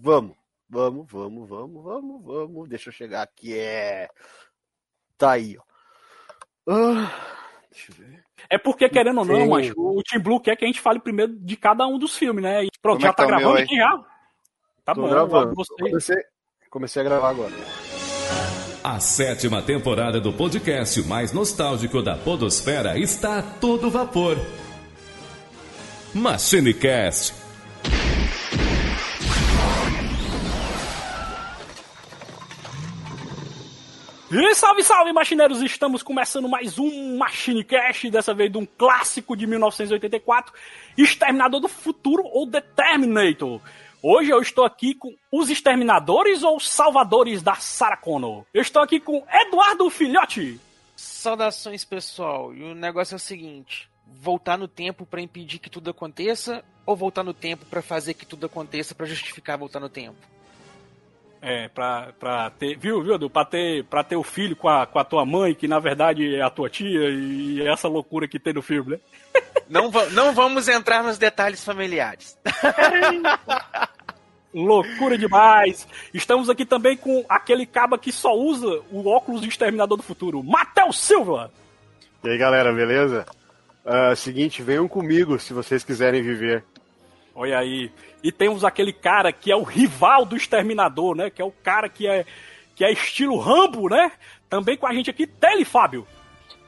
Vamos, vamos, vamos, vamos, vamos, vamos. Deixa eu chegar aqui. É. Tá aí, ó. Ah, deixa eu ver. É porque, querendo ou não, mas o Team Blue quer que a gente fale primeiro de cada um dos filmes, né? E pronto, Como já é tá tá gravando aqui já. Tá Tô bom, gravando. Gostei. Comecei, comecei a gravar agora. A sétima temporada do podcast mais nostálgico da Podosfera está a todo vapor. MachineCast. E salve, salve, machineiros! Estamos começando mais um MachineCast, dessa vez de um clássico de 1984, Exterminador do Futuro ou The Terminator. Hoje eu estou aqui com os exterminadores ou salvadores da Sarah Connor. Eu estou aqui com Eduardo Filhote. Saudações, pessoal. E o negócio é o seguinte: voltar no tempo pra impedir que tudo aconteça ou voltar no tempo pra fazer que tudo aconteça pra justificar voltar no tempo? É, pra, pra ter, viu, viu, Edu? Pra ter, pra ter o filho com a, com a tua mãe, que na verdade é a tua tia, e essa loucura que tem no filme, né? Não, va- não vamos entrar nos detalhes familiares. Loucura demais! Estamos aqui também com aquele caba que só usa o óculos de Exterminador do Futuro, Matheus Silva! E aí, galera, beleza? Ah, seguinte, venham comigo se vocês quiserem viver. Olha aí. E temos aquele cara que é o rival do Exterminador, né? Que é o cara que é, que é estilo Rambo, né? Também com a gente aqui, Tele Fábio.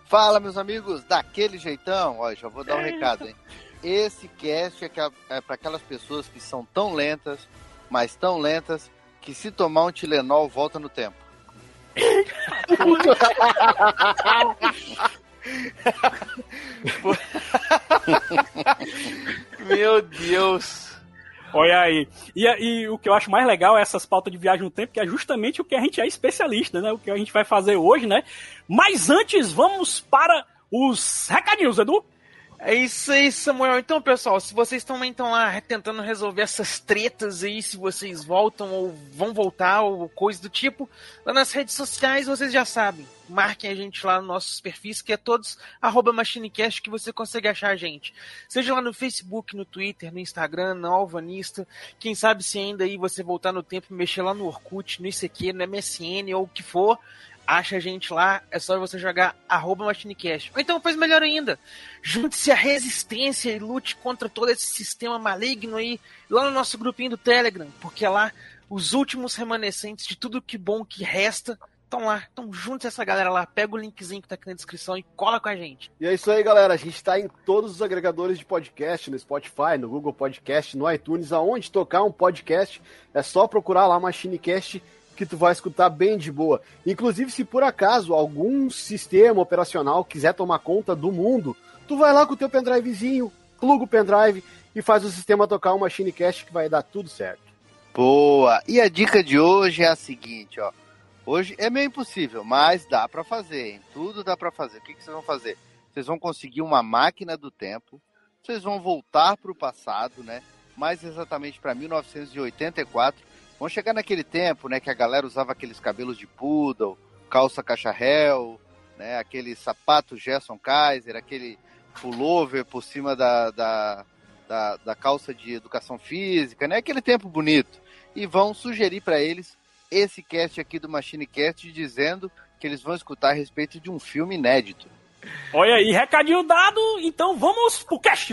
Fala, meus amigos, daquele jeitão. Ó, já vou dar um recado, hein? Esse cast é, é para aquelas pessoas que são tão lentas, mas tão lentas, que se tomar um Tilenol, volta no tempo. Meu Deus. Olha aí. E, e o que eu acho mais legal é essas pautas de viagem no tempo, que é justamente o que a gente é especialista, né? O que a gente vai fazer hoje, né? Mas antes, vamos para os recadinhos, Edu. É isso aí, Samuel. Então, pessoal, se vocês estão então lá tentando resolver essas tretas aí, se vocês voltam ou vão voltar ou coisa do tipo, lá nas redes sociais vocês já sabem. Marquem a gente lá nos nossos perfis, que é todos arroba MachineCast, que você consegue achar a gente. Seja lá no Facebook, no Twitter, no Instagram, na Alvanista. Quem sabe se ainda aí você voltar no tempo e mexer lá no Orkut, no ICQ, no MSN ou o que for, acha a gente lá, é só você jogar arroba MachineCast. Ou então faz melhor ainda, junte-se à resistência e lute contra todo esse sistema maligno aí, lá no nosso grupinho do Telegram, porque lá os últimos remanescentes de tudo que bom que resta estão lá. Então junte essa galera lá, pega o linkzinho que tá aqui na descrição e cola com a gente. E é isso aí, galera. A gente tá em todos os agregadores de podcast, no Spotify, no Google Podcast, no iTunes, aonde tocar um podcast, é só procurar lá MachineCast que tu vai escutar bem de boa. Inclusive, se por acaso algum sistema operacional quiser tomar conta do mundo, tu vai lá com o teu pendrivezinho, pluga o pendrive e faz o sistema tocar um MachineCast que vai dar tudo certo. Boa! E a dica de hoje é a seguinte, ó. Hoje é meio impossível, mas dá pra fazer, hein? Tudo dá pra fazer. O que, que vocês vão fazer? Vocês vão conseguir uma máquina do tempo, vocês vão voltar pro passado, né? Mais exatamente para 1984. Vão chegar naquele tempo, né, que a galera usava aqueles cabelos de poodle, calça cacharel, né, aquele sapato Gerson Kaiser, aquele pullover por cima da, da, da, da calça de educação física, né, aquele tempo bonito. E vão sugerir para eles esse cast aqui do Machine Cast dizendo que eles vão escutar a respeito de um filme inédito. Olha aí, recadinho dado, então vamos pro cast.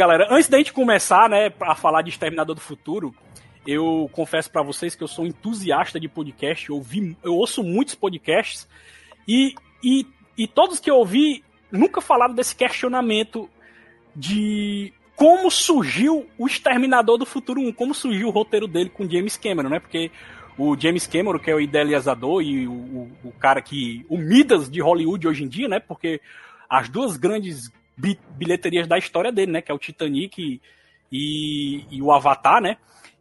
Galera, antes da gente começar, né, a falar de Exterminador do Futuro, eu confesso para vocês que eu sou entusiasta de podcast, eu, ouvi, eu ouço muitos podcasts e, e, e todos que eu ouvi nunca falaram desse questionamento de como surgiu o Exterminador do Futuro 1, como surgiu o roteiro dele com James Cameron, né? Porque o James Cameron, que é o idealizador e o, o, o cara que. o Midas de Hollywood hoje em dia, né? Porque as duas grandes bilheterias da história dele, né? Que é o Titanic e, e o Avatar, né?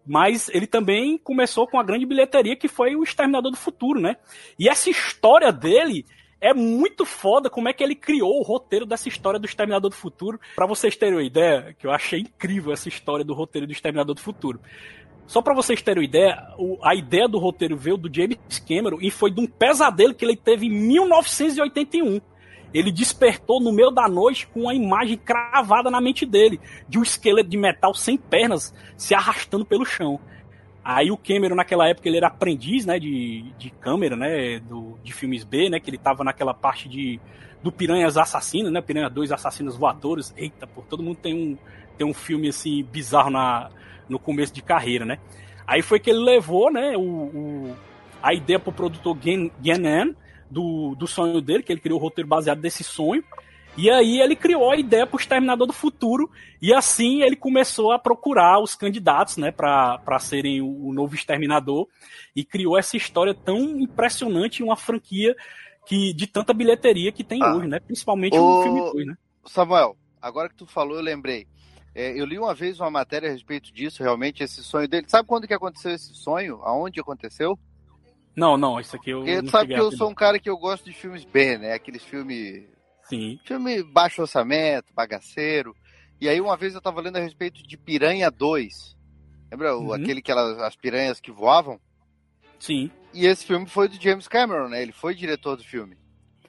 Mas ele também começou com a grande bilheteria que foi o Exterminador do Futuro, né? E essa história dele é muito foda como é que ele criou o roteiro dessa história do Exterminador do Futuro. Para vocês terem uma ideia, que eu achei incrível essa história do roteiro do Exterminador do Futuro. Só para vocês terem uma ideia, a ideia do roteiro veio do James Cameron e foi de um pesadelo que ele teve em 1981 ele despertou no meio da noite com uma imagem cravada na mente dele, de um esqueleto de metal sem pernas se arrastando pelo chão. Aí o Cameron, naquela época, ele era aprendiz, né, de, de câmera, né, do, de filmes B, né, que ele tava naquela parte de, do Piranhas Assassinos, né, Piranha 2 Assassinos Voadores. Eita, pô, todo mundo tem um, tem um filme, assim, bizarro na, no começo de carreira, né. Aí foi que ele levou, né, o, o a ideia pro produtor Gen, Genan, do, do sonho dele, que ele criou o roteiro baseado nesse sonho. E aí ele criou a ideia para o Exterminador do Futuro, e assim ele começou a procurar os candidatos, né, para serem o, novo Exterminador, e criou essa história tão impressionante, uma franquia que de tanta bilheteria que tem ah, hoje, né, principalmente o, filme 2, né. Samuel, agora que tu falou, eu lembrei. É, eu li uma vez uma matéria a respeito disso, realmente, esse sonho dele. Sabe quando que aconteceu esse sonho? Aonde aconteceu? Não, não, isso aqui eu. Porque tu sabe que eu sou um cara que eu gosto de filmes B, né? Aqueles filmes. Sim. Filme baixo orçamento, bagaceiro. E aí uma vez eu tava lendo a respeito de Piranha 2. Lembra uhum. aquele que elas, as piranhas que voavam? Sim. E esse filme foi do James Cameron, né? Ele foi diretor do filme.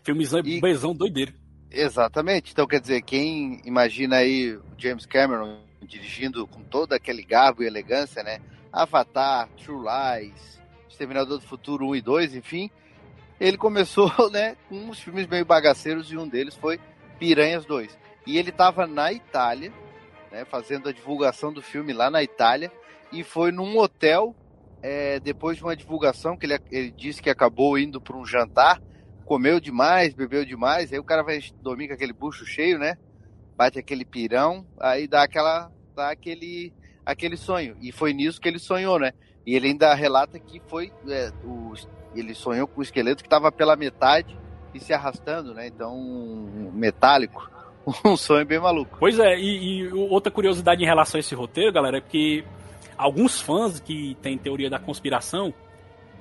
Filmezão e... bezão doideiro. Exatamente. Então, quer dizer, quem imagina aí o James Cameron dirigindo com todo aquele garbo e elegância, né? Avatar, True Lies, Exterminador do Futuro 1 e 2, enfim, ele começou, né, com uns filmes meio bagaceiros e um deles foi Piranhas 2. E ele estava na Itália, né, fazendo a divulgação do filme lá na Itália, e foi num hotel, é, depois de uma divulgação, que ele, ele disse que acabou indo para um jantar, comeu demais, bebeu demais, aí o cara vai dormir com aquele bucho cheio, né? Bate aquele pirão, aí dá aquela dá aquele aquele sonho. E foi nisso que ele sonhou, né? E ele ainda relata que foi. É, o, ele sonhou com o esqueleto que estava pela metade e se arrastando, né? Então, um metálico. Um sonho bem maluco. Pois é, e, e, outra curiosidade em relação a esse roteiro, galera, é que alguns fãs que têm teoria da conspiração,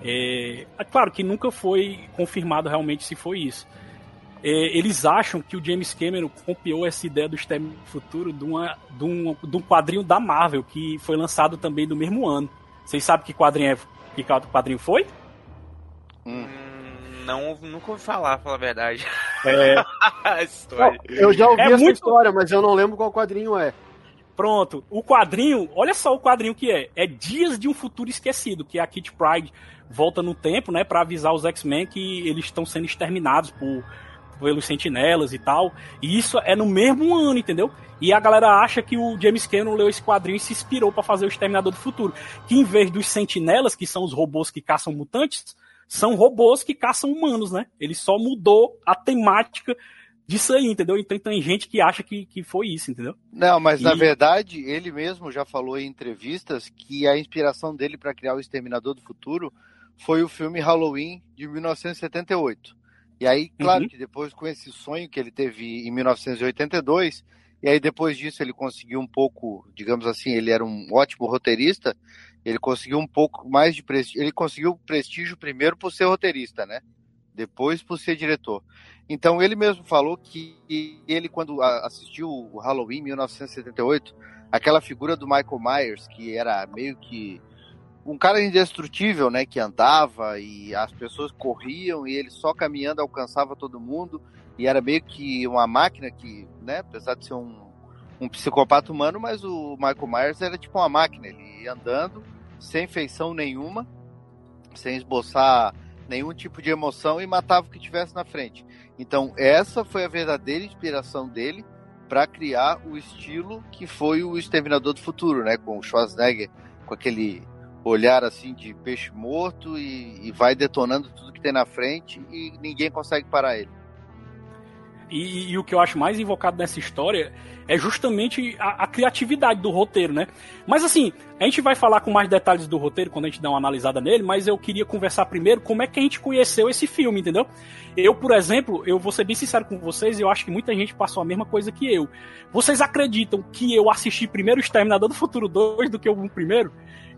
é, é claro que nunca foi confirmado realmente se foi isso. É, eles acham que o James Cameron copiou essa ideia do Externo Futuro de, uma, de, um, de um quadrinho da Marvel, que foi lançado também do mesmo ano. Vocês sabem que quadrinho é, que quadrinho foi? Hum. Não, nunca ouvi falar, pra falar a verdade. É... Não, eu já ouvi é essa muito... história, mas eu não lembro qual quadrinho é. Pronto, o quadrinho, olha só o quadrinho que é. É Dias de um Futuro Esquecido, que a Kit Pride volta no tempo, né, para avisar os X-Men que eles estão sendo exterminados por pelos sentinelas e tal. E isso é no mesmo ano, entendeu? E a galera acha que o James Cameron leu esse quadrinho e se inspirou para fazer o Exterminador do Futuro. Que em vez dos sentinelas, que são os robôs que caçam mutantes, são robôs que caçam humanos, né? Ele só mudou a temática disso aí, entendeu? Então tem gente que acha que, que foi isso, entendeu? Não, mas e... na verdade, ele mesmo já falou em entrevistas que a inspiração dele para criar o Exterminador do Futuro foi o filme Halloween de 1978. E aí, claro uhum. que depois com esse sonho que ele teve em 1982, e aí depois disso ele conseguiu um pouco, digamos assim, ele era um ótimo roteirista, ele conseguiu um pouco mais de prestígio, ele conseguiu prestígio primeiro por ser roteirista, né? Depois por ser diretor. Então ele mesmo falou que ele quando assistiu o Halloween 1978, aquela figura do Michael Myers que era meio que um cara indestrutível, né, que andava e as pessoas corriam e ele só caminhando alcançava todo mundo e era meio que uma máquina que, né, apesar de ser um, um psicopata humano, mas o Michael Myers era tipo uma máquina, ele ia andando sem feição nenhuma, sem esboçar nenhum tipo de emoção e matava o que tivesse na frente. Então essa foi a verdadeira inspiração dele para criar o estilo que foi o Exterminador do Futuro, né? Com o Schwarzenegger, com aquele olhar assim de peixe morto e, e vai detonando tudo que tem na frente e ninguém consegue parar ele. E, e, o que eu acho mais invocado nessa história é justamente a, a, criatividade do roteiro, né? Mas assim, a gente vai falar com mais detalhes do roteiro quando a gente dá uma analisada nele, mas eu queria conversar primeiro como é que a gente conheceu esse filme, entendeu? Eu, por exemplo, eu vou ser bem sincero com vocês, eu acho que muita gente passou a mesma coisa que eu. Vocês acreditam que eu assisti primeiro o Exterminador do Futuro 2 do que o primeiro?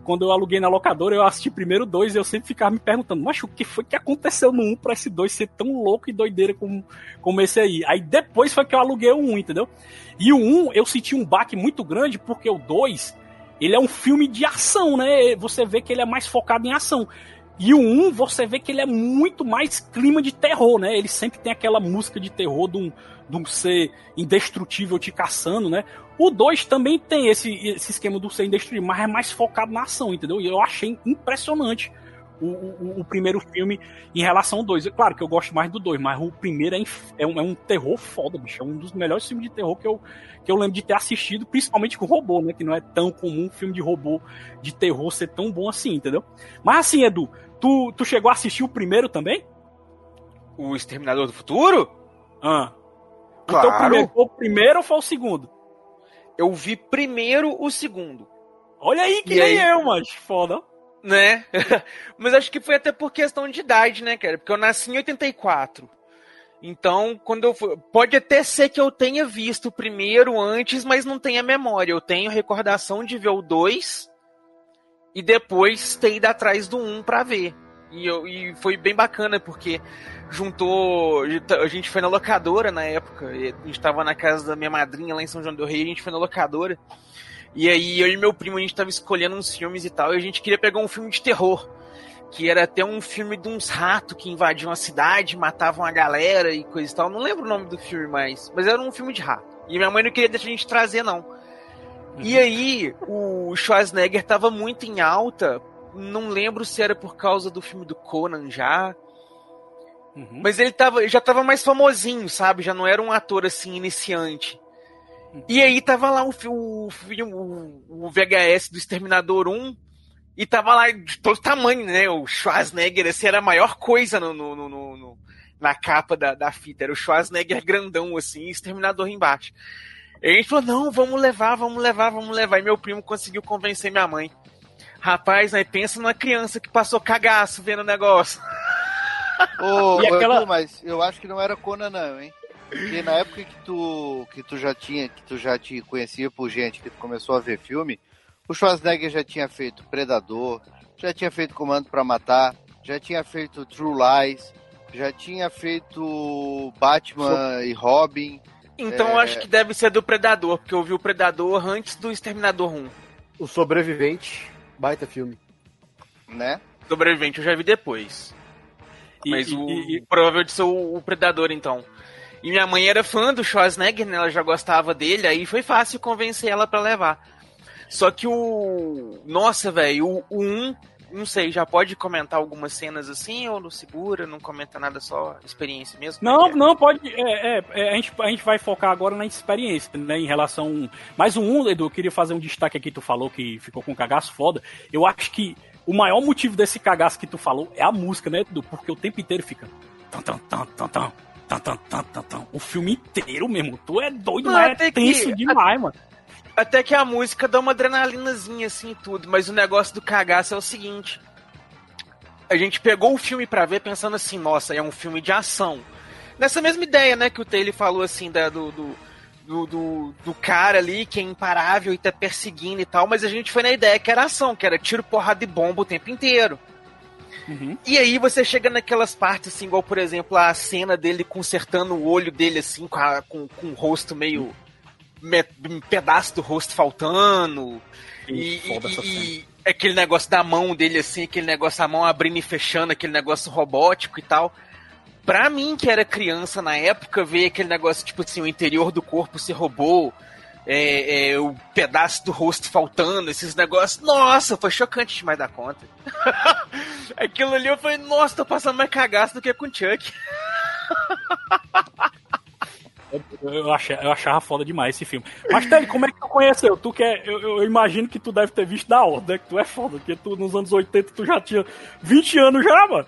Quando eu aluguei na locadora, eu assisti primeiro dois e eu sempre ficava me perguntando, mas o que foi que aconteceu no um pra esse dois ser tão louco e doideira como, como esse aí? Aí depois foi que eu aluguei o um, entendeu? E o um eu senti um baque muito grande porque o dois ele é um filme de ação, né? Você vê que ele é mais focado em ação. E o 1, você vê que ele é muito mais clima de terror, né? Ele sempre tem aquela música de terror de um, de um ser indestrutível te caçando, né? O 2 também tem esse, esse esquema do ser indestrutível, mas é mais focado na ação, entendeu? E eu achei impressionante o, o, o primeiro filme em relação ao 2. Claro que eu gosto mais do 2, mas o primeiro é, é, um, é, um, terror foda, bicho. É um dos melhores filmes de terror que eu, que eu lembro de ter assistido, principalmente com robô, né? Que não é tão comum um filme de robô de terror ser tão bom assim, entendeu? Mas assim, Edu, tu, tu chegou a assistir o primeiro também? O Exterminador do Futuro? Ah. Claro. Então, o primeiro, foi o primeiro ou foi o segundo? Eu vi primeiro o segundo. Olha aí, que e nem aí... eu, mas foda. Né? mas acho que foi até por questão de idade, né, cara? Porque eu nasci em 84. Então, quando eu fui... Pode até ser que eu tenha visto o primeiro antes, mas não tenha memória. Eu tenho recordação de ver o 2 e depois ter ido atrás do 1 um pra ver. E, eu, e foi bem bacana, porque juntou. A gente foi na locadora na época. A gente tava na casa da minha madrinha lá em São João do Rei, a gente foi na locadora. E aí eu e meu primo, a gente tava escolhendo uns filmes e tal, e a gente queria pegar um filme de terror. Que era até um filme de uns ratos que invadiam a cidade, matavam a galera e coisa e tal. Não lembro o nome do filme mais, mas era um filme de rato. E minha mãe não queria deixar a gente trazer, não. Uhum. E aí, o Schwarzenegger tava muito em alta. Não lembro se era por causa do filme do Conan já, Uhum. Mas ele tava, já tava mais famosinho, sabe? Já não era um ator assim iniciante. Uhum. E aí tava lá o, o, o, o VHS do Exterminador 1 e tava lá de todo tamanho, né? O Schwarzenegger, esse era a maior coisa no, no, no, no na capa da, da fita. Era o Schwarzenegger grandão, assim, Exterminador embaixo. E a gente falou, não, vamos levar, vamos levar, vamos levar. E meu primo conseguiu convencer minha mãe. Rapaz, aí pensa numa criança que passou cagaço vendo o negócio. Ô, e aquela... mas eu acho que não era Conan não, hein? Porque na época que tu, que tu já tinha, que tu já te conhecia por gente, que tu começou a ver filme, o Schwarzenegger já tinha feito Predador, já tinha feito Comando para Matar, já tinha feito True Lies, já tinha feito Batman so... e Robin. Então é... eu acho que deve ser do Predador, porque eu vi o Predador antes do Exterminador 1. O Sobrevivente, baita filme. Né? Sobrevivente eu já vi depois. Mas e, o, e, e... provavelmente sou o Predador, então. E minha mãe era fã do Schwarzenegger, né? Ela já gostava dele, aí foi fácil convencer ela para levar. Só que o. Nossa, velho, o, o 1, não sei, já pode comentar algumas cenas assim, ou não segura, não comenta nada, só experiência mesmo? Não, é? não, pode. É, é, é, a, gente, a gente vai focar agora na experiência, né? Em relação. Mas o 1, Edu, eu queria fazer um destaque aqui, tu falou que ficou com um cagaço foda. Eu acho que o maior motivo desse cagaço que tu falou é a música, né, Edu? Porque o tempo inteiro fica. O filme inteiro mesmo. Tu é doido, Não, mas é tenso que, demais, mano. Até que a música dá uma adrenalinazinha assim e tudo, mas o negócio do cagaço é o seguinte. A gente pegou o filme pra ver pensando assim, nossa, é um filme de ação. Nessa mesma ideia, né, que o Taylor falou assim, da, do, do do, do, do, cara ali que é imparável e tá perseguindo e tal, mas a gente foi na ideia que era ação, que era tiro, porrada e bomba o tempo inteiro. Uhum. E aí você chega naquelas partes, assim, igual, por exemplo, a cena dele consertando o olho dele, assim, com, a, com, com o rosto meio. Me, um pedaço do rosto faltando. E, e, e aquele negócio da mão dele, assim, aquele negócio, a mão abrindo e fechando, aquele negócio robótico e tal pra mim, que era criança na época, ver aquele negócio, tipo assim, o interior do corpo se roubou, é, é, o pedaço do rosto faltando, esses negócios. Nossa, foi chocante demais da conta. Aquilo ali eu falei, nossa, tô passando mais cagaço do que com o Chuck. Eu, achei, eu achava foda demais esse filme. Mas, Tele, como é que tu conheceu? Tu que é, eu, eu, imagino que tu deve ter visto da ordem, né? Que tu é foda, porque tu nos anos 80 tu já tinha 20 anos já, mano.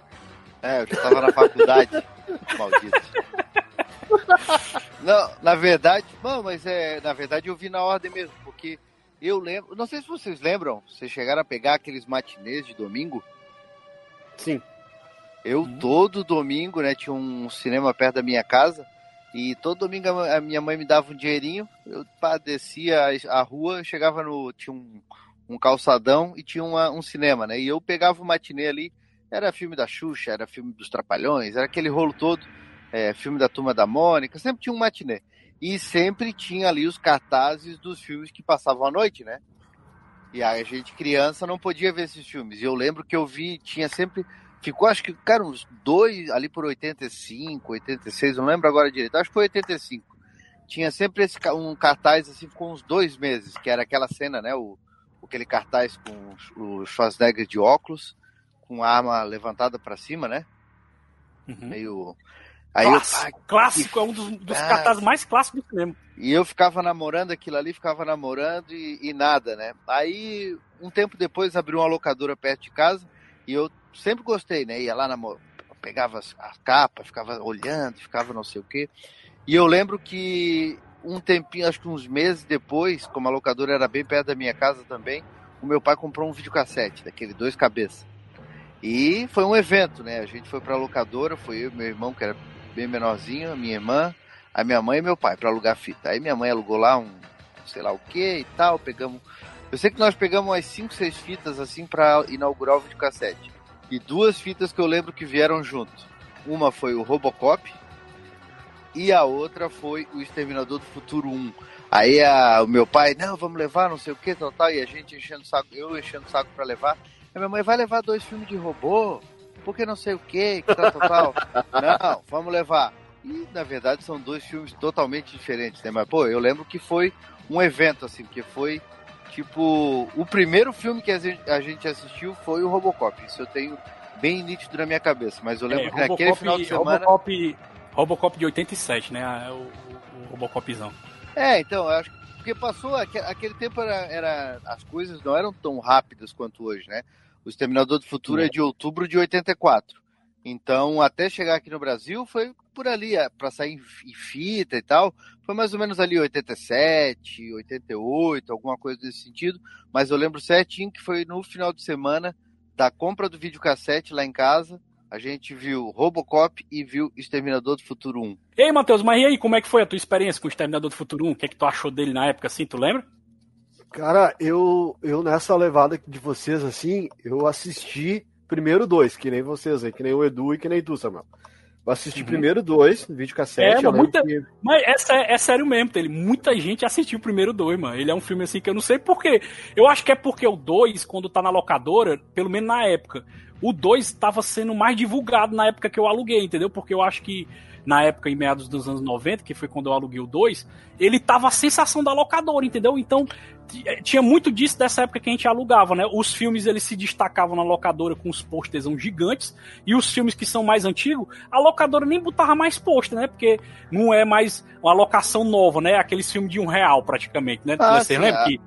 É, eu já tava na faculdade. Maldito. Não, na verdade, não, mas é, na verdade eu vi na ordem mesmo, porque eu lembro, não sei se vocês lembram, vocês chegaram a pegar aqueles matinês de domingo? Sim. Eu uhum. todo domingo, né, tinha um cinema perto da minha casa, e todo domingo a minha mãe me dava um dinheirinho, eu pá, descia a rua, chegava no. tinha um, um calçadão e tinha uma, um cinema, né? E eu pegava o matinê ali, era filme da Xuxa, era filme dos Trapalhões, era aquele rolo todo, é, filme da Turma da Mônica, sempre tinha um matinê. E sempre tinha ali os cartazes dos filmes que passavam à noite, né? E a gente, criança, não podia ver esses filmes. E eu lembro que eu vi, tinha sempre. Ficou, acho que, cara, uns dois ali por 85, 86, não lembro agora direito. Acho que foi 85. Tinha sempre esse, um cartaz, assim, ficou uns dois meses, que era aquela cena, né? O, aquele cartaz com o Schwarzenegger de óculos, com a arma levantada para cima, né? Uhum. Meio Aí clássico, eu, clássico, é um dos, dos ah, cartazes mais clássicos do cinema. E eu ficava namorando aquilo ali, ficava namorando e, e, nada, né? Aí, um tempo depois, abriu uma locadora perto de casa e eu sempre gostei, né? Ia lá, namor... pegava a capa, ficava olhando, ficava não sei o quê. E eu lembro que um tempinho, acho que uns meses depois, como a locadora era bem perto da minha casa também, o meu pai comprou um videocassete, daquele dois cabeças. E foi um evento, né? A gente foi pra locadora, foi eu meu irmão, que era bem menorzinho, a minha irmã, a minha mãe e meu pai para alugar fita. Aí minha mãe alugou lá um, sei lá o que e tal, pegamos. Eu sei que nós pegamos umas 5, 6 fitas assim para inaugurar o videocassete. E duas fitas que eu lembro que vieram junto. Uma foi o Robocop e a outra foi o Exterminador do Futuro 1. Aí a, o meu pai, não, vamos levar, não sei o que, tal, tal, e a gente enchendo o saco, eu enchendo o saco para levar. A minha mãe vai levar dois filmes de robô porque não sei o que, que tal, tal, tal. Não, vamos levar. E, na verdade, são dois filmes totalmente diferentes, né? Mas, pô, eu lembro que foi um evento, assim, que foi, tipo, o primeiro filme que a gente assistiu foi o Robocop. Isso eu tenho bem nítido na minha cabeça. Mas eu lembro é, que Robocop, naquele final de semana... Robocop, Robocop de 87, né? O, o Robocopzão. É, então, eu acho que porque passou, aquele tempo era, era, as coisas não eram tão rápidas quanto hoje, né? O Exterminador do Futuro é, é de outubro de 84. Então, até chegar aqui no Brasil, foi por ali, é, para sair em fita e tal, foi mais ou menos ali 87, 88, alguma coisa desse sentido. Mas eu lembro certinho que foi no final de semana da compra do videocassete lá em casa. A gente viu Robocop e viu Exterminador do Futuro 1. E aí, Matheus, mas e aí, como é que foi a tua experiência com o Exterminador do Futuro 1? O que é que tu achou dele na época, assim, tu lembra? Cara, eu, eu nessa levada de vocês, assim, eu assisti primeiro dois, que nem vocês aí, que nem o Edu e que nem tu, Samuel. Assisti uhum. primeiro dois, no vídeo cassete. É, mas, muita, que... mas é, é, sério mesmo, ele, muita gente assistiu o primeiro dois, mano. Ele é um filme assim que eu não sei porquê. Eu acho que é porque o dois, quando tá na locadora, pelo menos na época, o dois estava sendo mais divulgado na época que eu aluguei, entendeu? Porque eu acho que na época, em meados dos anos 90, que foi quando eu aluguei o 2, ele tava a sensação da locadora, entendeu? Então, eh, tinha muito disso dessa época que a gente alugava, né? Os filmes eles se destacavam na locadora com os posters gigantes, e os filmes que são mais antigos, a locadora nem botava mais pôster, né? Porque não é mais uma locação nova, né? Aqueles filmes de um real, praticamente, né? Ah, Você lembra que...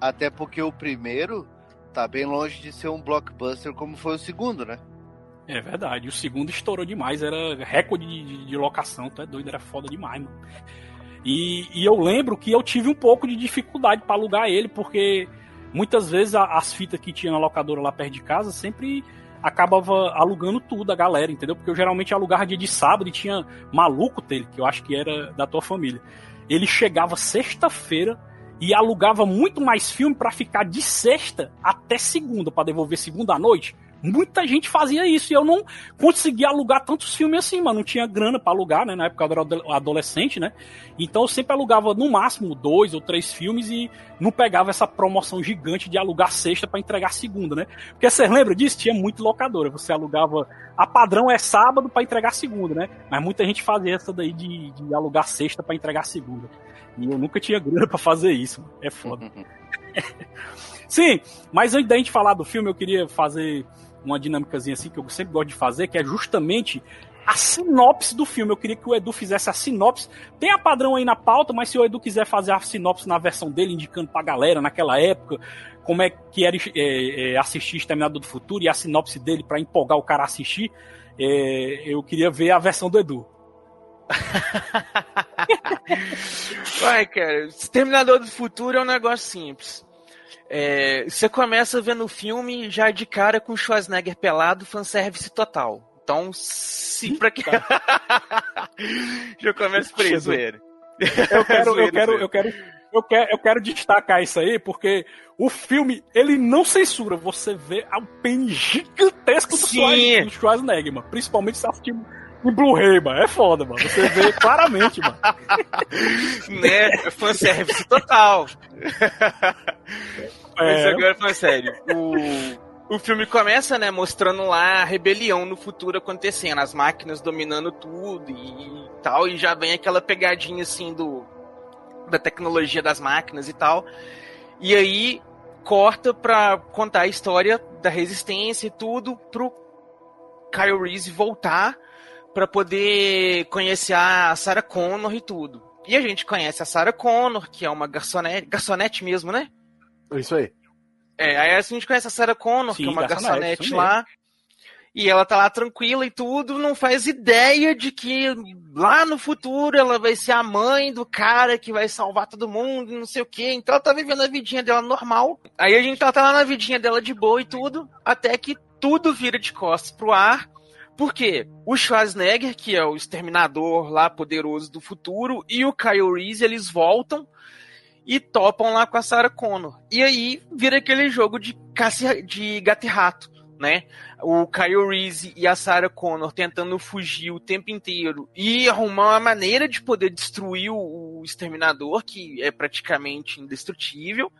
Até porque o primeiro tá bem longe de ser um blockbuster como foi o segundo, né? É verdade. O segundo estourou demais, era recorde de, de, de locação, tu é doido, era foda demais, mano. E, e, eu lembro que eu tive um pouco de dificuldade para alugar ele, porque muitas vezes a, as fitas que tinha na locadora lá perto de casa sempre acabava alugando tudo a galera, entendeu? Porque eu geralmente alugava dia de sábado e tinha maluco dele, que eu acho que era da tua família. Ele chegava sexta-feira e alugava muito mais filme para ficar de sexta até segunda, para devolver segunda à noite. Muita gente fazia isso e eu não conseguia alugar tantos filmes assim, mano. Não tinha grana para alugar, né? Na época eu era adolescente, né? Então eu sempre alugava no máximo dois ou três filmes e não pegava essa promoção gigante de alugar sexta para entregar segunda, né? Porque você lembra disso? Tinha muito locadora. Você alugava. A padrão é sábado para entregar segunda, né? Mas muita gente fazia essa daí de, de alugar sexta para entregar segunda. E eu nunca tinha grana para fazer isso. É foda. Sim, mas antes da gente falar do filme, eu queria fazer uma dinâmicazinha assim que eu sempre gosto de fazer, que é justamente a sinopse do filme. Eu queria que o Edu fizesse a sinopse. Tem a padrão aí na pauta, mas se o Edu quiser fazer a sinopse na versão dele, indicando pra galera naquela época como é que era é, é, assistir Exterminador do Futuro e a sinopse dele para empolgar o cara a assistir, é, eu queria ver a versão do Edu. Vai, cara, Exterminador do Futuro é um negócio simples. É, você começa vendo o filme já de cara com Schwarzenegger pelado, fanservice total. Então, sim, pra que. já começa preso ele. Eu quero, eu quero, eu quero, eu quero, eu quero destacar isso aí, porque o filme, ele não censura. Você vê o pênis gigantesco do Schwarzenegger, mano. Principalmente se assistir em Blu-ray, mano. É foda, mano. Você vê claramente, mano. né? Fanservice total. É. Mas agora falando sério, o, o filme começa, né, mostrando lá a rebelião no futuro acontecendo, as máquinas dominando tudo e tal, e já vem aquela pegadinha assim do da tecnologia das máquinas e tal. E aí corta pra contar a história da resistência e tudo pro Kyle Reese voltar para poder conhecer a Sarah Connor e tudo. E a gente conhece a Sarah Connor, que é uma garçonete, garçonete mesmo, né? Isso aí. É, aí a gente conhece a Sarah Connor, Sim, que é uma garçonete, garçonete lá. E ela tá lá tranquila e tudo, não faz ideia de que lá no futuro ela vai ser a mãe do cara que vai salvar todo mundo, não sei o quê. Então ela tá vivendo a vidinha dela normal. Aí a gente tá lá na vidinha dela de boa e tudo, até que tudo vira de costas pro ar. Porque o Schwarzenegger, que é o exterminador lá poderoso do futuro, e o Kyle Reese, eles voltam e topam lá com a Sarah Connor. E aí vira aquele jogo de, caça, de gato e rato né? O Kyle Reese e a Sarah Connor tentando fugir o tempo inteiro e arrumar uma maneira de poder destruir o, Exterminador, que é praticamente indestrutível,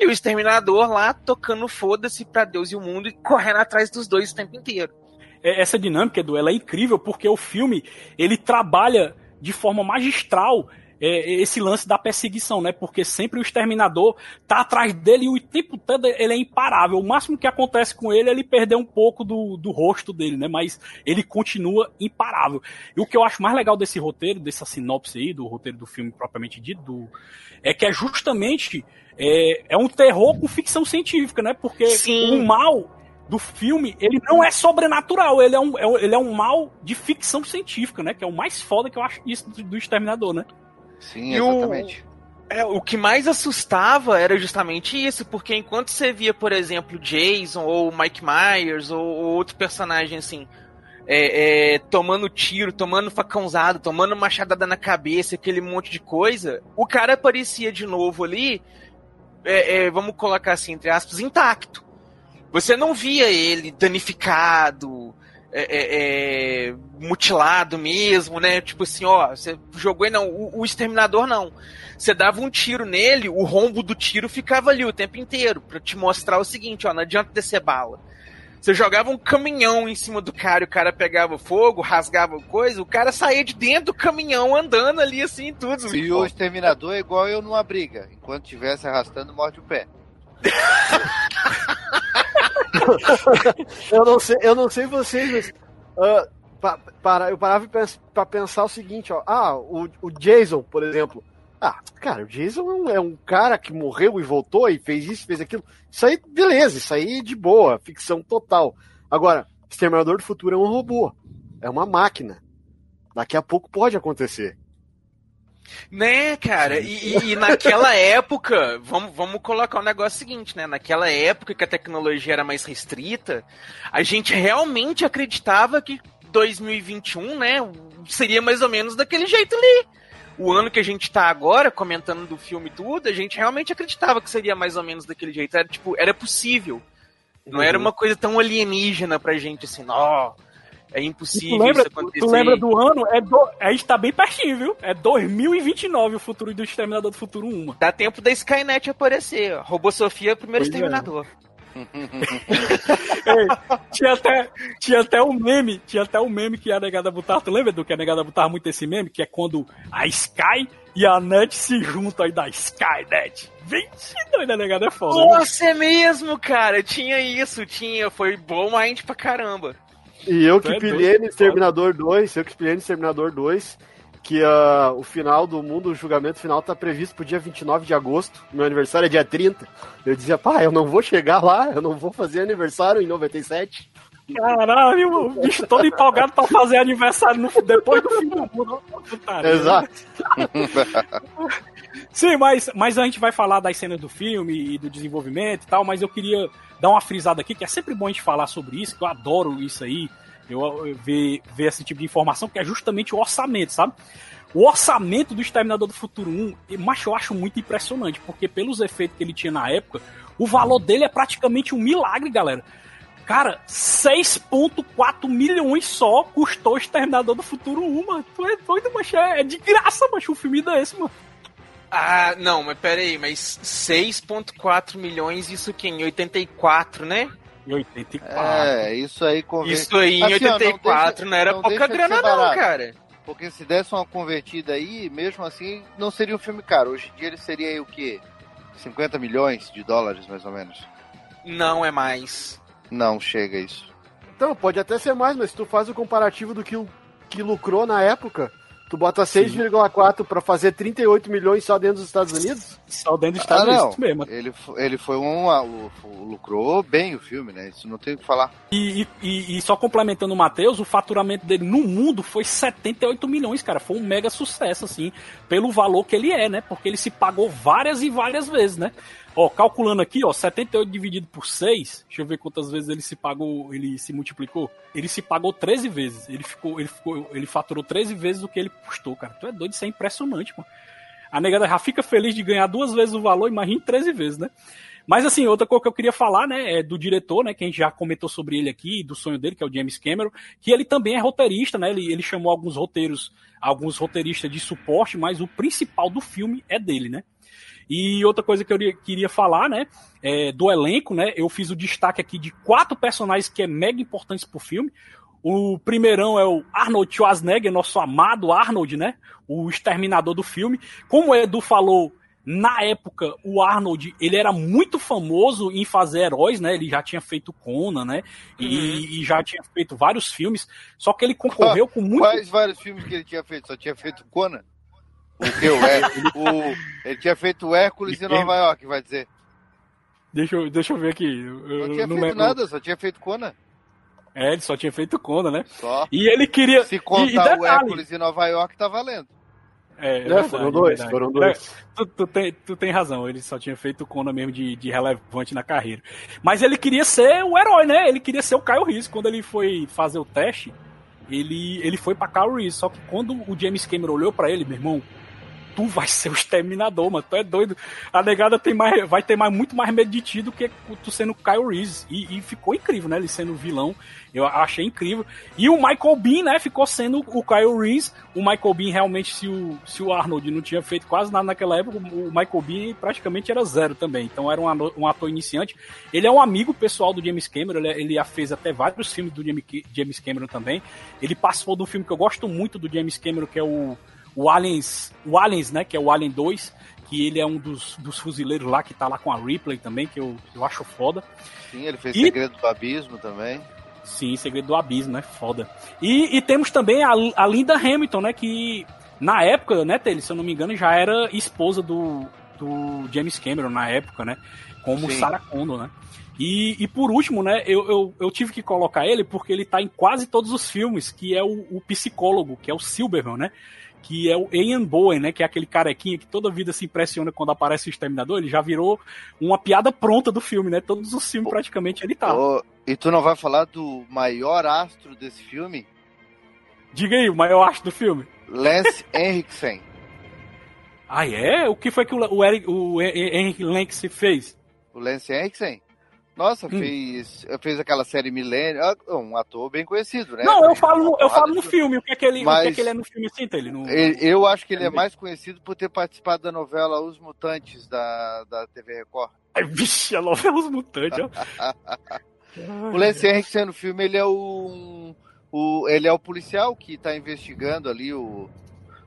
e o Exterminador lá tocando foda-se pra Deus e o mundo e correndo atrás dos dois o tempo inteiro. É, essa dinâmica, Edu, ela é incrível porque o filme, ele trabalha de forma magistral é, esse lance da perseguição, né? Porque sempre o exterminador tá atrás dele e o tempo todo ele é imparável. O máximo que acontece com ele é ele perder um pouco do, do rosto dele, né? Mas ele continua imparável. E o que eu acho mais legal desse roteiro, dessa sinopse aí, do roteiro do filme propriamente dito, do, é que é justamente é, é um terror com ficção científica, né? Porque Sim. o mal do filme, ele não é sobrenatural, ele é, um, é ele é um mal de ficção científica, né? Que é o mais foda que eu acho isso do, do Exterminador, né? Sim, exatamente. O, é, o que mais assustava era justamente isso, porque enquanto você via, por exemplo, Jason ou Mike Myers ou, ou outro personagem assim, é, é, tomando tiro, tomando facãozado, tomando machadada na cabeça, aquele monte de coisa, o cara aparecia de novo ali, é, é vamos colocar assim, entre aspas, intacto. Você não via ele danificado, é, é, é, mutilado mesmo, né? Tipo assim, ó, você jogou não, o, o, exterminador não. Você dava um tiro nele, o rombo do tiro ficava ali o tempo inteiro, para te mostrar o seguinte, ó, não adianta descer bala. Você jogava um caminhão em cima do cara, e o cara pegava fogo, rasgava coisa, o cara saía de dentro do caminhão andando ali assim, tudo. E o exterminador é igual eu numa briga. Enquanto estivesse arrastando, morde o pé. eu não sei, eu não sei vocês, mas uh, pa, para, eu parava para pensar o seguinte, ó, ah, o, o Jason, por exemplo. Ah, cara, o Jason é um cara que morreu e voltou e fez isso, fez aquilo. Isso aí, beleza, isso aí de boa, ficção total. Agora, Exterminador do Futuro é um robô, é uma máquina. Daqui a pouco pode acontecer. Né, cara? E, e, naquela época, vamos, vamos colocar o um negócio seguinte, né? Naquela época que a tecnologia era mais restrita, a gente realmente acreditava que 2021, né, seria mais ou menos daquele jeito ali. O ano que a gente tá agora, comentando do filme e tudo, a gente realmente acreditava que seria mais ou menos daquele jeito. Era, tipo, era possível. Não uhum. era uma coisa tão alienígena pra gente, assim, ó. Oh, é impossível tu lembra, isso acontecer. Tu lembra do ano? É do, a gente tá bem pertinho, viu? É 2029 o futuro do Exterminador do Futuro 1. Dá tempo da Skynet aparecer. Robô Sofia é o primeiro pois é. Exterminador. É. Ei, tinha até tinha até um meme tinha até um meme que a negada botar tu lembra do que a negada botar muito esse meme que é quando a Sky e a Net se juntam aí da Skynet 22 da negada é foda nossa né? é mesmo cara tinha isso tinha foi bom mind pra caramba E eu Tu que é pilhei no Exterminador 2, eu que pilhei no Exterminador 2, que ah, o final do mundo, o julgamento final tá previsto pro dia 29 de agosto, meu aniversário é dia 30. Eu dizia, pá, eu não vou chegar lá, eu não vou fazer aniversário em 97. Caralho, o bicho todo empolgado pra fazer aniversário no- depois do fim do mundo. Exato. Sim, mas, mas a gente vai falar das cenas do filme e do desenvolvimento e tal, mas eu queria dar uma frisada aqui, que é sempre bom a gente falar sobre isso, que eu adoro isso aí, eu, eu ver, ver esse tipo de informação, que é justamente o orçamento, sabe? O orçamento do Exterminador do Futuro 1, e, macho, eu acho muito impressionante, porque pelos efeitos que ele tinha na época, o valor dele é praticamente um milagre, galera. Cara, 6.4 milhões só custou o Exterminador do Futuro 1, mano. Tu é doido, macho. É é de graça, macho, um filme desse, mano. Ah, não, mas pera aí, mas 6.4 milhões, isso que em 84, né? Em 84. É, isso aí convém. Isso aí em Assim, ó, não 84 deixa- não era não pouca grana não, cara. Porque se desse uma convertida aí, mesmo assim, não seria um filme caro. Hoje em dia ele seria aí o quê? 50 milhões de dólares, mais ou menos. Não é mais. Não, chega isso. Então, pode até ser mais, mas se tu faz o comparativo do que, o- que lucrou na época, tu bota 6,4 pra fazer 38 milhões só dentro dos Estados Unidos? Só dentro dos Estados ah, Unidos mesmo. Ele, ele foi um. o- lucrou bem o filme, né? Isso não tem o que falar. E, e- e só complementando o Matheus, o faturamento dele no mundo foi 78 milhões, cara. Foi um mega sucesso, assim, pelo valor que ele é, né? Porque ele se pagou várias e várias vezes, né? Ó, calculando aqui, ó, 78 dividido por 6, deixa eu ver quantas vezes ele se pagou, ele se multiplicou. Ele se pagou 13 vezes. Ele ficou, ele ficou, ele faturou 13 vezes o que ele custou, cara. Tu é doido, isso é impressionante, mano. A negada já fica feliz de ganhar duas vezes o valor, imagine 13 vezes, né? Mas assim, outra coisa que eu queria falar, né, é do diretor, né, que a gente já comentou sobre ele aqui, do sonho dele, que é o James Cameron, que ele também é roteirista, né? Ele, ele chamou alguns roteiros, alguns roteiristas de suporte, mas o principal do filme é dele, né? E outra coisa que eu queria falar, né, é, do elenco, né, eu fiz o destaque aqui de quatro personagens que é mega importantes pro filme. O primeirão é o Arnold Schwarzenegger, nosso amado Arnold, né, o exterminador do filme. Como o Edu falou, na época, o Arnold, ele era muito famoso em fazer heróis, né, ele já tinha feito Conan, né, e, e já tinha feito vários filmes, só que ele concorreu com muito... Quais vários filmes que ele tinha feito? Só tinha feito Conan? O que? O, o- ele tinha feito Hércules em Nova York, vai dizer. Deixa eu, deixa eu ver aqui. eu- Não tinha não feito lembro. nada, só tinha feito Conan. É, ele só tinha feito Conan, né? Só. E ele queria. Se e, e contar o Hércules em Nova York, tá valendo. É, é verdade, foram dois, verdade. foram dois. É, tu, tu tem, tu tem razão, ele só tinha feito Conan mesmo de, de relevante na carreira. Mas ele queria ser o herói, né? Ele queria ser o Kyle Reese. Quando ele foi fazer o teste, ele, ele foi pra Kyle Reese. Só que quando o James Cameron olhou pra ele, meu irmão, tu vai ser o exterminador, mano. Tu é doido. A negada tem mais, vai ter mais, muito mais medo de ti do que tu sendo Kyle Reese. E, e ficou incrível, né? Ele sendo vilão. Eu achei incrível. E o Michael Bean, né, ficou sendo o Kyle Reese. O Michael Bean, realmente, se o, se o Arnold não tinha feito quase nada naquela época, o Michael Bean praticamente era zero também. Então era um, um ator iniciante. Ele é um amigo pessoal do James Cameron, ele, ele já fez até vários filmes do James Cameron também. Ele participou de um filme que eu gosto muito do James Cameron, que é o, o Aliens, o Aliens, né, que é o Alien 2, que ele é um dos, dos fuzileiros lá, que tá lá com a Ripley também, que eu, eu acho foda. Sim, ele fez E- Segredo do Abismo também. Sim, Segredo do Abismo, né? Foda. E, e temos também a, a Linda Hamilton, né? Que na época, né, Telly, se eu não me engano, já era esposa do, do James Cameron na época, né? Como Sim. Sarah Connor, né? E, e por último, né, eu, eu, eu tive que colocar ele porque ele tá em quase todos os filmes, que é o, o psicólogo, que é o Silverman, né? Que é o Ian Bowen, né? Que é aquele carequinha que toda vida se impressiona quando aparece o Exterminador. Ele já virou uma piada pronta do filme, né? Todos os filmes praticamente ele tá. Ô, e tu não vai falar do maior astro desse filme? Diga aí, o maior arte do filme. Lance Henriksen. Ah, é? O que foi que o, o, Eric, o Henry Lenx fez? O Lance Henriksen? Nossa, Hum. fez, fez aquela série Millennium. ah, Um ator bem conhecido, né? Não, eu falo, no, eu falo no filme. O que é que ele, o que é Mas- que ele é no filme assim, ele no... Eu acho que ele é Também. mais conhecido por ter participado da novela Os Mutantes da, da TV Record. Ai, Vixe, a novela Os Mutantes. O Lance Henriksen no filme, ele é o, o ele é o policial que está investigando ali o,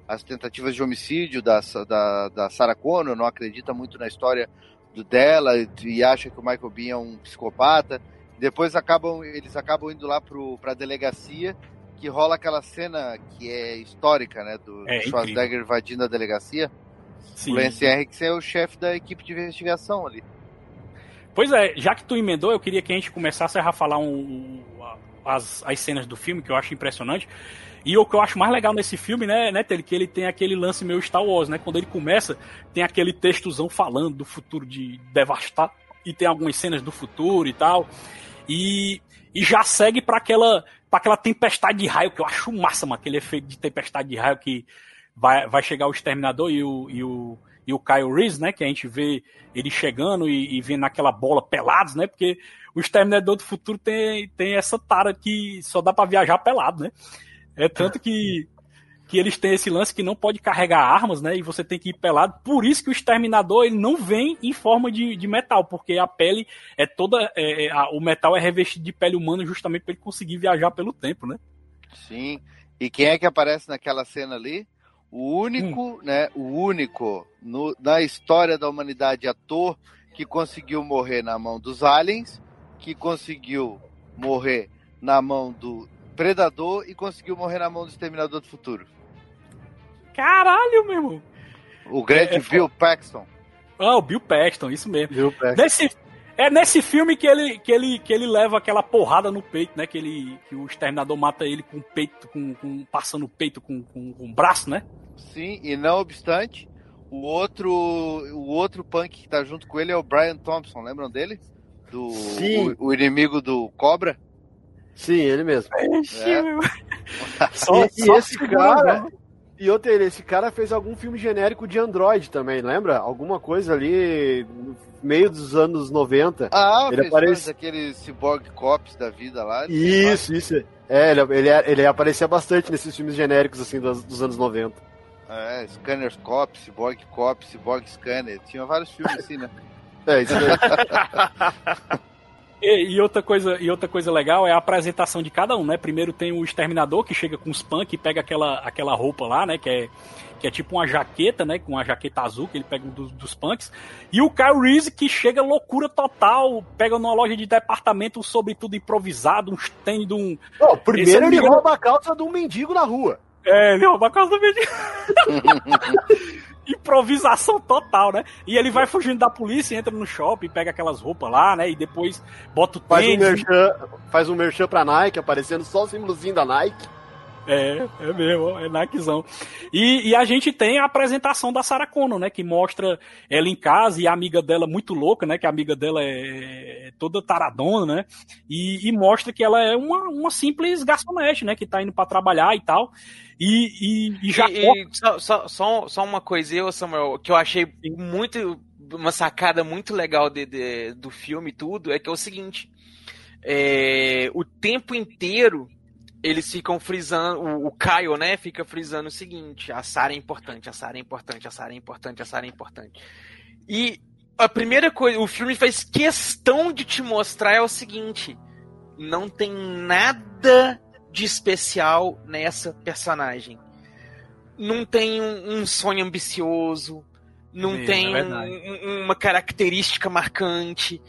as tentativas de homicídio da, da, da Sarah Connor, não acredita muito na história do, dela e acha que o Michael Bean é um psicopata. Depois acabam, eles acabam indo lá pro, pra delegacia, que rola aquela cena que é histórica, né? Do É, Schwarzenegger invadindo a delegacia. Sim. O Lance Henriksen é o chefe da equipe de investigação ali. Pois é, já que tu emendou, eu queria que a gente começasse a falar um, um, as, as cenas do filme, que eu acho impressionante. E o que eu acho mais legal nesse filme, né, né, que ele tem aquele lance meio Star Wars, né? Quando ele começa, tem aquele textozão falando do futuro de devastar, e tem algumas cenas do futuro e tal. E, e já segue para aquela, pra aquela tempestade de raio, que eu acho massa, mano, aquele efeito de tempestade de raio que vai, vai chegar o Exterminador e o, e o, e o Kyle Reese, né? Que a gente vê ele chegando e, e vendo naquela bola pelados, né? Porque o Exterminador do Futuro tem, tem essa tara que só dá para viajar pelado, né? É tanto que, que eles têm esse lance que não pode carregar armas, né? E você tem que ir pelado. Por isso que o Exterminador ele não vem em forma de, de metal, porque a pele é toda. É, é, a- o metal é revestido de pele humana justamente para ele conseguir viajar pelo tempo, né? Sim. E quem é que aparece naquela cena ali? O único, né? O único no- na história da humanidade ator que conseguiu morrer na mão dos aliens, que conseguiu morrer na mão do Predador e conseguiu morrer na mão do Exterminador do Futuro. Caralho, meu irmão! O grande É, é Bill Paxton. Ah, o Bill Paxton, isso mesmo. Viu, Pex? Nesse, é nesse filme que ele, que, ele, que ele leva aquela porrada no peito, né? Que, ele, que o exterminador mata ele com o peito, com, com, passando o peito com, com, com o braço, né? Sim, e não obstante, o outro, o outro punk que tá junto com ele é o Brian Thompson, lembram dele? Do, Sim. O, o inimigo do Cobra? Sim, ele mesmo. É. Só- e, e só esse segurando, cara. né? E outra, ele- esse cara fez algum filme genérico de Android também, lembra? Alguma coisa ali no meio dos anos 90. Ah, Ele fez aparece- daqueles cyborg cops da vida lá. Isso, isso. É, ele, ele, ele aparecia bastante nesses filmes genéricos assim dos, dos anos 90. É, Scanners Cop, Cyborg Cop, Cyborg Scanner. Tinha vários filmes assim, né? É, isso aí. E, e outra coisa, e outra coisa legal é a apresentação de cada um, né? Primeiro tem o exterminador que chega com os punk e pega aquela, aquela roupa lá, né? Que é, que é tipo uma jaqueta, né? Com uma jaqueta azul que ele pega um dos, dos punks. E o Kyle Reese que chega loucura total, pega numa loja de departamento um sobretudo improvisado, uns tênis de um. Esse primeiro ele rouba a calça de um mendigo na rua. É, ele rouba a casa do mendigo. Improvisação total, né? E ele vai fugindo da polícia, entra no shopping, pega aquelas roupas lá, né? E depois bota o Faz um tênis. merchan, faz um merchan pra Nike, aparecendo só o símbolozinho da Nike. É, é mesmo, é Nikezão. E, e a gente tem a apresentação da Sarah Connor, né? Que mostra ela em casa e a amiga dela muito louca, né? Que a amiga dela é toda taradona, né? E, e mostra que ela é uma, uma simples garçonete, né? Que tá indo pra trabalhar e tal. E, e, e já e só, só, só, só uma coisa, eu, Samuel, que eu achei muito. Uma sacada muito legal de, de- do filme e tudo, é que é o seguinte. é, o tempo inteiro eles ficam frisando, o, o Kyle, né, fica frisando o seguinte, a Sarah é importante, a Sarah é importante, a Sarah é importante, a Sarah é importante. E a primeira coisa, o filme faz questão de te mostrar é o seguinte, não tem nada de especial nessa personagem. Não tem um, um sonho ambicioso, não É, tem é um- uma característica marcante,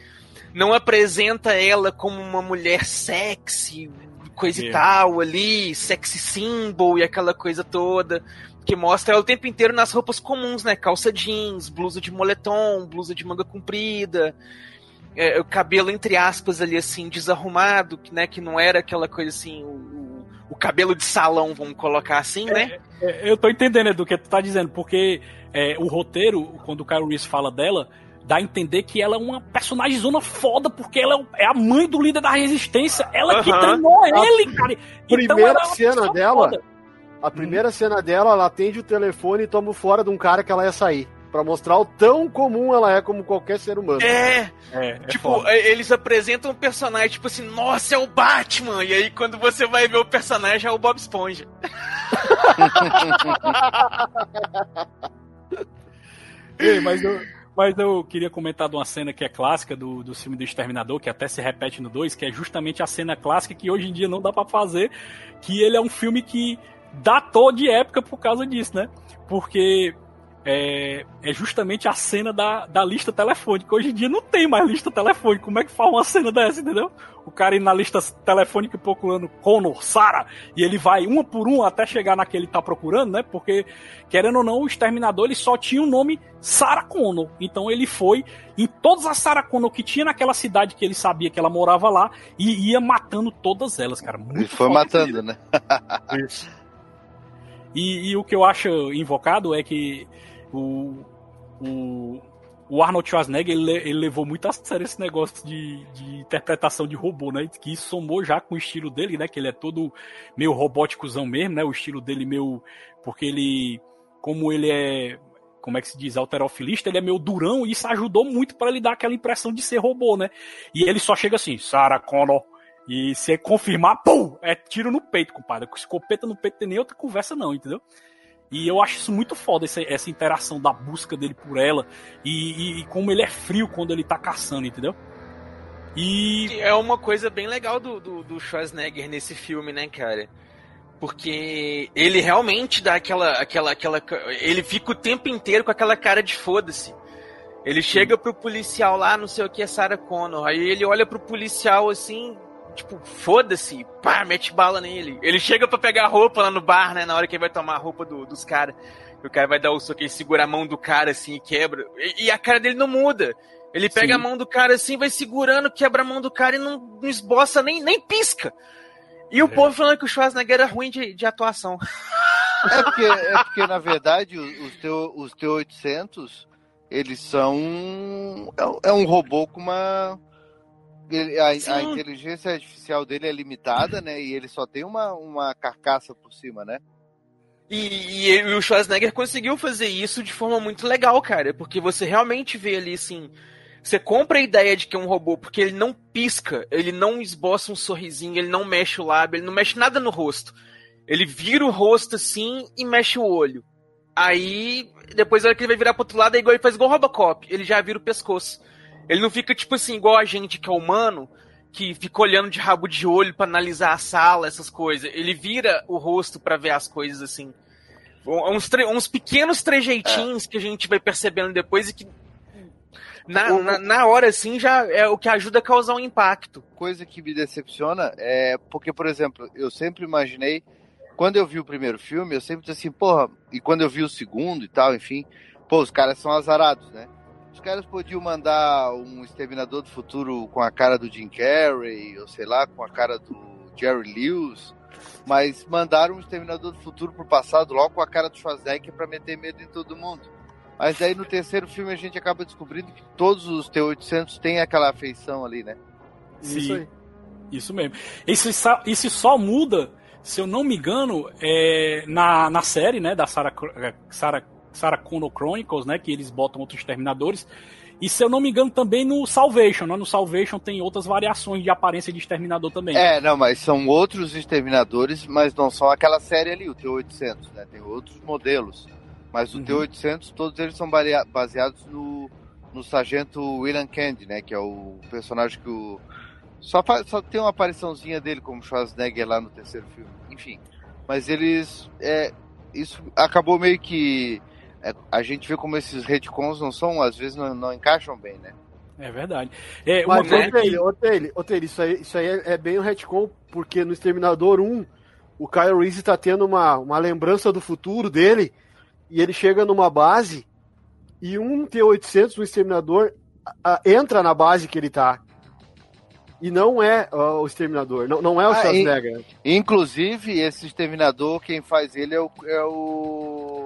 não apresenta ela como uma mulher sexy, coisa e É. tal ali, sexy symbol e aquela coisa toda. Que mostra ela o tempo inteiro nas roupas comuns, né? Calça jeans, blusa de moletom, blusa de manga comprida, é, o cabelo, entre aspas, ali assim, desarrumado, que, né? Que não era aquela coisa assim, o, o- cabelo de salão, vamos colocar assim, né? É, Eu tô entendendo Edu, o que tu tá dizendo, porque é, o roteiro, quando o Kyle Reese fala dela, dá a entender que ela é uma personagem zona foda, porque ela é é a mãe do líder da resistência, ela que Aham. treinou ele, cara. Então primeira é uma cena pessoa dela- foda. A primeira cena dela, ela atende o telefone e toma fora de um cara que ela ia sair. Pra mostrar o tão comum ela é como qualquer ser humano. É, É, é tipo, foda. é, eles apresentam um personagem, tipo assim, nossa, é o Batman! E aí quando você vai ver o personagem é o Bob Esponja. Ei, mas eu, mas eu queria comentar de uma cena que é clássica do, do filme do Exterminador, que até se repete no 2, que é justamente a cena clássica que hoje em dia não dá pra fazer, que ele é um filme que datou de época por causa disso, né? Porque é, é justamente a cena da, da lista telefônica. Hoje em dia não tem mais lista telefônica. Como é que faz uma cena dessa, entendeu? O cara ir na lista telefônica procurando Connor, Sarah, e ele vai uma por uma até chegar naquele que ele tá procurando, né? Porque, querendo ou não, o Exterminador ele só tinha o nome Sarah Connor. Então ele foi em todas as Sarah Connor que tinha naquela cidade que ele sabia que ela morava lá e ia matando todas elas, cara. Muito Ele foi matando, né? Isso. E, e o que eu acho invocado é que o, o, o Arnold Schwarzenegger ele, ele levou muito a sério esse negócio de, de interpretação de robô, né? Que isso somou já com o estilo dele, né? Que ele é todo meio robóticozão mesmo, né? O estilo dele meio. Porque ele. Como ele é. Como é que se diz? Alterofilista, ele é meio durão e isso ajudou muito para ele dar aquela impressão de ser robô, né? E ele só chega assim, Sarah Connor. E se confirmar, pum! É tiro no peito, compadre. Com escopeta no peito tem nem outra conversa, não, entendeu? E eu acho isso muito foda, essa, essa interação da busca dele por ela e, e, e, como ele é frio quando ele tá caçando, entendeu? E. É uma coisa bem legal do, do, do Schwarzenegger nesse filme, né, cara? Porque ele realmente dá aquela, aquela, aquela. Ele fica o tempo inteiro com aquela cara de foda-se. Ele chega pro policial lá, não sei o que, é Sarah Connor. Aí ele olha pro policial assim, tipo, foda-se, pá, mete bala nele. Ele chega para pegar a roupa lá no bar, né? Na hora que ele vai tomar a roupa do, dos caras. O cara vai dar o soco, ele segura a mão do cara assim e quebra. E, e a cara dele não muda. Ele pega Sim. a mão do cara assim, vai segurando, quebra a mão do cara e não, não esboça, nem, nem pisca. E o é. povo falando que o Schwarzenegger era ruim de, de atuação. É porque, é porque, na verdade, os, teu, os T-800, eles são... É, é um robô com uma ele, a, a, inteligência artificial dele é limitada, né? E ele só tem uma, uma carcaça por cima, né? E, e, o Schwarzenegger conseguiu fazer isso de forma muito legal, cara. Porque você realmente vê ali, assim. Você compra a ideia de que é um robô, porque ele não pisca, ele não esboça um sorrisinho, ele não mexe o lábio, ele não mexe nada no rosto. Ele vira o rosto assim e mexe o olho. Aí, depois, na hora que ele vai virar pro outro lado, é igual ele faz igual o Robocop. Ele já vira o pescoço. Ele não fica, tipo assim, igual a gente que é humano, que fica olhando de rabo de olho para analisar a sala, essas coisas. Ele vira o rosto para ver as coisas assim. Uns, uns pequenos trejeitinhos é. que a gente vai percebendo depois e que na, na, na, hora, assim, já é o que ajuda a causar um impacto. Coisa que me decepciona é porque, por exemplo, eu sempre imaginei, quando eu vi o primeiro filme, eu sempre disse assim, porra, e quando eu vi o segundo e tal, enfim, pô, os caras são azarados, né? Os caras podiam mandar um Exterminador do Futuro com a cara do Jim Carrey, ou sei lá, com a cara do Jerry Lewis, mas mandaram um Exterminador do Futuro pro passado logo com a cara do Schwarzenegger para meter medo em todo mundo. Mas aí no terceiro filme a gente acaba descobrindo que todos os T-800 têm aquela afeição ali, né? Sim, isso, aí. isso mesmo. Isso, isso só muda, se eu não me engano, é, na, na série, né, da Sarah, Sarah Sarah Connor Chronicles, né? Que eles botam outros exterminadores. E se eu não me engano, também no Salvation, né? No Salvation tem outras variações de aparência de exterminador também. É, não, mas são outros exterminadores, mas não são aquela série ali, o T-800, né? Tem outros modelos. Mas o uhum. T-800, todos eles são baseados no, no sargento William Candy, né? Que é o personagem que o... Só, só tem uma apariçãozinha dele como Schwarzenegger lá no terceiro filme. Enfim, mas eles... É, isso acabou meio que a gente vê como esses retcons não são, às vezes não, não encaixam bem, né? É verdade. É, uma Mas, coisa que... Otelho, Otelho, isso aí, isso aí é, é bem um retcon, porque no Exterminador 1, o Kyle Reese tá tendo uma, uma lembrança do futuro dele, e ele chega numa base, e um T-800 no Exterminador a, entra na base que ele tá. E não é uh, o Exterminador, não, não é o ah, Schwarzenegger. inclusive, esse Exterminador, quem faz ele é o, é o é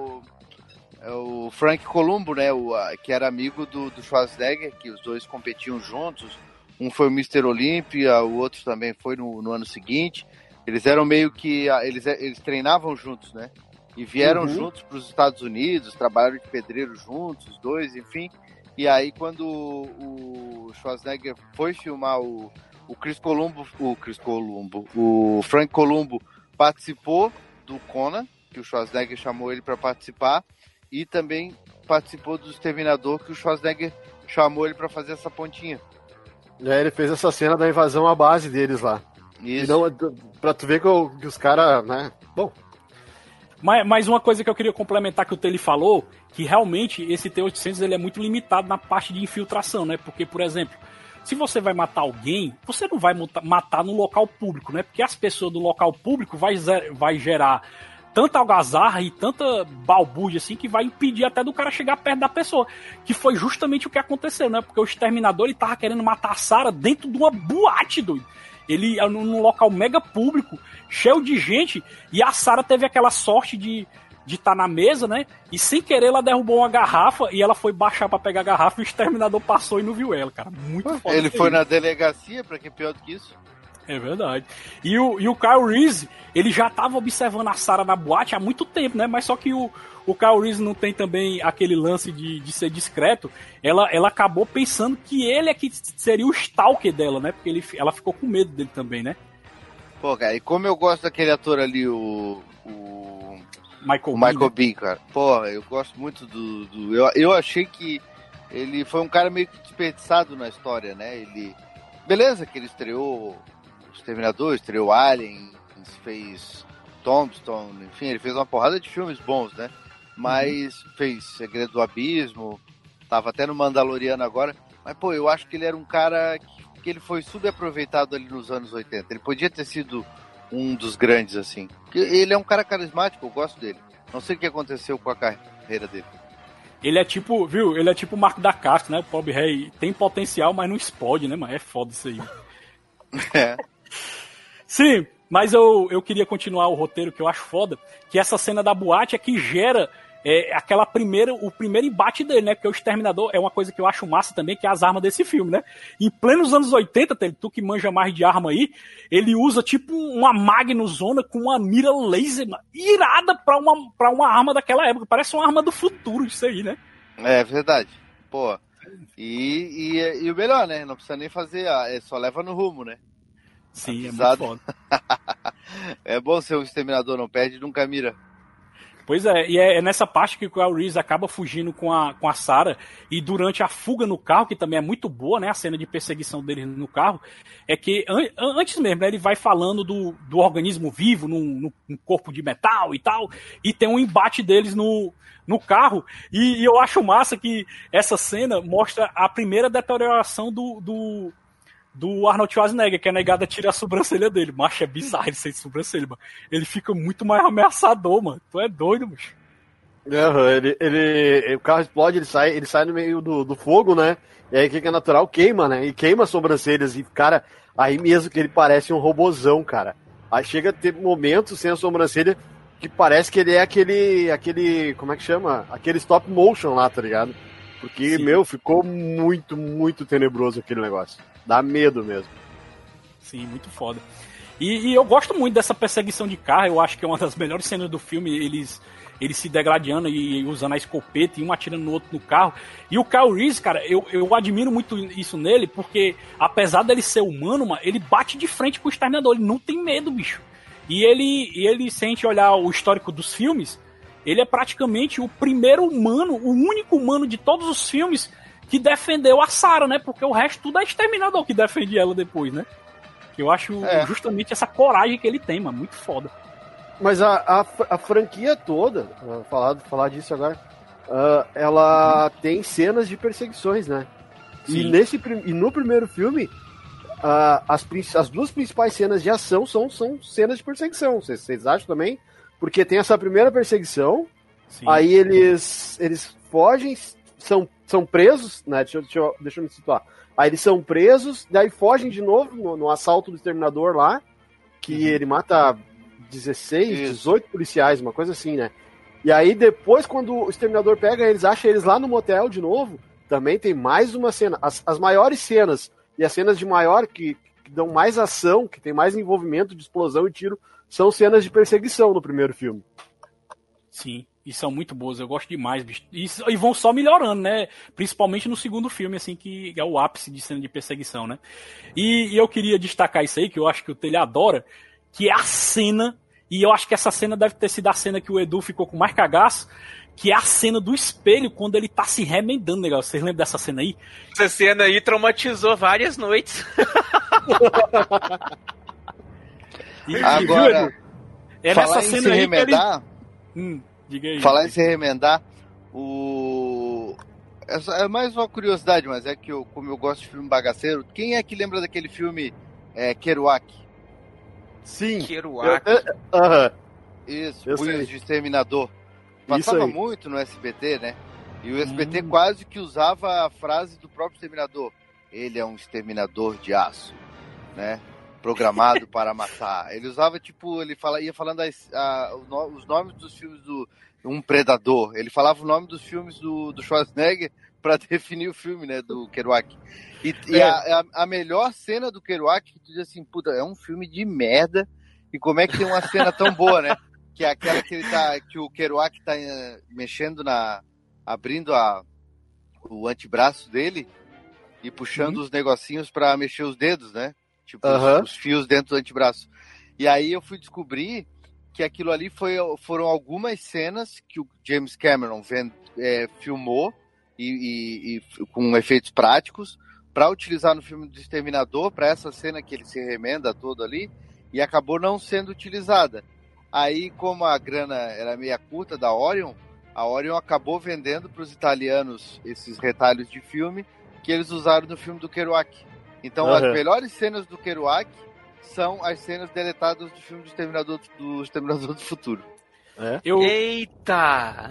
o Frank Columbo, né? O, que era amigo do, do Schwarzenegger, que os dois competiam juntos. Um foi o Mr. Olympia, o outro também foi no, no ano seguinte. Eles eram meio que. Eles, eles treinavam juntos, né? E vieram uhum. juntos para os Estados Unidos, trabalharam de pedreiro juntos, os dois, enfim. E aí, quando o Schwarzenegger foi filmar o, o Chris Columbo, o Chris Columbo, o Frank Columbo participou do Conan, que o Schwarzenegger chamou ele para participar e também participou do Exterminador, que o Schwarzenegger chamou ele para fazer essa pontinha. É, ele fez essa cena da invasão à base deles lá. Isso. Não, pra tu ver que, que os caras, né? Bom. Mas, mas uma coisa que eu queria complementar que o Tele falou, que realmente esse T-800 ele é muito limitado na parte de infiltração, né? Porque, por exemplo, se você vai matar alguém, você não vai matar no local público, né? Porque as pessoas do local público vai, vai gerar tanta algazarra e tanta balbúrdia assim que vai impedir até do cara chegar perto da pessoa. Que foi justamente o que aconteceu, né? Porque o exterminador ele tava querendo matar a Sarah dentro de uma boate, doido. Ele num local mega público, cheio de gente, e a Sarah teve aquela sorte de de estar tá na mesa, né? E sem querer ela derrubou uma garrafa e ela foi baixar para pegar a garrafa e o exterminador passou e não viu ela, cara. Muito foda. Ele foi na delegacia, pra que pior do que isso? É verdade. E o, e o Kyle Reese, ele já tava observando a Sarah na boate há muito tempo, né? Mas só que o, o Kyle Reese não tem também aquele lance de, de ser discreto. Ela, ela acabou pensando que ele é que seria o stalker dela, né? Porque ele, ela ficou com medo dele também, né? Pô, cara, e como eu gosto daquele ator ali, o. o... Michael, o Michael Bean, cara. Pô, eu gosto muito do. do... Eu, eu achei que ele foi um cara meio que desperdiçado na história, né? Ele. Beleza que ele estreou Exterminador, estreou Alien, fez Tombstone, enfim, ele fez uma porrada de filmes bons, né? Mas uhum. fez Segredo do Abismo, tava até no Mandaloriano agora. Mas, pô, eu acho que ele era um cara que, que ele foi subaproveitado ali nos anos 80. Ele podia ter sido um dos grandes, assim. Ele é um cara carismático, eu gosto dele. Não sei o que aconteceu com a carreira dele. Ele é tipo, viu? Ele é tipo o Marco da Casca, né? O Bob Rey tem potencial, mas não explode, né? Mas é foda isso aí. É. Sim, mas eu, eu queria continuar o roteiro que eu acho foda, que essa cena da boate é que gera é, aquela primeira, o primeiro embate dele, né? Porque o Exterminador é uma coisa que eu acho massa também, que é as armas desse filme, né? Em plenos anos 80, tu que manja mais de arma aí, ele usa tipo uma Magnuzona com uma mira laser irada pra uma, pra uma arma daquela época. Parece uma arma do futuro isso aí, né? É verdade. Pô. E, e, e o melhor, né? Não precisa nem fazer, é, só leva no rumo, né? Sim, Avisado. é muito foda. é bom ser um exterminador, não perde nunca mira. Pois é, e é, é nessa parte que o Kyle Reese acaba fugindo com a, com a Sarah, e durante a fuga no carro, que também é muito boa, né, a cena de perseguição dele no carro, é que an antes mesmo, né, ele vai falando do, do organismo vivo num, num, corpo de metal e tal, e tem um embate deles no, no carro, e, e eu acho massa que essa cena mostra a primeira deterioração do, do do Arnold Schwarzenegger, que é a tirar a sobrancelha dele. Macho, é bizarro ele sem sobrancelha, mano. Ele fica muito mais ameaçador, mano. Tu é doido, macho. Uhum, ele, ele, o carro explode, ele sai, ele sai no meio do, do fogo, né? E aí o que é natural queima, né? E queima as sobrancelhas. E, cara, aí mesmo que ele parece um robozão, cara. Aí chega a ter momentos sem a sobrancelha que parece que ele é aquele. aquele. como é que chama? Aquele stop motion lá, tá ligado? Porque, Sim. meu, ficou muito, muito tenebroso aquele negócio. Dá medo mesmo. Sim, muito foda. E, e, eu gosto muito dessa perseguição de carro, eu acho que é uma das melhores cenas do filme, eles, eles se degradando e usando a escopeta e um atirando no outro no carro. E o Kyle Reese, cara, eu, eu admiro muito isso nele, porque apesar dele ser humano, mano, ele bate de frente com o exterminador, ele não tem medo, bicho. E ele, e ele, se a gente olhar o histórico dos filmes, ele é praticamente o primeiro humano, o único humano de todos os filmes que defendeu a Sarah, né? Porque o resto tudo é exterminador que defende ela depois, né? Que eu acho é. justamente essa coragem que ele tem, mano. Muito foda. Mas a, a, a franquia toda, falar, falar disso agora, uh, ela tem cenas de perseguições, né? E, nesse, e no primeiro filme, uh, as, as duas principais cenas de ação são, são cenas de perseguição. Vocês acham também? Porque tem essa primeira perseguição, Sim. aí eles, eles fogem, são são presos, né? Deixa, deixa, eu, deixa eu me situar. Aí eles são presos, daí fogem de novo no, no assalto do exterminador lá, que uhum. ele mata 16, Isso. 18 policiais, uma coisa assim, né? E aí depois, quando o exterminador pega eles, acha eles lá no motel de novo, também tem mais uma cena. As, as maiores cenas e as cenas de maior que, que dão mais ação, que tem mais envolvimento de explosão e tiro, são cenas de perseguição no primeiro filme. Sim. E são muito boas, eu gosto demais, bicho. E, e, vão só melhorando, né? Principalmente no segundo filme, assim, que é o ápice de cena de perseguição, né? E, e eu queria destacar isso aí, que eu acho que o Telha adora, que é a cena, e eu acho que essa cena deve ter sido a cena que o Edu ficou com mais cagaço, que é a cena do espelho, quando ele tá se remendando, legal. Vocês lembram dessa cena aí? Essa cena aí traumatizou várias noites. e, Agora, é nessa cena aí remedar, Hum, diga aí. Falar em se remendar, o. Essa é mais uma curiosidade, mas é que eu, como eu gosto de filme bagaceiro, quem é que lembra daquele filme é, Kerouac? Sim. Kerouac. Eu- eu- Aham. Isso, Eu Punhos sei. de Exterminador. Passava muito no SBT, né? E o SBT Hum. quase que usava a frase do próprio Exterminador. Ele é um exterminador de aço, né? Programado para matar. Ele usava, tipo, ele fala, ia falando as- a- os nomes dos filmes do Um Predador. Ele falava o nome dos filmes do, do Schwarzenegger para definir o filme, né? Do Kerouac. E, e É. a, a- a melhor cena do Kerouac, que tu diz assim, puta, é um filme de merda. E como é que tem uma cena tão boa, né? Que é aquela que ele tá. Que o Kerouac tá eh, mexendo na. abrindo a, o antebraço dele e puxando os negocinhos pra mexer os dedos, né? Tipo, os- Aham. os, fios dentro do antebraço. E aí eu fui descobrir que aquilo ali foi, foram algumas cenas que o James Cameron ven- eh, filmou e, e- e com efeitos práticos para utilizar no filme do Exterminador, para essa cena que ele se remenda todo ali, e acabou não sendo utilizada. Aí, como a grana era meia curta da Orion, a Orion acabou vendendo para os italianos esses retalhos de filme que eles usaram no filme do Kerouac. Então, Aham. as melhores cenas do Kerouac são as cenas deletadas do filme do Exterminador do, Exterminador do Futuro. Eu, Eita!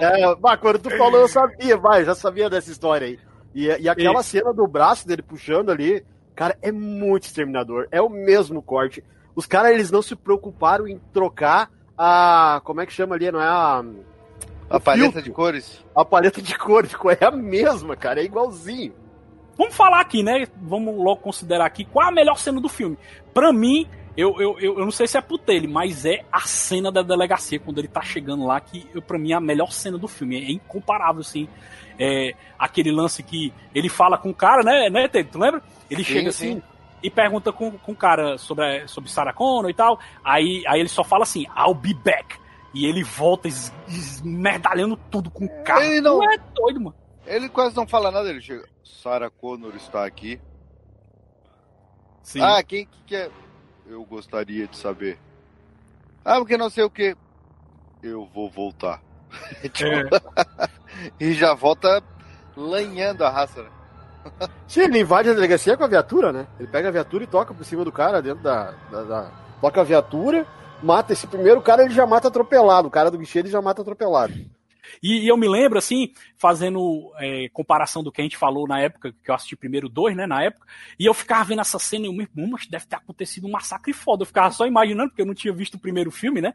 É, bah, quando tu falou, eu sabia, vai, já sabia dessa história aí. E, e aquela cena do braço dele puxando ali, cara, é muito exterminador. É o mesmo corte. Os caras, eles não se preocuparam em trocar a. Como é que chama ali? Não é a. A paleta filtro. de cores. A paleta de cor, de cor é a mesma, cara, é igualzinho. Vamos falar aqui, né? Vamos logo considerar aqui qual a melhor cena do filme. Pra mim, eu, eu, eu, eu não sei se é putele, mas é a cena da delegacia, quando ele tá chegando lá, que eu, pra mim é a melhor cena do filme. É incomparável, assim. É aquele lance que ele fala com o cara, né, né, Ted? Tu lembra? Ele Sim, chega sim. assim e pergunta com, com o cara sobre, sobre Sarah Connor e tal. Aí, aí ele só fala assim, I'll be back. E ele volta es- esmerdalhando tudo com o carro. Ele não- Tu é doido, mano. Ele quase não fala nada, ele chega. Sarah Connor está aqui. Sim. Ah, quem que quer? Eu gostaria de saber. Ah, porque não sei o que. Eu vou voltar. Tipo, e já volta lanhando a raça, né? Sim, ele invade a delegacia com a viatura, né? Ele pega a viatura e toca por cima do cara dentro da. da- da- Toca a viatura, mata esse primeiro cara, ele já mata atropelado. O cara do guichê ele já mata atropelado. E, e eu me lembro, assim, fazendo é, comparação do que a gente falou na época, que eu assisti primeiro dois, né, na época, e eu ficava vendo essa cena e eu, irmão, mas deve ter acontecido um massacre foda. Eu ficava só imaginando, porque eu não tinha visto o primeiro filme, né?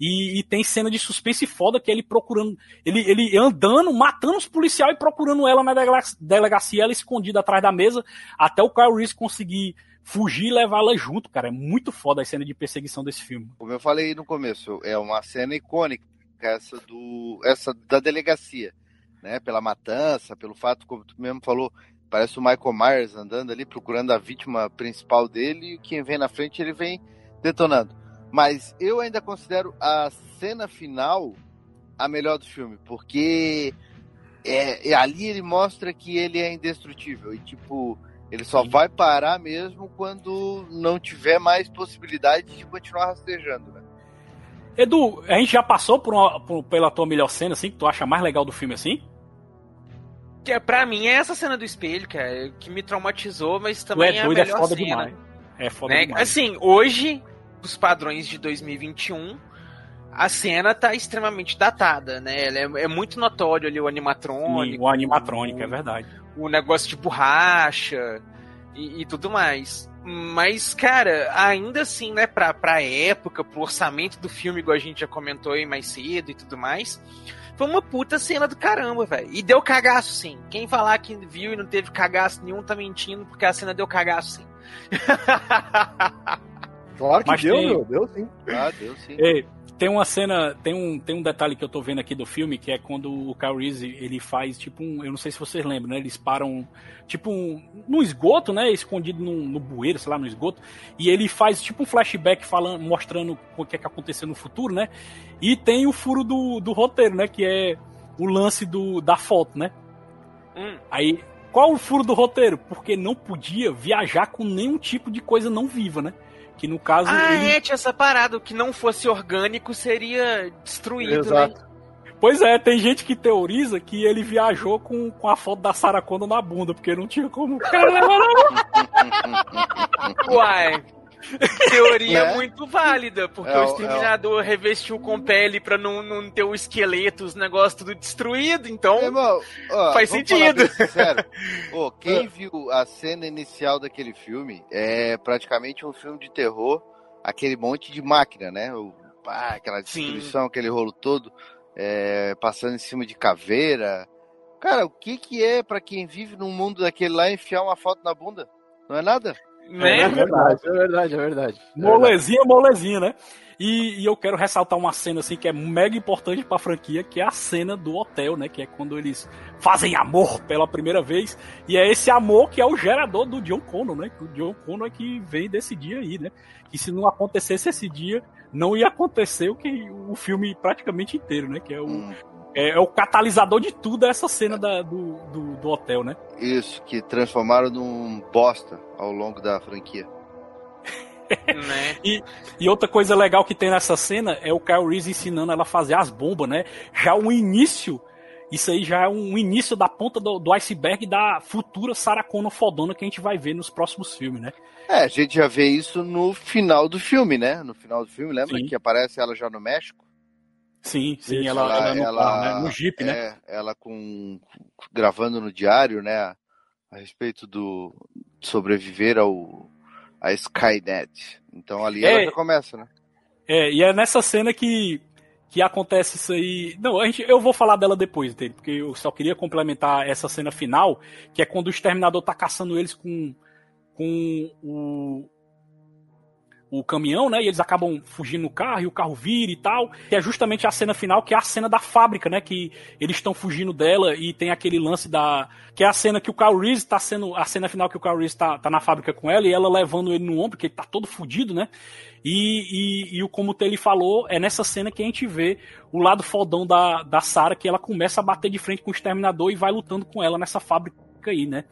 E, e tem cena de suspense foda que é ele procurando, ele, ele andando, matando os policiais e procurando ela na delega- delegacia, ela escondida atrás da mesa, até o Kyle Reese conseguir fugir e levar ela junto, cara. É muito foda a cena de perseguição desse filme. Como eu falei no começo, é uma cena icônica essa do essa da delegacia, né? Pela matança, pelo fato, como tu mesmo falou, parece o Michael Myers andando ali procurando a vítima principal dele e quem vem na frente ele vem detonando. Mas eu ainda considero a cena final a melhor do filme, porque é, é ali ele mostra que ele é indestrutível e tipo ele só vai parar mesmo quando não tiver mais possibilidade de continuar rastejando, né? Edu, a gente já passou por uma- por- pela tua melhor cena, assim, que tu acha mais legal do filme, assim? Que é, pra mim é essa cena do espelho, cara, que me traumatizou, mas Tu também é é a doido, é melhor foda cena. demais. É foda né? demais. Assim, hoje, os padrões de 2021, a cena tá extremamente datada, né? Ela é, é muito notório ali o animatrônico. Sim, o animatrônico, é verdade. o negócio de borracha e, e tudo mais. Mas, cara, ainda assim, né, pra, pra época, pro orçamento do filme, igual a gente já comentou aí mais cedo e tudo mais, foi uma puta cena do caramba, velho. E deu cagaço, sim. Quem falar que viu e não teve cagaço nenhum tá mentindo, porque a cena deu cagaço, sim. Claro que Mas deu, tem- meu, deu sim. Ah, Deus sim. Ei, tem uma cena, tem um, tem um detalhe que eu tô vendo aqui do filme, que é quando o Kyle Reese, ele faz tipo um, eu não sei se vocês lembram, né? Eles param, tipo um, no esgoto, né? Escondido no, no bueiro, sei lá, no esgoto, e ele faz tipo um flashback falando, mostrando o que é que aconteceu no futuro, né? E tem o furo do, do roteiro, né? Que é o lance do, da foto, né? Hum, Aí, qual o furo do roteiro? Porque não podia viajar com nenhum tipo de coisa não viva, né? Que no caso. Ah, ele... é, tinha essa parada. O que não fosse orgânico seria destruído, Exato. né? Pois é, tem gente que teoriza que ele viajou com, com a foto da Sarah Connor na bunda, porque não tinha como. Uai. Teoria Né? muito válida, porque É o o- exterminador revestiu com pele pra não, não ter o esqueleto, os negócios tudo destruído, então. Irmão, ó, Faz sentido. Ô, quem viu a cena inicial daquele filme é praticamente um filme de terror, aquele monte de máquina, né? O, pá, aquela Sim. destruição, aquele rolo todo, é, passando em cima de caveira. Cara, o que que é pra quem vive num mundo daquele lá enfiar uma foto na bunda? Não é nada? Né? É verdade, é verdade, é verdade. É verdade. Molezinha, molezinha, né? E, e eu quero ressaltar uma cena assim que é mega importante pra franquia, que é a cena do hotel, né? Que é quando eles fazem amor pela primeira vez. E é esse amor que é o gerador do John Connor, né? Que o John Connor é que vem desse dia aí, né? E se não acontecesse esse dia, não ia acontecer o que o filme praticamente inteiro, né? Que é o, Hum, é, é o catalisador de tudo essa cena da- do, do, do hotel, né? isso, que transformaram num bosta ao longo da franquia. né? E outra coisa legal que tem nessa cena é o Kyle Reese ensinando ela a fazer as bombas, né? Já o início, isso aí já é um início da ponta do, do iceberg da futura Sarah Connor fodona que a gente vai ver nos próximos filmes, né? É, a gente já vê isso no final do filme, né? No final do filme, lembra Sim. que aparece ela já no México? Sim, sim, Isso, ela, ela, no, carro, né? no Jeep, né? é, Ela com gravando no diário, né, a, a respeito do sobreviver ao a Skynet. Então ali É. ela já começa, né? É, e é nessa cena que, que acontece isso aí. Não, a gente, eu vou falar dela depois, dele, porque eu só queria complementar essa cena final, que é quando o exterminador tá caçando eles com, com o, o caminhão, né? E eles acabam fugindo no carro e o carro vira e tal. Que é justamente a cena final, que é a cena da fábrica, né? Que eles estão fugindo dela e tem aquele lance da. Que é a cena que o Carl Reese tá sendo. A cena final que o Carl Reese tá, tá na fábrica com ela e ela levando ele no ombro, porque ele tá todo fudido, né? E, e, e o como o Telly falou, é nessa cena que a gente vê o lado fodão da, da Sarah, que ela começa a bater de frente com o exterminador e vai lutando com ela nessa fábrica aí, né?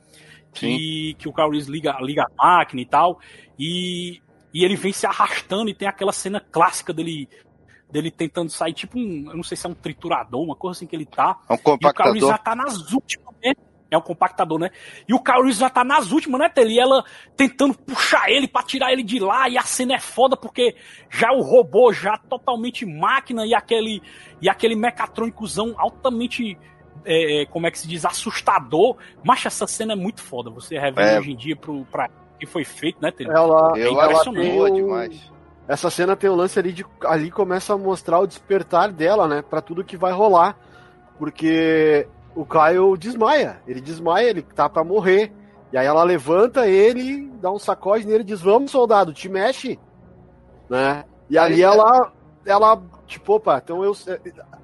Que, que o Carl Reese liga, liga a máquina e tal. E, e ele vem se arrastando e tem aquela cena clássica dele dele tentando sair, tipo um, eu não sei se é um triturador, uma coisa assim que ele tá. É um E o Carl Reese compactador. já tá nas últimas, né? É um compactador, né? E o Carl Reese já tá nas últimas, né, Telly? E ela tentando puxar ele pra tirar ele de lá. E a cena é foda porque já o robô, já totalmente máquina e aquele, e aquele mecatrônicozão altamente, é, é, como é que se diz, assustador. Mas essa cena é muito foda. Você revê É. hoje em dia pro, pra que foi feito, né, Telly? Ela, Eu ela tem o- demais. Essa cena tem o lance ali de. Ali começa a mostrar o despertar dela, né? Pra tudo que vai rolar. Porque o Kyle desmaia. Ele desmaia, ele tá pra morrer. E aí ela levanta ele, dá um sacode nele e diz: Vamos, soldado, te mexe. Né? E ali Aí, ela. Ela, tipo, opa, então eu,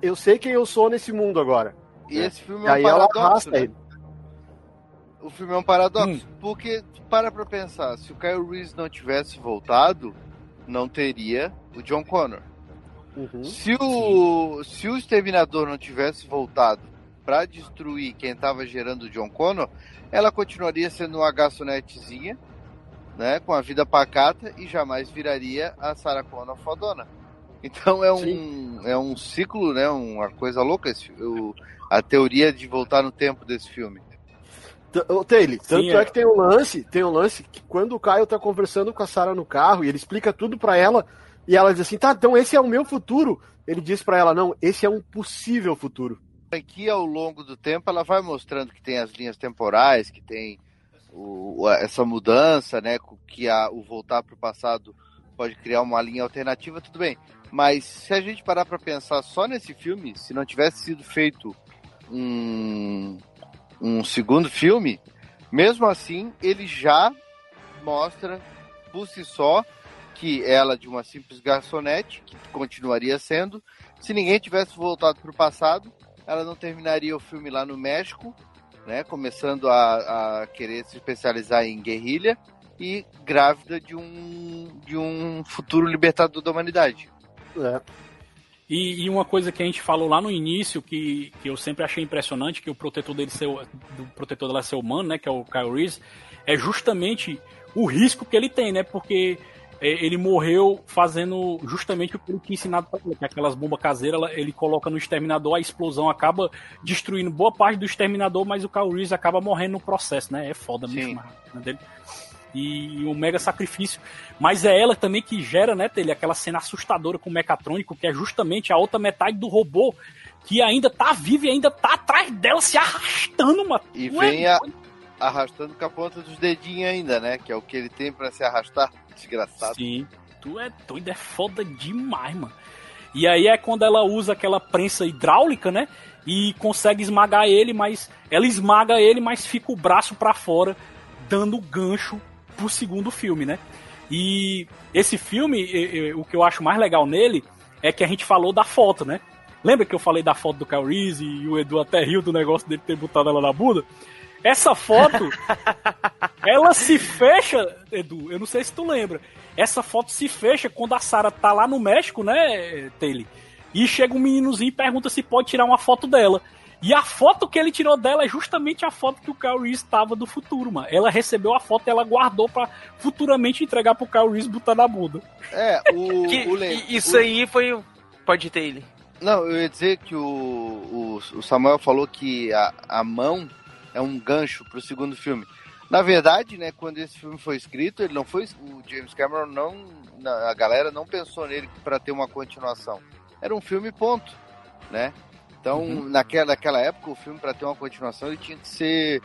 eu sei quem eu sou nesse mundo agora. E esse filme E é um aí ela paradoxo, arrasta né? ele. O filme é um paradoxo, Hum. porque para pra pensar, se o Kyle Reese não tivesse voltado, não teria o John Connor. Uhum. Se o, se o Exterminador não tivesse voltado para destruir quem estava gerando o John Connor, ela continuaria sendo uma garçonetezinha, né, com a vida pacata e jamais viraria a Sarah Connor fodona. Então é um, é um ciclo, né, uma coisa louca esse, o, a teoria de voltar no tempo desse filme. Taylor, tanto é. é. que tem um lance, tem um lance que quando o Caio tá conversando com a Sarah no carro e ele explica tudo pra ela, e ela diz assim, tá, então esse é o meu futuro. Ele diz pra ela, não, esse é um possível futuro. Aqui ao longo do tempo ela vai mostrando que tem as linhas temporais, que tem o- essa mudança, né, que a, o voltar para o passado pode criar uma linha alternativa, tudo bem. Mas se a gente parar para pensar só nesse filme, se não tivesse sido feito um, um segundo filme, mesmo assim ele já mostra por si só que ela de uma simples garçonete, que continuaria sendo, se ninguém tivesse voltado para o passado, ela não terminaria o filme lá no México, né, começando a, a querer se especializar em guerrilha e grávida de um de um futuro libertador da humanidade. É. E, e uma coisa que a gente falou lá no início, que, que eu sempre achei impressionante, que o protetor dele ser, o- do protetor dela ser humano, né, que é o Kyle Reese, é justamente o risco que ele tem, né, porque é, ele morreu fazendo justamente o que ele tinha ensinado pra ele, que aquelas bombas caseiras, ele coloca no exterminador, a explosão acaba destruindo boa parte do exterminador, mas o Kyle Reese acaba morrendo no processo, né? É foda mesmo. Dele. E um mega sacrifício. Mas é ela também que gera, né, Tele, aquela cena assustadora com o mecatrônico, que é justamente a outra metade do robô que ainda tá vivo e ainda tá atrás dela se arrastando, mano. E vem a, arrastando com a ponta dos dedinhos ainda, né? Que é o que ele tem para se arrastar. Desgraçado. Sim, tu é doido, é foda demais, mano. E aí é quando ela usa aquela prensa hidráulica, né? E consegue esmagar ele, mas ela esmaga ele, mas fica o braço para fora, dando gancho pro segundo filme, né? E esse filme, o que eu acho mais legal nele é que a gente falou da foto, né? Lembra que eu falei da foto do Kyle Reese e o Edu até riu do negócio dele ter botado ela na Buda? Essa foto, ela se fecha, Edu, eu não sei se tu lembra. Essa foto se fecha quando a Sarah tá lá no México, né, Taylor? E chega um meninozinho e pergunta se pode tirar uma foto dela. E a foto que ele tirou dela é justamente a foto que o Kyle Reese estava do futuro, mano. Ela recebeu a foto e ela guardou para futuramente entregar pro Kyle Reese botar na bunda. É, o. Que, o isso o... aí foi. Pode ter ele. Não, eu ia dizer que o, o, o Samuel falou que a, a mão é um gancho para o segundo filme. Na verdade, né, quando esse filme foi escrito, ele não foi o James Cameron não a galera não pensou nele para ter uma continuação. Era um filme ponto, né? Então, uhum. naquela, naquela época, o filme para ter uma continuação, ele tinha que ser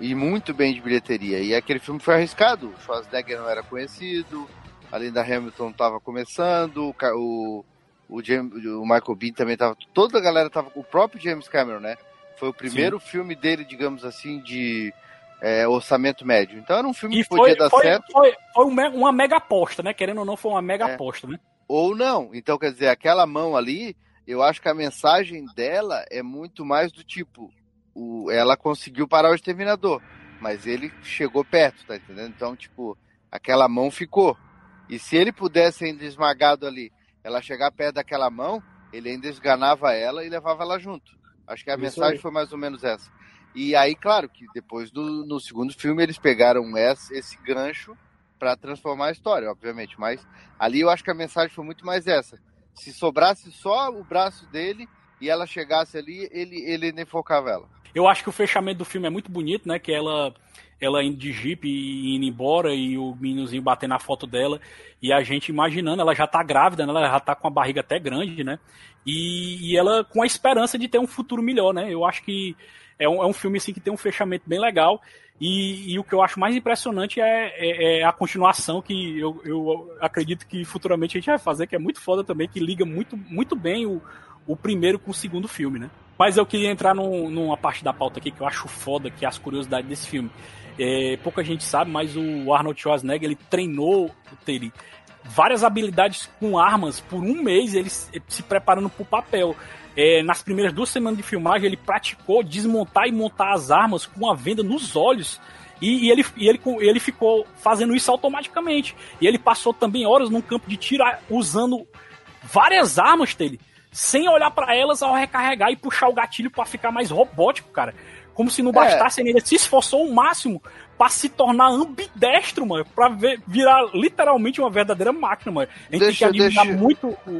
e muito bem de bilheteria. E aquele filme foi arriscado. O Schwarzenegger não era conhecido, a Linda Hamilton estava começando, o, o, James, o Michael Bean também estava. Toda a galera estava. O próprio James Cameron, né? Foi o primeiro Sim. filme dele, digamos assim, de é, orçamento médio. Então era um filme e que podia dar foi, certo. Foi, foi uma mega aposta, né? Querendo ou não, foi uma mega é. aposta, né? Ou não. Então, quer dizer, aquela mão ali, eu acho que a mensagem dela é muito mais do tipo: o, ela conseguiu parar o exterminador, mas ele chegou perto, tá entendendo? Então, tipo, aquela mão ficou. E se ele pudesse ainda esmagado ali, ela chegar perto daquela mão, ele ainda esganava ela e levava ela junto. Acho que a Isso mensagem aí. foi mais ou menos essa. E aí, claro, que depois do no segundo filme eles pegaram esse, esse gancho para transformar a história, obviamente. Mas ali eu acho que a mensagem foi muito mais essa. Se sobrasse só o braço dele e ela chegasse ali, ele, ele nem focava ela. Eu acho que o fechamento do filme é muito bonito, né? Que ela ela indo de jipe e indo embora e o meninozinho batendo na foto dela e a gente imaginando, ela já tá grávida, né? ela já tá com a barriga até grande, né? E, e ela com a esperança de ter um futuro melhor, né? Eu acho que é um, é um filme assim que tem um fechamento bem legal e, e o que eu acho mais impressionante é, é, é a continuação que eu, eu, acredito que futuramente a gente vai fazer, que é muito foda também, que liga muito, muito bem o, o primeiro com o segundo filme, né? Mas eu queria entrar num, numa parte da pauta aqui que eu acho foda, que é as curiosidades desse filme. É, pouca gente sabe, mas o Arnold Schwarzenegger ele treinou ele, várias habilidades com armas por um mês, ele se preparando para o papel. É, nas primeiras duas semanas de filmagem, ele praticou desmontar e montar as armas com a venda nos olhos. E, e, ele, e ele, ele ficou fazendo isso automaticamente. E ele passou também horas num campo de tiro usando várias armas dele sem olhar para elas ao recarregar e puxar o gatilho para ficar mais robótico, cara. Como se não bastasse, é. ele se esforçou o máximo para se tornar ambidestro, mano, pra ver, virar literalmente uma verdadeira máquina, mano. A gente deixa, tem que admirar deixa... muito o,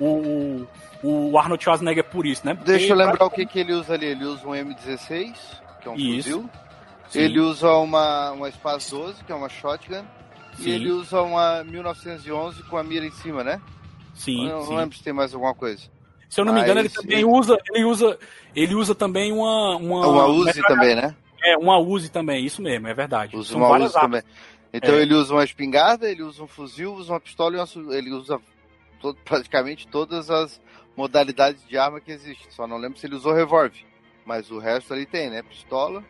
o, o, o, Arnold Schwarzenegger por isso, né? Porque deixa eu lembrar o que, que ele usa ali. Ele usa um M16, que é um isso. fuzil. Sim. Ele usa uma, uma Spaz 12, que é uma shotgun. Sim. E ele usa uma 1911 com a mira em cima, né? Sim. Eu não lembro se tem mais alguma coisa. Se eu não me engano, ele também usa, ele usa, ele usa também uma uma, uma Uzi também, né? É, uma Uzi também, isso mesmo, é verdade. Usa São uma Uzi também. Então é. ele usa uma espingarda, ele usa um fuzil, usa uma pistola e uma, ele usa todo, praticamente todas as modalidades de arma que existem. Só não lembro se ele usou revólver, mas o resto ali tem, né? Pistola,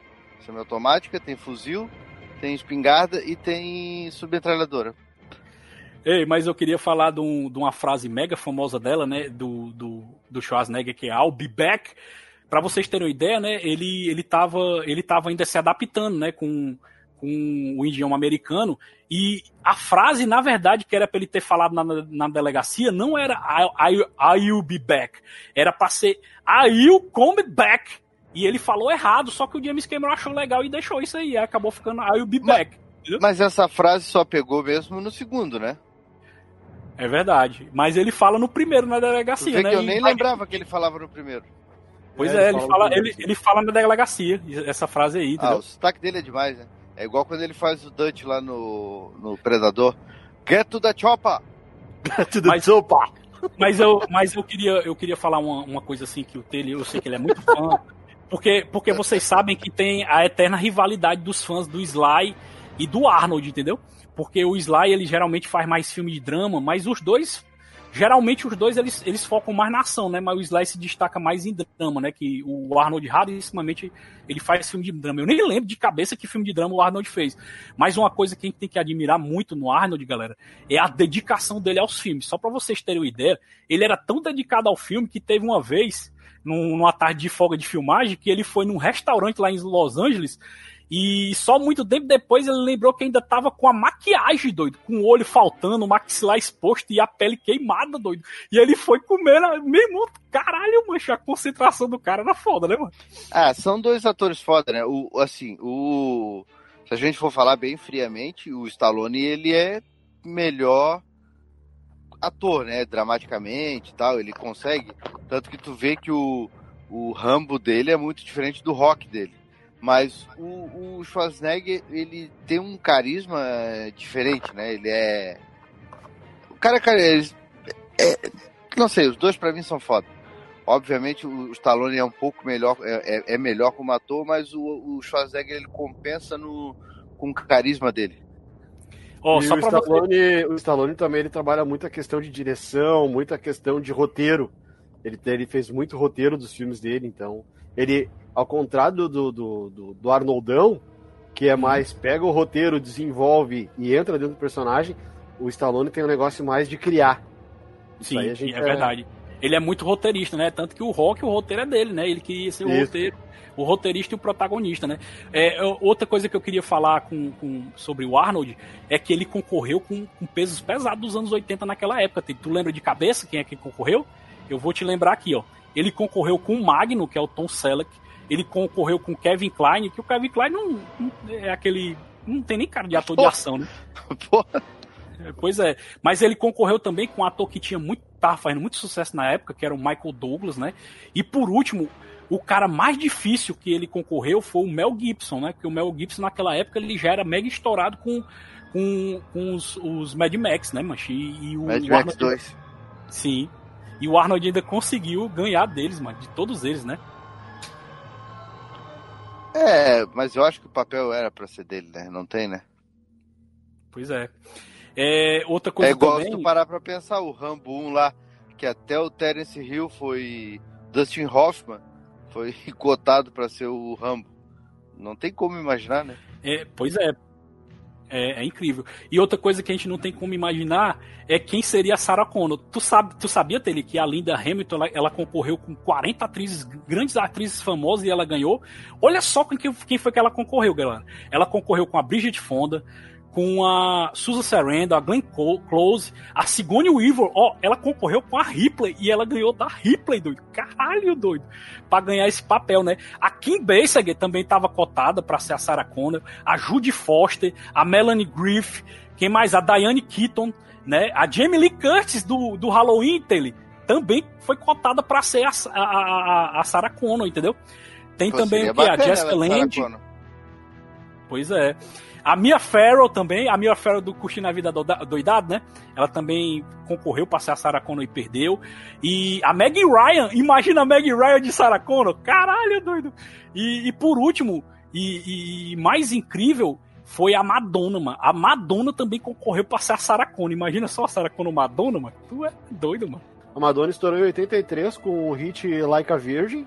semiautomática, tem fuzil, tem espingarda e tem submetralhadora. Ei, mas eu queria falar de, um, de, uma frase mega famosa dela, né? Do, do, do Schwarzenegger, que é I'll be back. Pra vocês terem uma ideia, né? Ele, ele, tava, ele tava ainda se adaptando, né? Com, com o idioma americano. E a frase, na verdade, que era pra ele ter falado na, na delegacia, não era I, I, I'll be back. Era pra ser I'll come back. E ele falou errado, só que o James Cameron achou legal e deixou isso aí. Acabou ficando I'll be back. Mas essa frase só pegou mesmo no segundo, né? É verdade. Mas ele fala no primeiro na delegacia, né? eu nem e... lembrava que ele falava no primeiro. Pois é, é ele, fala, ele, ele fala na delegacia, essa frase aí, entendeu? Ah, o sotaque dele é demais, né? É igual quando ele faz o Dutch lá no, no Predador. Get to the chopper! Get to the mas, chopper! Mas eu, mas eu queria, eu queria falar uma, uma coisa assim que o Tele, eu sei que ele é muito fã. Porque, porque vocês sabem que tem a eterna rivalidade dos fãs do Sly e do Arnold, entendeu? Porque o Sly, ele geralmente faz mais filme de drama, mas os dois Geralmente os dois eles, eles focam mais na ação, né? Mas o Sly se destaca mais em drama, né? Que o Arnold rarissimamente ele faz filme de drama. Eu nem lembro de cabeça que filme de drama o Arnold fez. Mas uma coisa que a gente tem que admirar muito no Arnold, galera, é a dedicação dele aos filmes. Só para vocês terem uma ideia, ele era tão dedicado ao filme que teve uma vez numa tarde de folga de filmagem que ele foi num restaurante lá em Los Angeles e só muito tempo depois ele lembrou que ainda tava com a maquiagem, doido. Com o olho faltando, o maxilar exposto e a pele queimada, doido. E ele foi comer, mesmo, caralho, mancha, a concentração do cara era foda, né, mano? Ah, são dois atores foda, né? O, assim, o. Se a gente for falar bem friamente, o Stallone, ele é melhor ator, né? Dramaticamente tal, ele consegue. Tanto que tu vê que o, o Rambo dele é muito diferente do rock dele. Mas o, o Schwarzenegger, ele tem um carisma diferente, né? Ele é. O cara, cara, ele... é... não sei, os dois para mim são foda. Obviamente o Stallone é um pouco melhor, é, é, é melhor como ator, mas o, o Schwarzenegger ele compensa no, com o carisma dele. Oh, o, Stallone, você... o Stallone também ele trabalha muita questão de direção, muita questão de roteiro. Ele, ele fez muito roteiro dos filmes dele, então ele ao contrário do, do, do, do Arnoldão, que é mais pega o roteiro, desenvolve e entra dentro do personagem, o Stallone tem um negócio mais de criar. Sim, é, é, verdade. Ele é muito roteirista, né? Tanto que o Rock, o roteiro é dele, né? Ele queria ser o Isso. roteiro, o roteirista e o protagonista, né? É, outra coisa que eu queria falar com, com, sobre o Arnold é que ele concorreu com, com, pesos pesados dos anos 80 naquela época. Tu lembra de cabeça quem é que concorreu? Eu vou te lembrar aqui, ó. Ele concorreu com o Magno, que é o Tom Selleck, ele concorreu com Kevin Klein, que o Kevin Klein não, não é aquele. Não tem nem cara de ator de ação, né? Porra. É, pois é. Mas ele concorreu também com um ator que tinha muito. tava fazendo muito sucesso na época, que era o Michael Douglas, né? E por último, o cara mais difícil que ele concorreu foi o Mel Gibson, né? Porque o Mel Gibson naquela época ele já era mega estourado com, com, com os, os Mad Max, né, manche? E, e o Mad Max 2. Sim. E o Arnold ainda conseguiu ganhar deles, mano, de todos eles, né? É, mas eu acho que o papel era pra ser dele, né? Não tem, né? Pois é. é outra coisa é igual também... se tu parar pra pensar, o Rambo 1 lá, que até o Terence Hill foi... Dustin Hoffman foi cotado para ser o Rambo. Não tem como imaginar, né? É, pois é, é, é, incrível. E outra coisa que a gente não tem como imaginar é quem seria a Sarah Connor. Tu, sabe, tu sabia, Tele, que a Linda Hamilton ela, ela, concorreu com 40 atrizes, grandes atrizes famosas e ela ganhou? Olha só com quem, foi que ela concorreu, galera. Ela concorreu com a Bridget Fonda, com a Susan Sarandon, a Glenn Close, a Sigourney Weaver, ó, ela concorreu com a Ripley e ela ganhou da Ripley, doido. Caralho, doido. Pra ganhar esse papel, né? A Kim Basinger também tava cotada para ser a Sarah Connor, a Judy Foster, a Melanie Griffith, quem mais? A Diane Keaton, né? A Jamie Lee Curtis do, do Halloween, ele também foi cotada para ser a, a, a, a Sarah Connor, entendeu? Tem Pô, também o que? A Jessica Lange. Pois é. A Mia Farrow também, a Mia Farrow do Curtindo a Vida Doidado, né? Ela também concorreu para ser a Sarah Connor e perdeu. E a Meg Ryan, imagina a Meg Ryan de Sarah Connor, caralho, doido. E, e por último, e, e, mais incrível, foi a Madonna, mano. A Madonna também concorreu para ser a Sarah Connor. Imagina só a Sarah Connor Madonna, mano. Tu é doido, mano. A Madonna estourou em 83 com o hit Like a Virgin.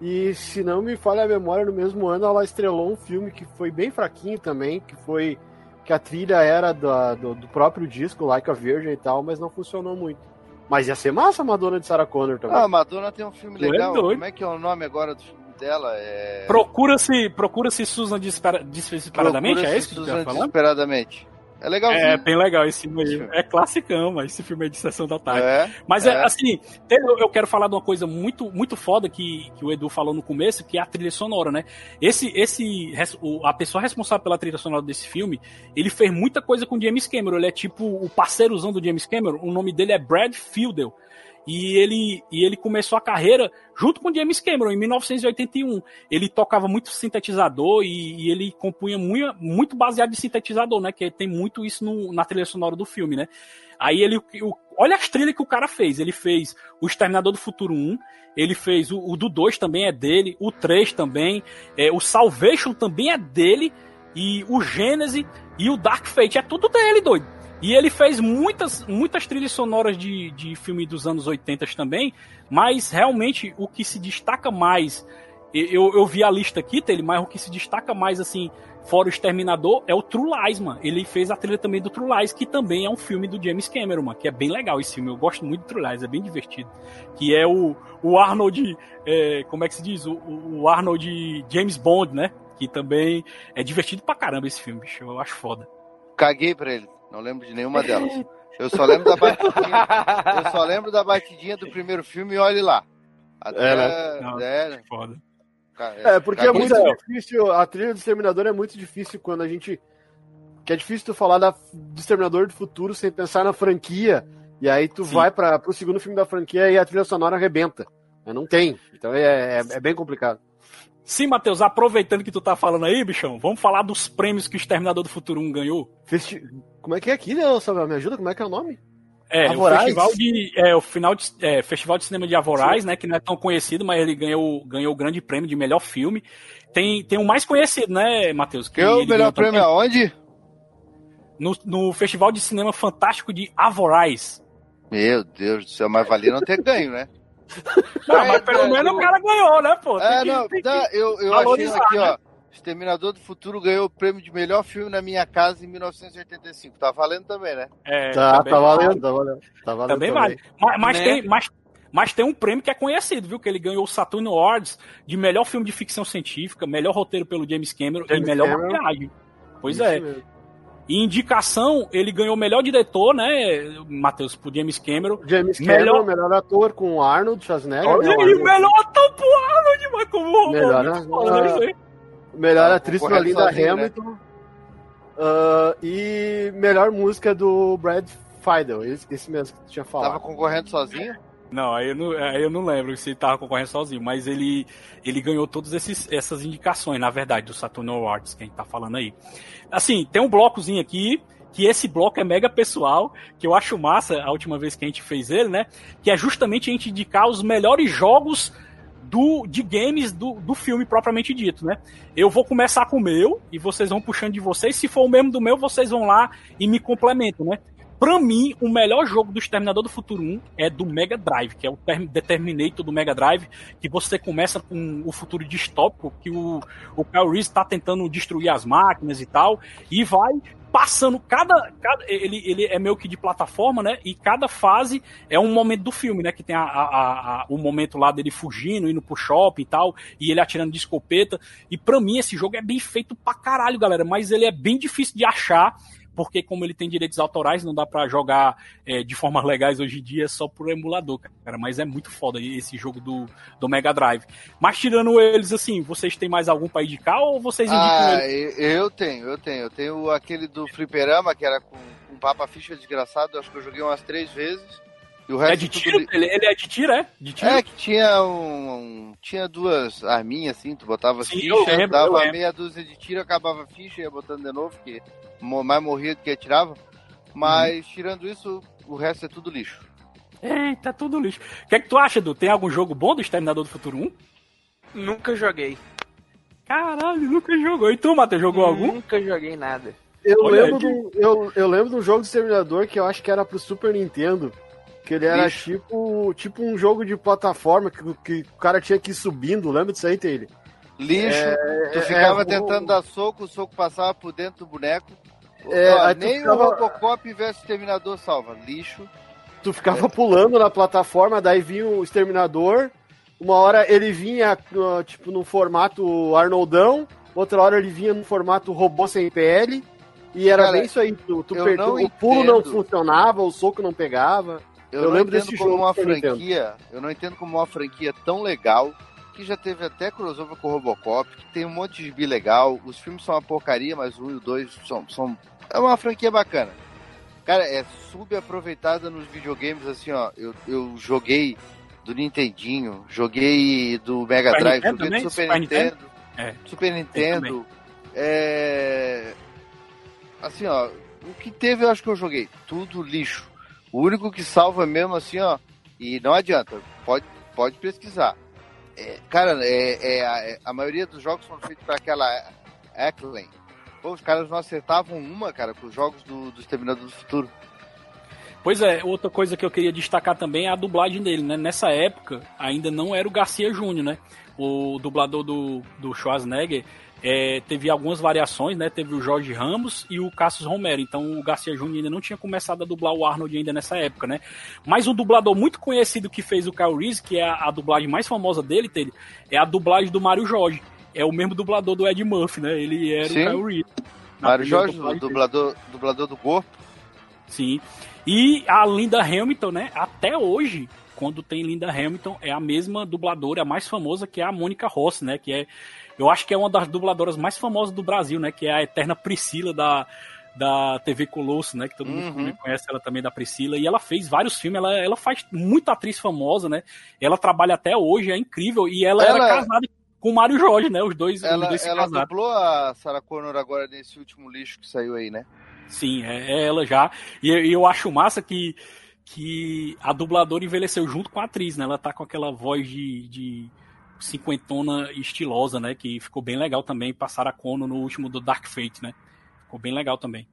E se não me falha a memória, no mesmo ano ela estrelou um filme que foi bem fraquinho também, que foi que a trilha era do, do, do, próprio disco, Like a Virgin e tal, mas não funcionou muito. Mas ia ser massa a Madonna de Sarah Connor também. Ah, a Madonna tem um filme é legal. É Como é que é o nome agora do filme dela? É... Procura-se procura -se Susan desesperadamente, procura é isso que Susan tu tá falando? Desesperadamente. É legalzinho. É bem legal esse filme aí. É classicão, mas esse filme é de sessão da tarde. É, Mas é, é. assim, eu quero falar de uma coisa muito, muito foda que, que o Edu falou no começo, que é a trilha sonora, né? Esse, esse, a pessoa responsável pela trilha sonora desse filme, ele fez muita coisa com o James Cameron. Ele é tipo o parceirozão do James Cameron. O nome dele é Brad Fiedel. E ele, e ele começou a carreira junto com James Cameron, em 1981. Ele tocava muito sintetizador e, e ele compunha muito, muito baseado em sintetizador, né? Que tem muito isso no- na trilha sonora do filme, né? Aí ele. o- olha as trilhas que o cara fez. Ele fez o Exterminador do Futuro 1, ele fez o, o do 2 também é dele, o 3 também, é, o Salvation também é dele, e o Gênesis e o Dark Fate é tudo dele, doido. E ele fez muitas, muitas trilhas sonoras de, de filme dos anos 80 também, mas realmente o que se destaca mais. Eu, eu vi a lista aqui, dele, mas o que se destaca mais, assim, fora o Exterminador, é o True Lies, mano. Ele fez a trilha também do True Lies, que também é um filme do James Cameron, mano, que é bem legal esse filme. Eu gosto muito do True Lies, é bem divertido. Que é o, o Arnold, é, como é que se diz? O, o Arnold James Bond, né? Que também é divertido pra caramba esse filme, bicho. Eu acho foda. Caguei pra ele. Não lembro de nenhuma delas. Eu só lembro da batidinha. eu só lembro da batidinha do primeiro filme e olhe lá. Até, É, né? Não. é, Foda. cara, É, porque é caguei. muito é. difícil, a trilha do Exterminador é muito difícil quando a gente. Que é difícil tu falar da, do Exterminador do Futuro sem pensar na franquia. E aí tu Sim. vai para pro segundo filme da franquia e a trilha sonora arrebenta. Mas não tem. Então é, é, é bem complicado. Sim, Matheus, aproveitando que tu tá falando aí, bichão, vamos falar dos prêmios que o Exterminador do Futuro 1 ganhou? Festi... Como é que é aqui, né, Samuel? Me ajuda? Como é que é o nome? É, Avorais? o festival de, é, o final de, é, festival de cinema de Avorais, né, que não é tão conhecido, mas ele ganhou, ganhou o grande prêmio de melhor filme. Tem, tem o mais conhecido, né, Matheus? Que é o melhor prêmio aonde? no, no Festival de Cinema Fantástico de Avorais. Meu Deus do céu, mas valia não ter ganho, né? Não, Ah, mas é, pelo é, menos eu- o cara ganhou, né, pô? Tem É, que- não, tem que- tá, eu, eu achei aqui, né? ó. Exterminador do Futuro ganhou o prêmio de melhor filme na minha casa em 1985. Tá valendo também, né? É, Tá, também tá vale. valendo, tá valendo. Tá valendo Também vale. Mas, mas Né? tem, mas, mas tem um prêmio que é conhecido, viu? Que ele ganhou o Saturn Awards de melhor filme de ficção científica, melhor roteiro pelo James Cameron James e melhor Cameron. maquiagem. Pois Isso é. mesmo. E indicação, ele ganhou melhor diretor, né, Matheus, por James Cameron. James Cameron, Melhor- melhor, ator com o Arnold Schwarzenegger. Olha né, o aí, melhor ator pro Arnold, mas como roubou Melhor, né, aí. Melhor Ah, atriz pra Linda sozinho, né? Hamilton. Ah, e melhor música do Brad Fiedel, esse, esse mesmo que tu tinha falado. Tava concorrendo sozinho? Não, aí eu não, aí eu não lembro se ele tava concorrendo sozinho, mas ele, ele ganhou todas esses, essas indicações, na verdade, do Saturn Awards, que a gente tá falando aí. Assim, tem um blocozinho aqui, que esse bloco é mega pessoal, que eu acho massa a última vez que a gente fez ele, né? Que é justamente a gente indicar os melhores jogos do, de games do, do filme propriamente dito, né? Eu vou começar com o meu e vocês vão puxando de vocês. Se for o mesmo do meu, vocês vão lá e me complementam, né? Pra mim, o melhor jogo do Exterminador do Futuro 1 é do Mega Drive, que é o Term- The Terminator do Mega Drive, que você começa com o futuro distópico, que o, o Kyle Reese tá tentando destruir as máquinas e tal, e vai passando cada, cada ele, ele é meio que de plataforma, né? E cada fase é um momento do filme, né? Que tem a, a, a- o momento lá dele fugindo, indo pro shopping e tal, e ele atirando de escopeta. E pra mim esse jogo é bem feito pra caralho, galera, mas ele é bem difícil de achar. Porque como ele tem direitos autorais, não dá pra jogar é, de formas legais hoje em dia só por emulador, cara. Mas é muito foda esse jogo do, do Mega Drive. Mas tirando eles, assim, vocês têm mais algum pra indicar ou vocês indicam Ah, eles? eu tenho, eu tenho. Eu tenho aquele do Fliperama, que era com, com Papa Ficha desgraçado. Acho que eu joguei umas três vezes. E o É resto de tudo tiro? li- Ele, ele é de tiro, é? De tiro? É que tinha um, um- Tinha duas arminhas assim, tu botava Sim, ficha, lembro, dava meia dúzia de tiro, acabava a ficha, ia botando de novo, que mo- mais morria do que atirava. Mas Uhum. tirando isso, o resto é tudo lixo. Eita, tudo lixo. O que é que tu acha, Edu? Tem algum jogo bom do Exterminador do Futuro 1? Nunca joguei. Caralho, nunca jogou. E tu, Matheus, jogou algum? Nunca joguei nada. Eu Olha lembro, do, eu, eu lembro de um jogo de Exterminador que eu acho que era pro Super Nintendo. Que ele era Lixo. tipo, tipo um jogo de plataforma que, que o cara tinha que ir subindo. Lembra disso aí, Taylor? Lixo, tu é, ficava é, tentando o- dar soco, o soco passava por dentro do boneco. É, tu nem ficava- o Robocop versus Terminador salva. Lixo. Tu ficava pulando na plataforma, daí vinha o Exterminador. Uma hora ele vinha, ah, tipo, no formato Arnoldão. Outra hora ele vinha no formato robô sem pele. E era Cara, bem isso aí, tu, tu eu per- não o pulo não entendo. funcionava, o soco não pegava. Eu, Eu lembro entendo desse como jogo uma franquia. Eu não entendo como uma franquia tão legal que já teve até crossover com o Robocop, que tem um monte de bi legal. Os filmes são uma porcaria, mas 1 e o 2 são, são. É uma franquia bacana. Cara, é subaproveitada nos videogames, assim, ó. Eu, eu joguei do Nintendinho, joguei do Mega Super Drive, Nintendo joguei do Super, Super Nintendo. Nintendo? É. Super Nintendo. É. Assim, ó. O que teve eu acho que eu joguei. Tudo lixo. O único que salva mesmo, assim, ó. E não adianta. Pode, pode pesquisar. É, cara, é, é, a, é- a maioria dos jogos foram feitos para aquela Acklen. Pô, os caras não acertavam uma, cara, com os jogos do, do Exterminador do Futuro. Pois é, outra coisa que eu queria destacar também é a dublagem dele, né? Nessa época, ainda não era o Garcia Júnior, né? O dublador do, do Schwarzenegger é, teve algumas variações, né? Teve o Jorge Ramos e o Cassius Romero. Então o Garcia Júnior ainda não tinha começado a dublar o Arnold ainda nessa época, né? Mas um dublador muito conhecido que fez o Kyle Reese, que é a, a dublagem mais famosa dele, é a dublagem do Mário Jorge. É o mesmo dublador do Ed Murphy, né? Ele era Sim. o Kyle Reese. Mário Jorge, dele. dublador, dublador do corpo. Sim. E a Linda Hamilton, né? Até hoje, quando tem Linda Hamilton, é a mesma dubladora, a mais famosa, que é a Mônica Rossi, né? Que é, eu acho que é uma das dubladoras mais famosas do Brasil, né? Que é a eterna Priscila da, da TV Colosso, né? Que todo mundo Uhum. também conhece ela também da Priscila. E ela fez vários filmes, ela, ela faz muita atriz famosa, né? Ela trabalha até hoje, é incrível. E ela, Ela- era casada com o Mário Jorge, né? Os dois, os Ela, dois se ela casaram. dublou a Sarah Connor agora nesse último lixo que saiu aí, né? Sim, é, é ela já. E eu- e eu acho massa que, que a dubladora envelheceu junto com a atriz, né? Ela tá com aquela voz de, de cinquentona estilosa, né? Que ficou bem legal também. Passar a Kono no último do Dark Fate, né? Ficou bem legal também.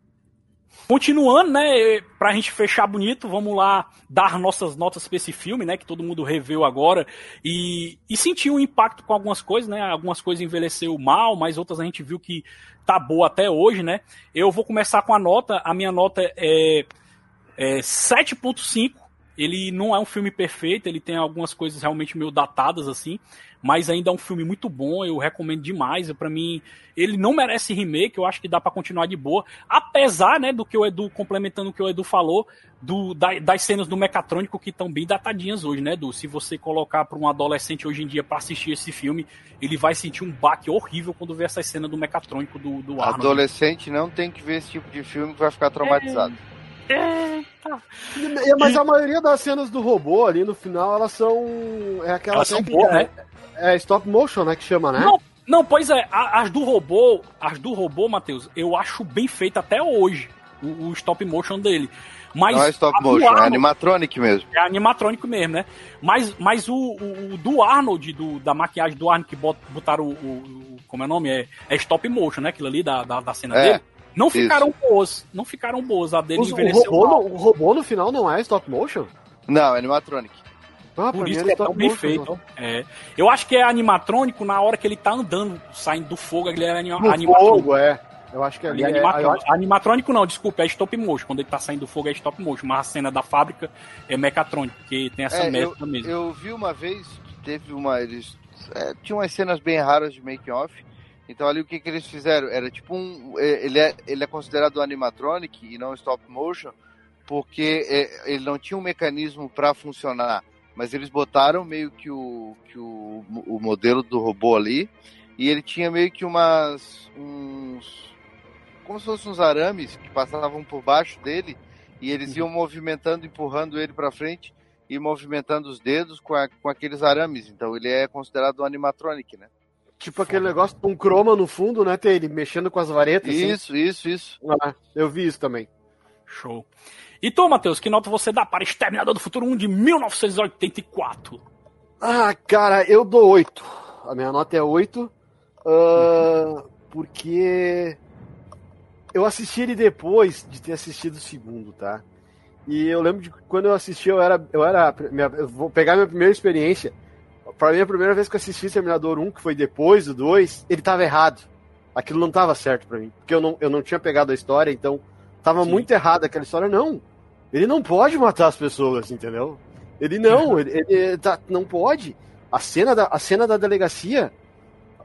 Continuando, né, pra gente fechar bonito, vamos lá dar nossas notas pra esse filme, né, que todo mundo reveu agora e, e sentiu um impacto com algumas coisas, né, algumas coisas envelheceu mal, mas outras a gente viu que tá boa até hoje, né. Eu vou começar com a nota, a minha nota é, é 7.5, ele não é um filme perfeito, ele tem algumas coisas realmente meio datadas, assim, mas ainda é um filme muito bom, eu recomendo demais. Para mim, ele não merece remake, eu acho que dá para continuar de boa. Apesar, né, do que o Edu, complementando o que o Edu falou, do, da- das cenas do Mecatrônico que estão bem datadinhas hoje, né, Edu? Se você colocar para um adolescente hoje em dia para assistir esse filme, ele vai sentir um baque horrível quando ver essa cena do Mecatrônico do, do Arnold. Adolescente não tem que ver esse tipo de filme que vai ficar traumatizado. Eita. E- Mas a maioria das cenas do robô ali no final, elas são. É aquela Elas são boas, né? É stop motion, né? Que chama, né? Não, não, pois é, as do robô, as do robô, Matheus, eu acho bem feita até hoje, o, o stop motion dele. Mas não é stop motion, é Arnold- animatronic mesmo. é animatrônico mesmo, né? Mas, mas o, o- o do Arnold, do, da maquiagem do Arnold que bot- botaram o- Como é o nome? É, é stop motion, né? Aquilo ali da, da, da cena É, dele. Não isso. ficaram boas. Não ficaram boas. A dele Os- o, envelheceu robô, mal. no, o robô no final não é stop motion? Não, é animatronic. Ah, Por isso era que é tão stop bem motion, feito. É. Eu acho que é animatrônico na hora que ele tá andando, saindo do fogo, ele é anima, No animatrônico. fogo, é. Eu acho que ali Ali é é. animatrônico. acho- Animatrônico não, desculpa, é stop motion. Quando ele tá saindo do fogo é stop motion, mas a cena da fábrica é mecatrônico, porque tem essa É, mescla mesmo. Eu vi uma vez, teve uma. Eles. É, tinha umas cenas bem raras de making off. Então ali o que, que eles fizeram? Era tipo um. é, Ele é, ele é considerado animatronic e não stop motion, porque é, ele não tinha um mecanismo para funcionar. Mas eles botaram meio que o, que o, o modelo do robô ali. E ele tinha meio que umas. uns. como se fossem uns arames que passavam por baixo dele. E eles iam movimentando, empurrando ele para frente e movimentando os dedos com, a- com aqueles arames. Então ele é considerado um animatronic, né? Tipo aquele negócio com um croma no fundo, né? Tem ele mexendo com as varetas. assim. Isso, isso, isso. Ah, eu vi isso também. Show. E tu, Matheus, que nota você dá para Exterminador do Futuro 1 de 1984? Ah, cara, eu dou 8. A minha nota é 8. ah, porque eu assisti ele depois de ter assistido o segundo, tá? E eu lembro de que quando eu assisti, eu era. Eu era. minha- eu vou pegar minha primeira experiência. Pra mim, a primeira vez que eu assisti Terminador 1, que foi depois do 2, ele tava errado. Aquilo não tava certo pra mim. Porque eu não, eu não tinha pegado a história, então tava Sim. muito errado aquela história. Não. Ele não pode matar as pessoas, entendeu? Ele não, ele, ele tá- não pode. A cena, da, a cena da delegacia,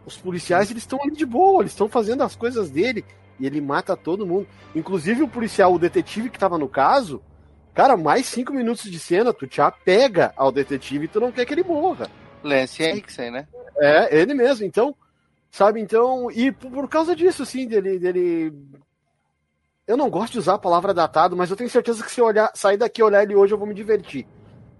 os policiais eles estão ali de boa, eles estão fazendo as coisas dele. e ele mata todo mundo. Inclusive o policial, o detetive que tava no caso, cara, mais cinco minutos de cena, tu te apega ao detetive e tu não quer que ele morra. Lance Henriksen, né? É, ele mesmo. Então, sabe, então, e por, causa disso, assim, dele, dele. Eu não gosto de usar a palavra datado, mas eu tenho certeza que se eu olhar, sair daqui e olhar ele hoje, eu vou me divertir.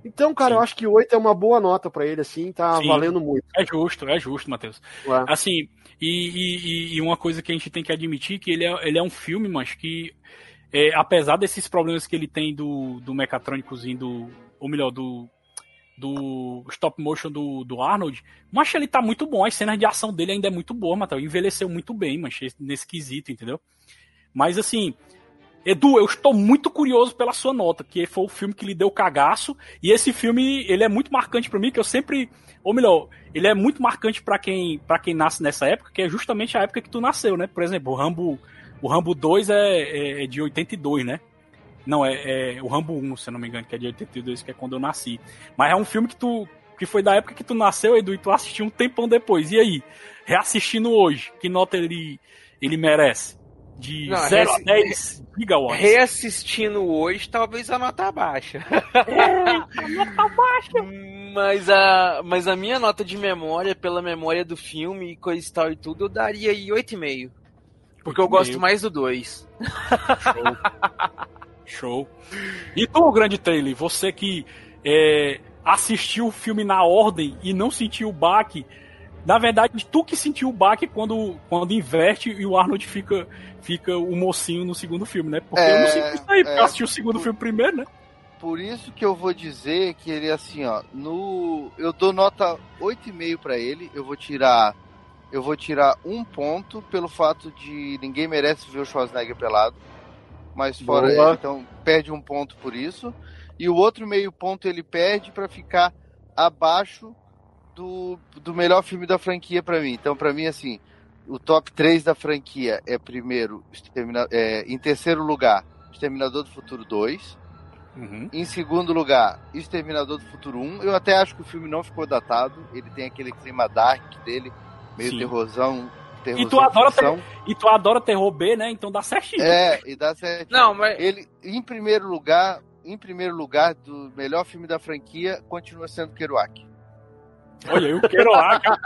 Então, cara, Sim. eu acho que 8 é uma boa nota pra ele, assim, tá Sim. valendo muito. É justo, é justo, Matheus. Ué. Assim, e, e- e- e uma coisa que a gente tem que admitir que ele é, ele é um filme, mas que é, apesar desses problemas que ele tem do, do mecatrônicozinho do. Ou melhor, do. Do stop motion do, do Arnold, mas ele tá muito bom, as cenas de ação dele ainda é muito boa, Matheus. Envelheceu muito bem, mas nesse quesito, entendeu? Mas assim, Edu, eu estou muito curioso pela sua nota, que foi o filme que lhe deu cagaço, e esse filme, ele é muito marcante pra mim, que eu sempre, ou melhor, ele é muito marcante pra quem, para quem nasce nessa época, que é justamente a época que tu nasceu, né? Por exemplo, o Rambo, o Rambo 2 é, é- é de 82, né? Não, é, é o Rambo 1, se eu não me engano, que é de 82, que é quando eu nasci. Mas é um filme que tu que foi da época que tu nasceu, Edu, e tu assistiu um tempão depois. E aí, reassistindo hoje, que nota ele ele merece? De Não, 0 a reassi- 10 gigawatts. Reassistindo hoje, talvez a nota baixa. Mas a, mas a minha nota de memória, pela memória do filme e coisa e tal e tudo, eu daria aí 8,5. Porque eu 8,5. gosto mais do 2. Show. E tu, grande Taylor, você que é, assistiu o filme na ordem e não sentiu o baque, na verdade, tu que sentiu o baque quando, quando inverte e o Arnold fica, fica o mocinho no segundo filme, né? Porque eu não É, senti isso aí, porque é. eu assisti o segundo filme primeiro, né? Por isso que eu vou dizer que ele assim, ó, no eu dou nota 8,5 pra ele, eu vou tirar eu vou tirar um ponto pelo fato de ninguém merece ver o Schwarzenegger pelado. Mas fora Boa. então perde um ponto por isso. E o outro meio ponto ele perde pra ficar abaixo do, do melhor filme da franquia pra mim. Então pra mim assim, o top 3 da franquia é primeiro, é, em terceiro lugar, Exterminador do Futuro 2. Uhum. Em segundo lugar, Exterminador do Futuro 1. Eu até acho que o filme não ficou datado. Ele tem aquele clima dark dele, meio Sim. terrorzão. E tu adora ficção. E tu adora terror B, né? Então dá certinho. É, e dá certo. Não, mas Ele, em primeiro lugar, em primeiro lugar do melhor filme da franquia, continua sendo Kerouac. Olha, eu quero lá, cara.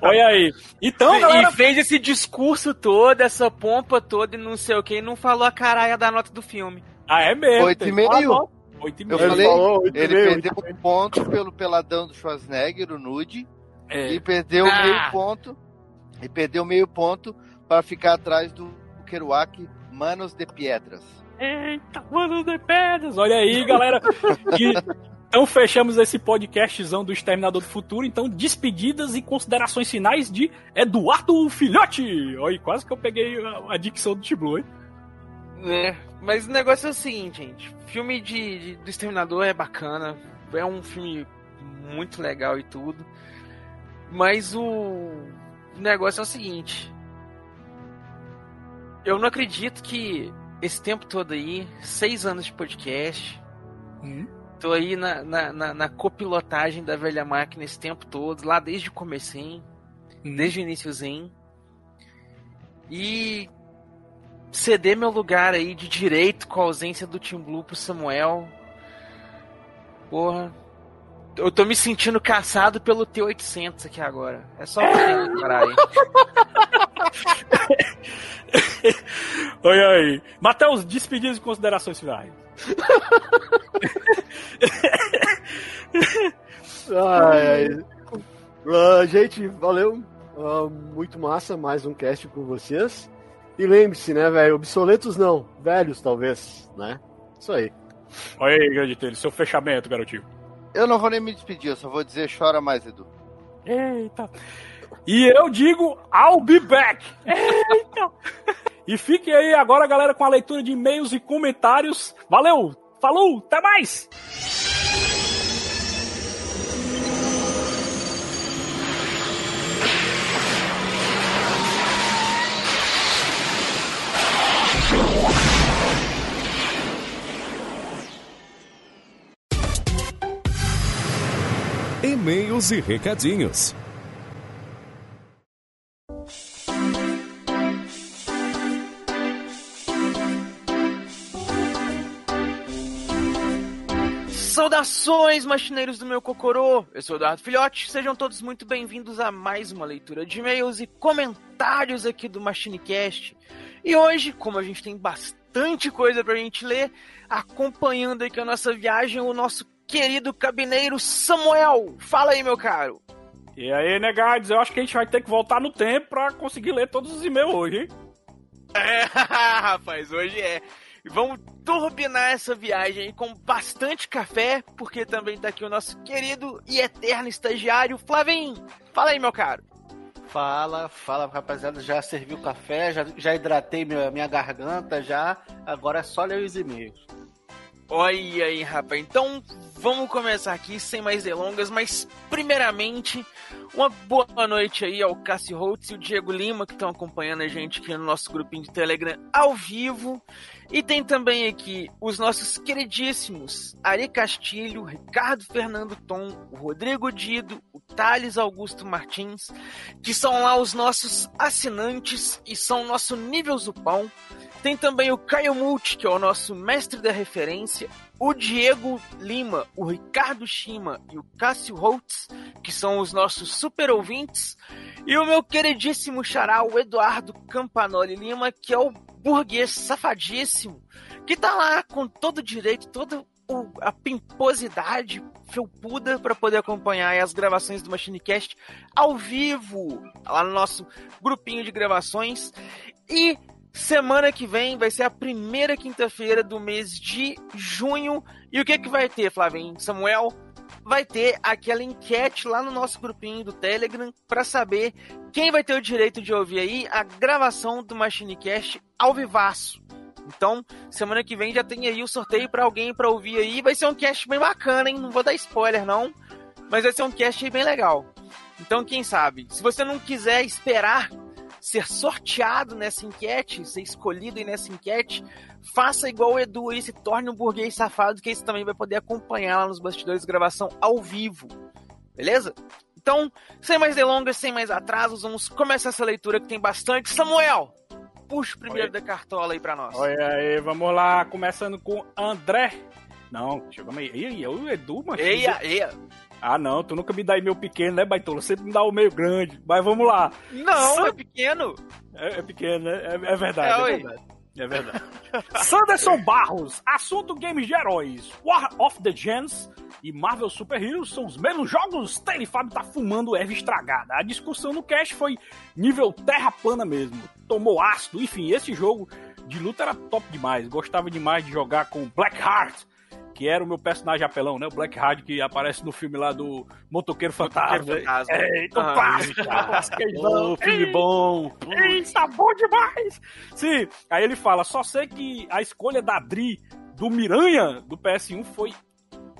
Olha aí. Então, galera, e fez esse discurso todo, essa pompa toda e não sei o que, e não falou a caralho da nota do filme. Ah, é mesmo. Oito e meio. Oito e Eu meio. Ele falei, falou oito e Ele meio, perdeu um ponto pelo peladão do Schwarzenegger, o Nude, É. e perdeu Ah. meio ponto. E perdeu meio ponto para ficar atrás do Kerouac Manos de Piedras. Eita, mano de pedras. Olha aí, galera. E- então fechamos esse podcastzão do Exterminador do Futuro. Então, despedidas e considerações finais de Eduardo Filhote. Olha, quase que eu peguei a, a dicção do T-Blue, hein? É, mas o negócio é o seguinte, gente. Filme de, de- do Exterminador é bacana. É um filme muito legal e tudo. Mas o, negócio é o seguinte. Eu não acredito que esse tempo todo aí, seis anos de podcast, Hum. tô aí na, na, na, na copilotagem da velha máquina esse tempo todo, lá desde o comecinho, Hum. desde o iníciozinho. E ceder meu lugar aí de direito com a ausência do Team Blue pro Samuel. Porra. Eu tô me sentindo caçado pelo T-800 aqui agora. É só você, caralho. Olha aí. Matheus, despedidas e considerações finais. Ai, ai. Ah, gente, valeu. Ah, muito massa, mais um cast com vocês. E lembre-se, né, velho? Obsoletos não, velhos talvez, né? Isso aí. Olha aí, grande Taylor, seu fechamento, garotinho. Eu não vou nem me despedir, eu só vou dizer chora mais, Edu. Eita. E eu digo, I'll be back. Eita. E fiquem aí agora, galera, com a leitura de e-mails e comentários. Valeu, falou, até mais. e-mails e recadinhos. Saudações, machineiros do meu cocorô! Eu sou o Eduardo Filhote, sejam todos muito bem-vindos a mais uma leitura de e-mails e comentários aqui do MachineCast. E hoje, como a gente tem bastante coisa pra gente ler, acompanhando aqui a nossa viagem, o nosso querido cabineiro Samuel. Fala aí, meu caro! E aí, negados, eu acho que a gente vai ter que voltar no tempo pra conseguir ler todos os e-mails hoje, hein? É, rapaz, hoje é. Vamos turbinar essa viagem aí com bastante café, porque também tá aqui o nosso querido e eterno estagiário Flavinho. Fala aí, meu caro. Fala, fala, rapaziada. Já servi o café, já, já hidratei minha, minha garganta, já. Agora é só ler os e-mails. Olha aí, rapaz. Então vamos começar aqui sem mais delongas, mas primeiramente, uma boa noite aí ao Cássio Holtz e o Diego Lima que estão acompanhando a gente aqui no nosso grupinho de Telegram ao vivo. E tem também aqui os nossos queridíssimos Ari Castilho, Ricardo Fernando Tom, o Rodrigo Dido, o Thales Augusto Martins, que são lá os nossos assinantes e são nosso nível Zupão. Tem também o Caio Multi, que é o nosso mestre da referência, o Diego Lima, o Ricardo Shima e o Cássio Holtz, que são os nossos super ouvintes, e o meu queridíssimo xará, o Eduardo Campanoli Lima, que é o burguês safadíssimo, que tá lá com todo o direito, toda a pimposidade felpuda para poder acompanhar as gravações do MachineCast ao vivo, lá no nosso grupinho de gravações. E Semana que vem vai ser a primeira quinta-feira do mês de junho. E o que que vai ter, Flavinho? Samuel? Vai ter aquela enquete lá no nosso grupinho do Telegram para saber quem vai ter o direito de ouvir aí a gravação do MachineCast ao vivaço. Então, semana que vem já tem aí o sorteio para alguém para ouvir aí. Vai ser um cast bem bacana, hein? Não vou dar spoiler não, mas vai ser um cast bem legal. Então, quem sabe? Se você não quiser esperar ser sorteado nessa enquete, ser escolhido nessa enquete, faça igual o Edu e se torne um burguês safado, que você também vai poder acompanhar lá nos bastidores de gravação ao vivo. Beleza? Então, sem mais delongas, sem mais atrasos, vamos começar essa leitura que tem bastante. Samuel, puxa o primeiro Oi. da cartola aí pra nós. Olha aí, vamos lá, começando com André. Não, chegou aí. Ei, o Edu, mano. Eia, eia. Ah, não, tu nunca me dá e-mail pequeno, né, Baitola? Sempre me dá o meio grande. Mas vamos lá. Não, San... é pequeno. É, é pequeno, né? É, é verdade. É, é verdade. É verdade. Sanderson Barros, assunto games de heróis. War of the Gens e Marvel Super Heroes são os mesmos jogos? Tele Fábio tá fumando erva estragada. A discussão no cast foi nível terra plana mesmo. Tomou ácido, enfim, esse jogo de luta era top demais. Gostava demais de jogar com Blackheart que era o meu personagem apelão, né? O Black Hard que aparece no filme lá do Motoqueiro Fantasma. Motoqueiro Fantasma. É, então ah, clássico. oh, filme Ei, bom. Isso, tá bom demais. Sim, aí ele fala, só sei que a escolha da Dri do Miranha do PS1 foi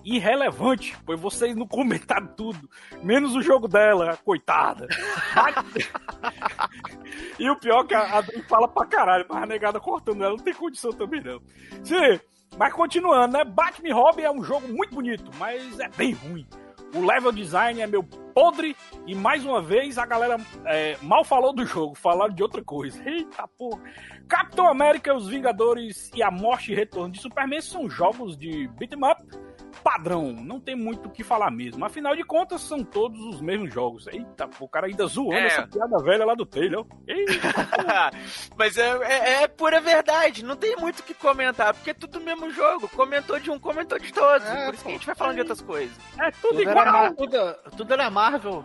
irrelevante, pois vocês não comentaram tudo, menos o jogo dela, coitada. e o pior é que a Adri fala pra caralho, mas a negada cortando ela não tem condição também não. Sim, mas continuando, né? Batman Robin é um jogo muito bonito, mas é bem ruim. O level design é meu podre e mais uma vez a galera é, mal falou do jogo, falaram de outra coisa. Eita porra. Capitão América, os Vingadores e a Morte e Retorno de Superman são jogos de beat'em up padrão, não tem muito o que falar mesmo. Afinal de contas, são todos os mesmos jogos. Eita, o cara ainda zoando é. essa piada velha lá do Taylor. Mas é, é, é, pura verdade, não tem muito o que comentar, porque é tudo o mesmo jogo. Comentou de um, comentou de todos. É, por isso que a gente vai falando de outras coisas. É tudo, tudo igual. Era, tudo, tudo era Marvel.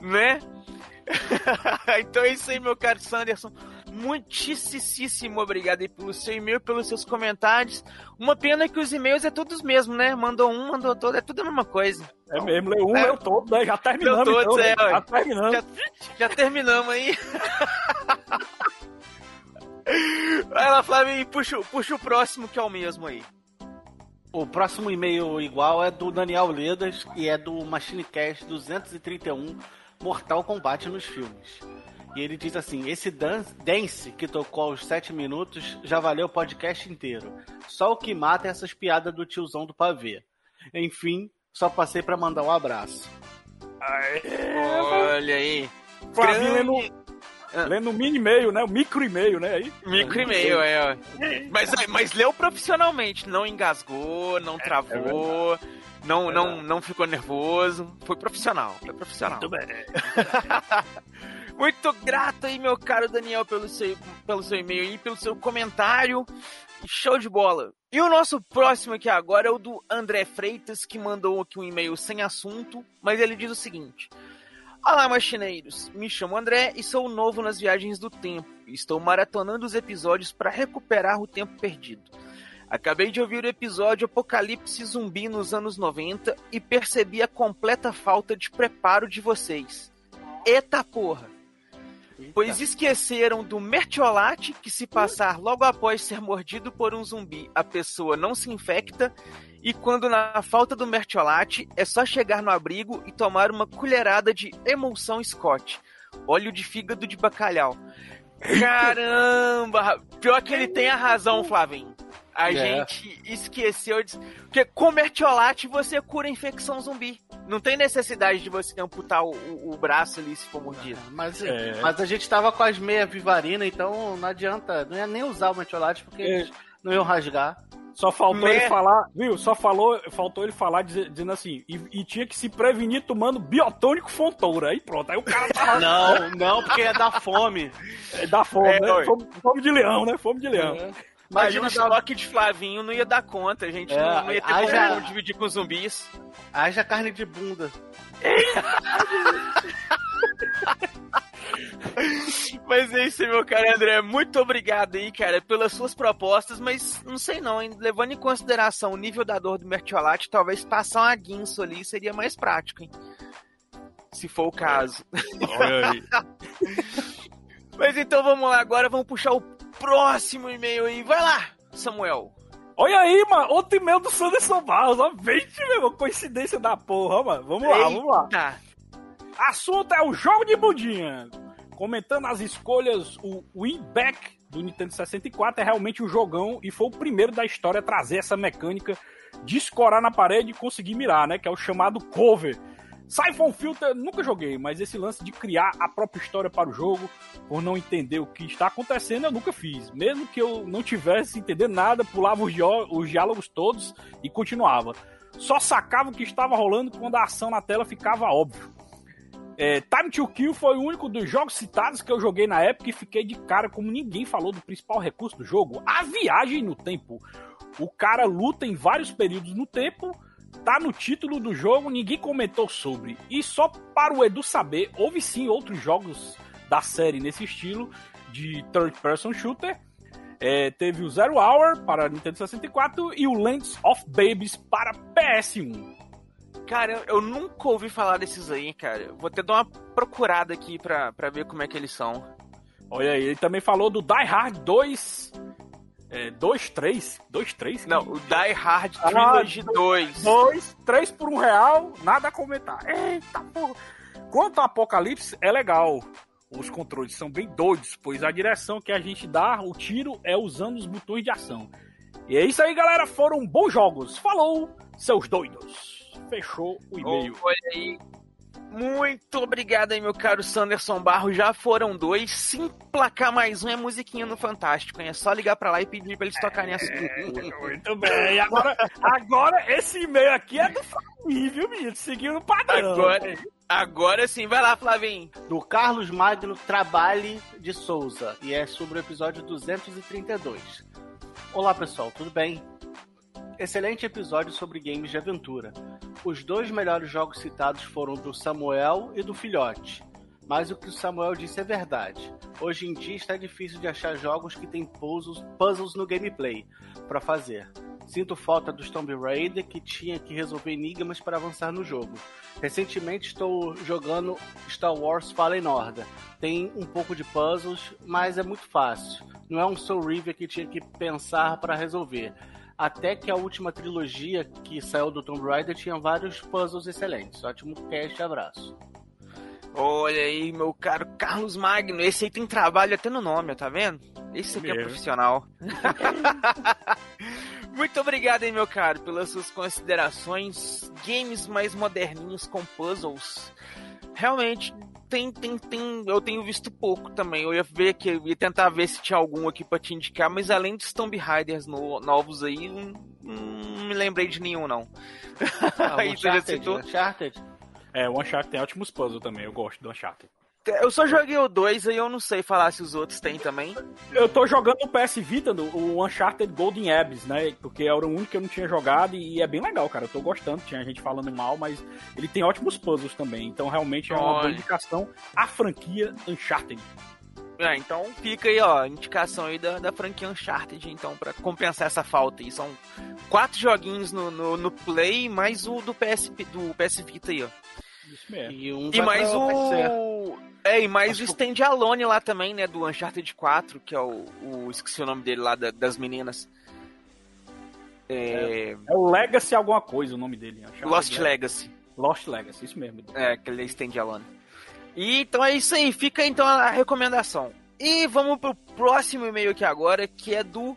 Né? então é isso aí, meu caro Sanderson muitíssimo obrigado aí pelo seu e-mail, pelos seus comentários. Uma pena que os e-mails é todos mesmo, né? Mandou um, mandou todo, é tudo a mesma coisa. É mesmo, leu um, é, leu todo, né? Já terminamos. Todos, então, é, né? já terminamos. Já, já terminamos aí. Vai lá, Flávio, puxa, puxa o próximo que é o mesmo aí. O próximo e-mail igual é do Daniel Ledas e é do MachineCast 231 Mortal Kombat nos filmes. E ele diz assim: esse dance que tocou aos 7 minutos já valeu o podcast inteiro. Só o que mata é essas piadas do tiozão do pavê. Enfim, só passei para mandar um abraço. Aê, Olha aí. Flavinho lendo, Lendo o mini e-mail, né? O micro e-mail, né? Aí. Micro e-mail, é. ó. Mas, mas leu profissionalmente, não engasgou, não travou, não, não, não ficou nervoso. Foi profissional, foi profissional. Muito bem. Muito grato aí, meu caro Daniel, pelo seu, pelo seu e-mail e pelo seu comentário. Show de bola. E o nosso próximo aqui agora é o do André Freitas, que mandou aqui um e-mail sem assunto, mas ele diz o seguinte: Olá, machineiros. Me chamo André e sou novo nas viagens do tempo. Estou maratonando os episódios para recuperar o tempo perdido. Acabei de ouvir o episódio Apocalipse Zumbi nos anos 90 e percebi a completa falta de preparo de vocês. Eita porra! Pois esqueceram do mertiolate que se passar logo após ser mordido por um zumbi, a pessoa não se infecta e quando na falta do mertiolate é só chegar no abrigo e tomar uma colherada de emulsão Scott, óleo de fígado de bacalhau. Caramba! Pior que ele tem a razão, Flavinho. A É. gente esqueceu de. Porque com mertiolate você cura a infecção zumbi. Não tem necessidade de você amputar o, o- o braço ali se for mordido. Mas, É. mas a gente tava com as meias vivarinas, então não adianta, não ia nem usar o metiolate porque É. eles não iam rasgar. Só faltou Né? ele falar, viu? Só falou, faltou ele falar dize- dizendo assim, e, e tinha que se prevenir tomando biotônico fontoura. Aí pronto, aí o cara tá Não, não, porque ia dar fome. dá fome, É, né? Fome, fome de leão, né? Fome de leão. Imagina o Imagina dar- estoque de Flavinho não ia dar conta, a gente É, não, não ia ter aí como dividir com zumbis. Haja carne de bunda. Mas é isso aí, meu caro André. Muito obrigado aí, cara, pelas suas propostas, mas não sei não, hein? Levando em consideração o nível da dor do mertiolate, talvez passar uma guinso ali seria mais prático, hein? Se for o caso. Olha aí. Mas então vamos lá, agora vamos puxar o próximo e-mail aí. Vai lá, Samuel. Olha aí, mano, outro e-mail do Sanderson Barros, ó. Vente, meu irmão, coincidência da porra, mano. Vamos lá, vamos lá. Assunto é o jogo de budinha. Comentando as escolhas, o Winback do Nintendo 64 é realmente um jogão e foi o primeiro da história a trazer essa mecânica de escorar na parede e conseguir mirar, né? Que é o chamado cover. Siphon Filter nunca joguei, mas esse lance de criar a própria história para o jogo, por não entender o que está acontecendo, eu nunca fiz. Mesmo que eu não tivesse entender nada, pulava os, os diálogos todos e continuava. Só sacava o que estava rolando quando a ação na tela ficava óbvio. É, Time to Kill foi o único dos jogos citados que eu joguei na época e fiquei de cara como ninguém falou do principal recurso do jogo, a viagem no tempo. O cara luta em vários períodos no tempo, tá no título do jogo, ninguém comentou sobre. E só para o Edu saber, houve sim outros jogos da série nesse estilo de third person shooter. É, teve o Zero Hour para Nintendo 64 e o Lands of Babies para PS1. Cara, eu, nunca ouvi falar desses aí, cara. Vou até dar uma procurada aqui pra, pra ver como é que eles são. Olha aí, ele também falou do Die Hard 2. É, 2, 3? 2, 3? Não, o Die Hard Ah, Trilogy 2. 2, 3 por um real, nada a comentar. Eita porra. Quanto ao Apocalipse, é legal. Os controles são bem doidos, pois a direção que a gente dá, o tiro, é usando os botões de ação. E é isso aí, galera. Foram bons jogos. Falou, seus doidos. Fechou o e-mail. Olha aí. Muito obrigado aí, meu caro Sanderson Barro. Já foram dois. Se emplacar mais um é musiquinha no Fantástico, hein? É só ligar pra lá e pedir pra eles tocarem as Muito bem. Agora, agora esse e-mail aqui é do Flavinho, viu, menino? Seguindo o padrão. Agora, agora sim, vai lá, Flavinho. Do Carlos Magno Trabalhe de Souza. E é sobre o episódio 232. Olá pessoal, tudo bem? Excelente episódio sobre games de aventura. Os dois melhores jogos citados foram do Samuel e do Filhote. Mas o que o Samuel disse é verdade. Hoje em dia está difícil de achar jogos que têm puzzles, puzzles no gameplay para fazer. Sinto falta dos Tomb Raider que tinha que resolver enigmas para avançar no jogo. Recentemente estou jogando Star Wars Fallen Order. Tem um pouco de puzzles, mas é muito fácil. Não é um Soul River que tinha que pensar para resolver. Até que a última trilogia que saiu do Tomb Raider tinha vários puzzles excelentes. Ótimo cast, abraço. Olha aí, meu caro Carlos Magno. Esse aí tem trabalho até no nome, tá vendo? Esse aqui é Mesmo. profissional. Muito obrigado aí, meu caro, pelas suas considerações. Games mais moderninhos com puzzles. Realmente, tem, tem, tem, eu tenho visto pouco também. Eu ia ver que eu ia tentar ver se tinha algum aqui pra te indicar, mas além dos Tomb Raiders no, novos aí, não, não me lembrei de nenhum, não. Ah, Aí você já citou? Uncharted. É, o Uncharted tem ótimos puzzles também, eu gosto do Uncharted. Eu só joguei o 2 aí eu não sei falar se os outros têm também. Eu tô jogando o PS Vita, no- o Uncharted Golden Abyss, né? Porque era o único que eu não tinha jogado e é bem legal, cara. Eu tô gostando. Tinha gente falando mal, mas ele tem ótimos puzzles também. Então realmente é uma boa Olha. indicação à franquia Uncharted. É, então fica aí, ó, indicação aí da, da franquia Uncharted, então, pra compensar essa falta aí. São quatro joguinhos no, no, no Play, mais o do PS, do PS Vita aí, ó. Isso mesmo. E, um E mais o. É, e mais Acho o que- Stand Alone lá também, né? Do Uncharted 4, que é o. o esqueci o nome dele lá, da- das meninas. É. É o Legacy alguma coisa o nome dele. Uncharted Lost Le- Legacy. Lost Legacy, isso mesmo. É, aquele Stand Alone. E então é isso aí, fica então a recomendação. E vamos pro próximo e-mail aqui agora, que é do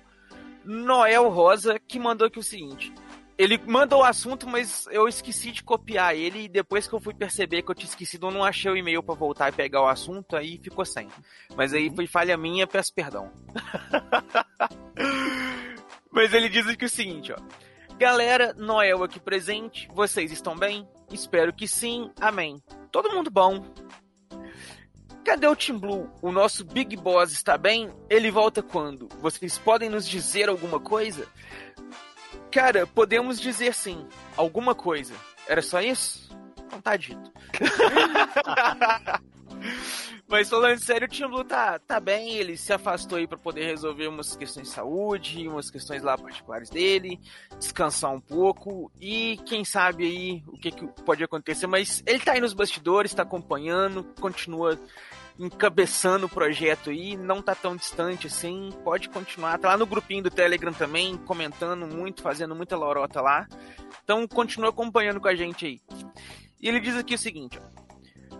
Noel Rosa, que mandou aqui o seguinte. Ele mandou o assunto, mas eu esqueci de copiar ele, e depois que eu fui perceber que eu tinha esquecido, eu não achei o e-mail pra voltar e pegar o assunto, aí ficou sem. Mas aí foi falha minha, peço perdão. mas ele diz aqui o seguinte, ó. Galera, Noel aqui presente, vocês estão bem? Espero que sim, amém. Todo mundo bom. Cadê o Team Blue? O nosso Big Boss está bem? Ele volta quando? Vocês podem nos dizer alguma coisa? Cara, podemos dizer sim. Alguma coisa. Era só isso? Não tá dito. Mas falando sério, o Team Blue tá, tá bem, ele se afastou aí pra poder resolver umas questões de saúde, umas questões lá particulares dele, descansar um pouco e quem sabe aí o que, que pode acontecer. Mas ele tá aí nos bastidores, tá acompanhando, continua encabeçando o projeto aí, não tá tão distante assim, pode continuar. Tá lá no grupinho do Telegram também, comentando muito, fazendo muita lorota lá. Então continua acompanhando com a gente aí. E ele diz aqui o seguinte, ó.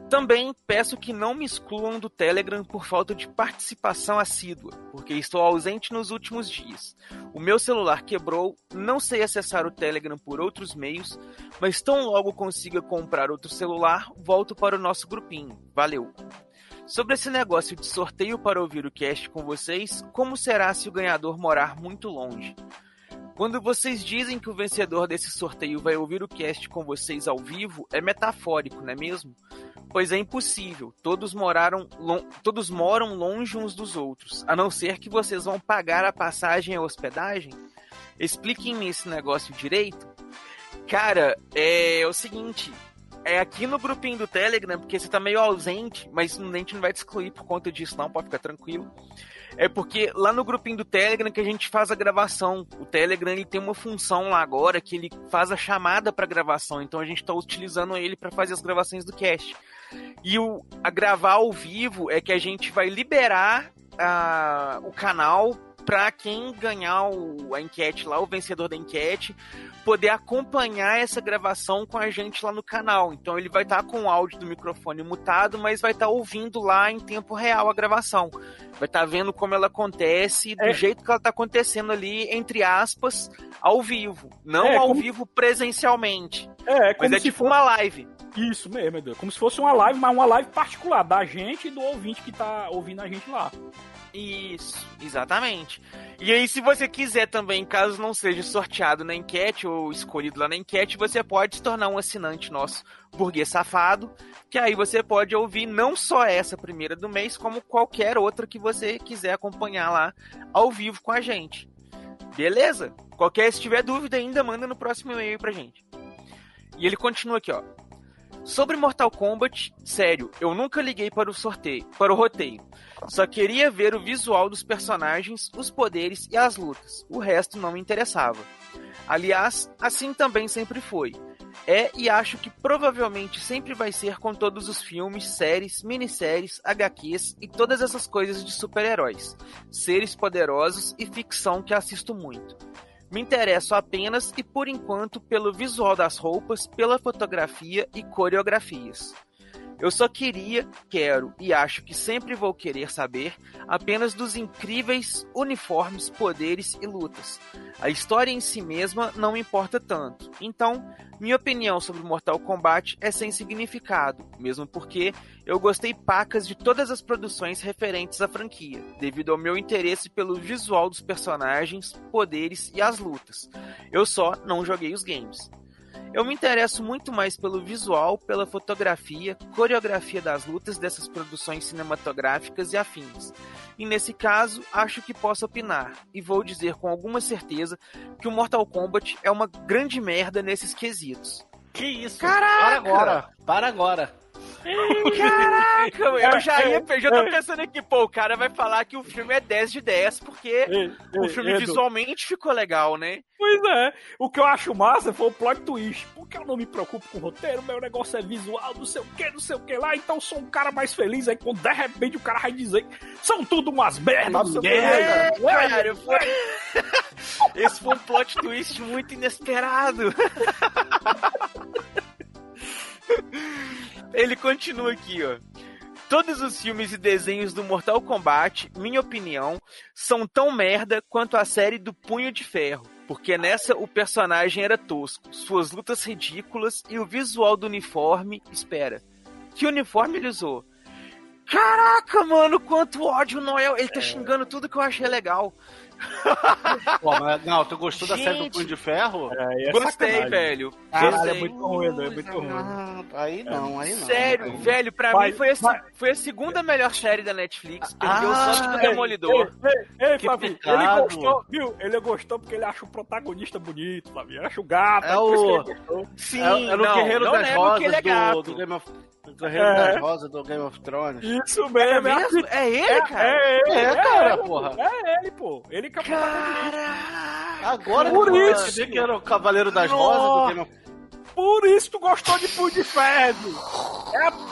Também peço que não me excluam do Telegram por falta de participação assídua, porque estou ausente nos últimos dias. O meu celular quebrou, não sei acessar o Telegram por outros meios, mas tão logo consiga comprar outro celular, volto para o nosso grupinho. Valeu! Sobre esse negócio de sorteio para ouvir o cast com vocês, como será se o ganhador morar muito longe? Quando vocês dizem que o vencedor desse sorteio vai ouvir o cast com vocês ao vivo, é metafórico, não é mesmo? Pois é impossível. Todos moraram, todos moram longe uns dos outros, a não ser que vocês vão pagar a passagem e a hospedagem. Expliquem-me esse negócio direito. Cara, é o seguinte, é aqui no grupinho do Telegram, porque você tá meio ausente, mas a gente não vai te excluir por conta disso, não, pode ficar tranquilo. É porque lá no grupinho do Telegram que a gente faz a gravação. O Telegram ele tem uma função lá agora que ele faz a chamada para gravação, então a gente tá utilizando ele para fazer as gravações do cast. E o a gravar ao vivo é que a gente vai liberar ah, o canal para quem ganhar o- a enquete lá, o vencedor da enquete, poder acompanhar essa gravação com a gente lá no canal. Então ele vai estar com o áudio do microfone mutado, mas vai estar ouvindo lá em tempo real a gravação. Vai estar vendo como ela acontece, do É. jeito que ela está acontecendo ali, entre aspas, ao vivo. Não É, ao como- vivo presencialmente. É, é como Mas é se tipo uma live. Isso mesmo, Edu. Como se fosse uma live, mas uma live particular da gente e do ouvinte que tá ouvindo a gente lá. Isso, exatamente. E aí, se você quiser também, caso não seja sorteado na enquete ou escolhido lá na enquete, você pode se tornar um assinante nosso burguês safado, que aí você pode ouvir não só essa primeira do mês, como qualquer outra que você quiser acompanhar lá ao vivo com a gente. Beleza? Qualquer, se tiver dúvida ainda, manda no próximo e-mail pra gente. E ele continua aqui, ó. Sobre Mortal Kombat, sério, eu nunca liguei para o sorteio, para o roteiro. Só queria ver o visual dos personagens, os poderes e as lutas. O resto não me interessava. Aliás, assim também sempre foi. É e acho que provavelmente sempre vai ser com todos os filmes, séries, minisséries, HQs e todas essas coisas de super-heróis, seres poderosos e ficção que assisto muito. Me interesso apenas e por enquanto pelo visual das roupas, pela fotografia e coreografias. Eu só queria, quero e acho que sempre vou querer saber apenas dos incríveis uniformes, poderes e lutas. A história em si mesma não importa tanto. Então, minha opinião sobre Mortal Kombat é sem significado, mesmo porque eu gostei pacas de todas as produções referentes à franquia, devido ao meu interesse pelo visual dos personagens, poderes e as lutas. Eu só não joguei os games. Eu me interesso muito mais pelo visual, pela fotografia, coreografia das lutas dessas produções cinematográficas e afins. E nesse caso, acho que posso opinar, e vou dizer com alguma certeza que o Mortal Kombat é uma grande merda nesses quesitos. Que isso? Caraca! Para agora! Para agora! Caraca, eu já ia, já tô pensando aqui, pô, o cara vai falar que o filme é 10 de 10 porque o filme Edu. visualmente ficou legal, né? Pois é. O que eu acho massa foi o plot twist. Porque eu não me preocupo com o roteiro, meu negócio é visual, não sei o que, não sei o que lá. Então eu sou um cara mais feliz. Aí quando de repente o cara vai dizer são tudo umas merdas, o que. É, Ué, cara, foi... Esse foi um plot twist muito inesperado. Ele continua aqui, ó. Todos os filmes e desenhos do Mortal Kombat, minha opinião, são tão merda quanto a série do Punho de Ferro. Porque nessa o personagem era tosco, suas lutas ridículas e o visual do uniforme. Espera, que uniforme ele usou? Caraca, mano, quanto ódio o Noel. Ele tá xingando tudo que eu achei legal. Pô, mas, não, tu gostou da série do Gente. Punho de Ferro? É, é Gostei, sacanagem. velho. Caralho, é Gostei. muito ruim, é muito ruim. Ah, aí não, aí não. Sério, Aí- velho, pra Vai, mim foi a, vai. foi a segunda melhor série da Netflix. Perdeu Ah, só do Ei, Demolidor. Ei, ei, Flavinho, pecado. ele gostou, viu? Ele gostou porque ele acha o protagonista bonito, Flavinho. Acha o gato, É o- ele. Sim, É, é no não, Guerreiro não das Rosas que ele é do, gato. do Game of Guerreiro É. das Rosas do Game of Thrones. Isso É mesmo, é, mesmo? É ele, É, cara? é ele, É, cara, ele, porra. É ele, pô. Ele que é. Caraca! Agora Por que eu isso. percebi que era o Cavaleiro das Nossa. Rosas do Game of Por isso tu gostou de Punho de Ferro.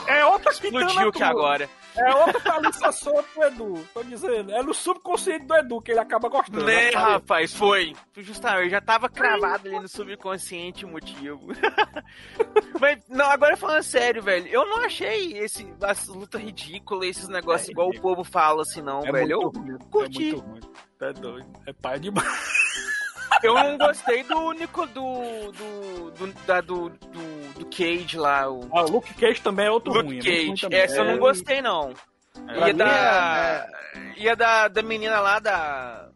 É, é outra Explodiu que agora. É outra caliçação do Edu. Tô dizendo. É no subconsciente do Edu que ele acaba gostando. Né, rapaz, foi. Justamente, já tava cravado ali no subconsciente o motivo. Mas, não, agora falando sério, velho, eu não achei esse, as lutas ridículas, esses negócios É igual o povo fala assim, não, É velho. muito Eu, ruim. curti. É muito ruim. É doido. É pai demais. Eu não gostei do único do. do. do, da, do, do, do Cage lá, o. Ah, o Luke Cage também é outro Luke ruim. é ruim Cage. Essa eu É, não gostei, não. Pra Ia mim da. é- Ia da, da menina lá da.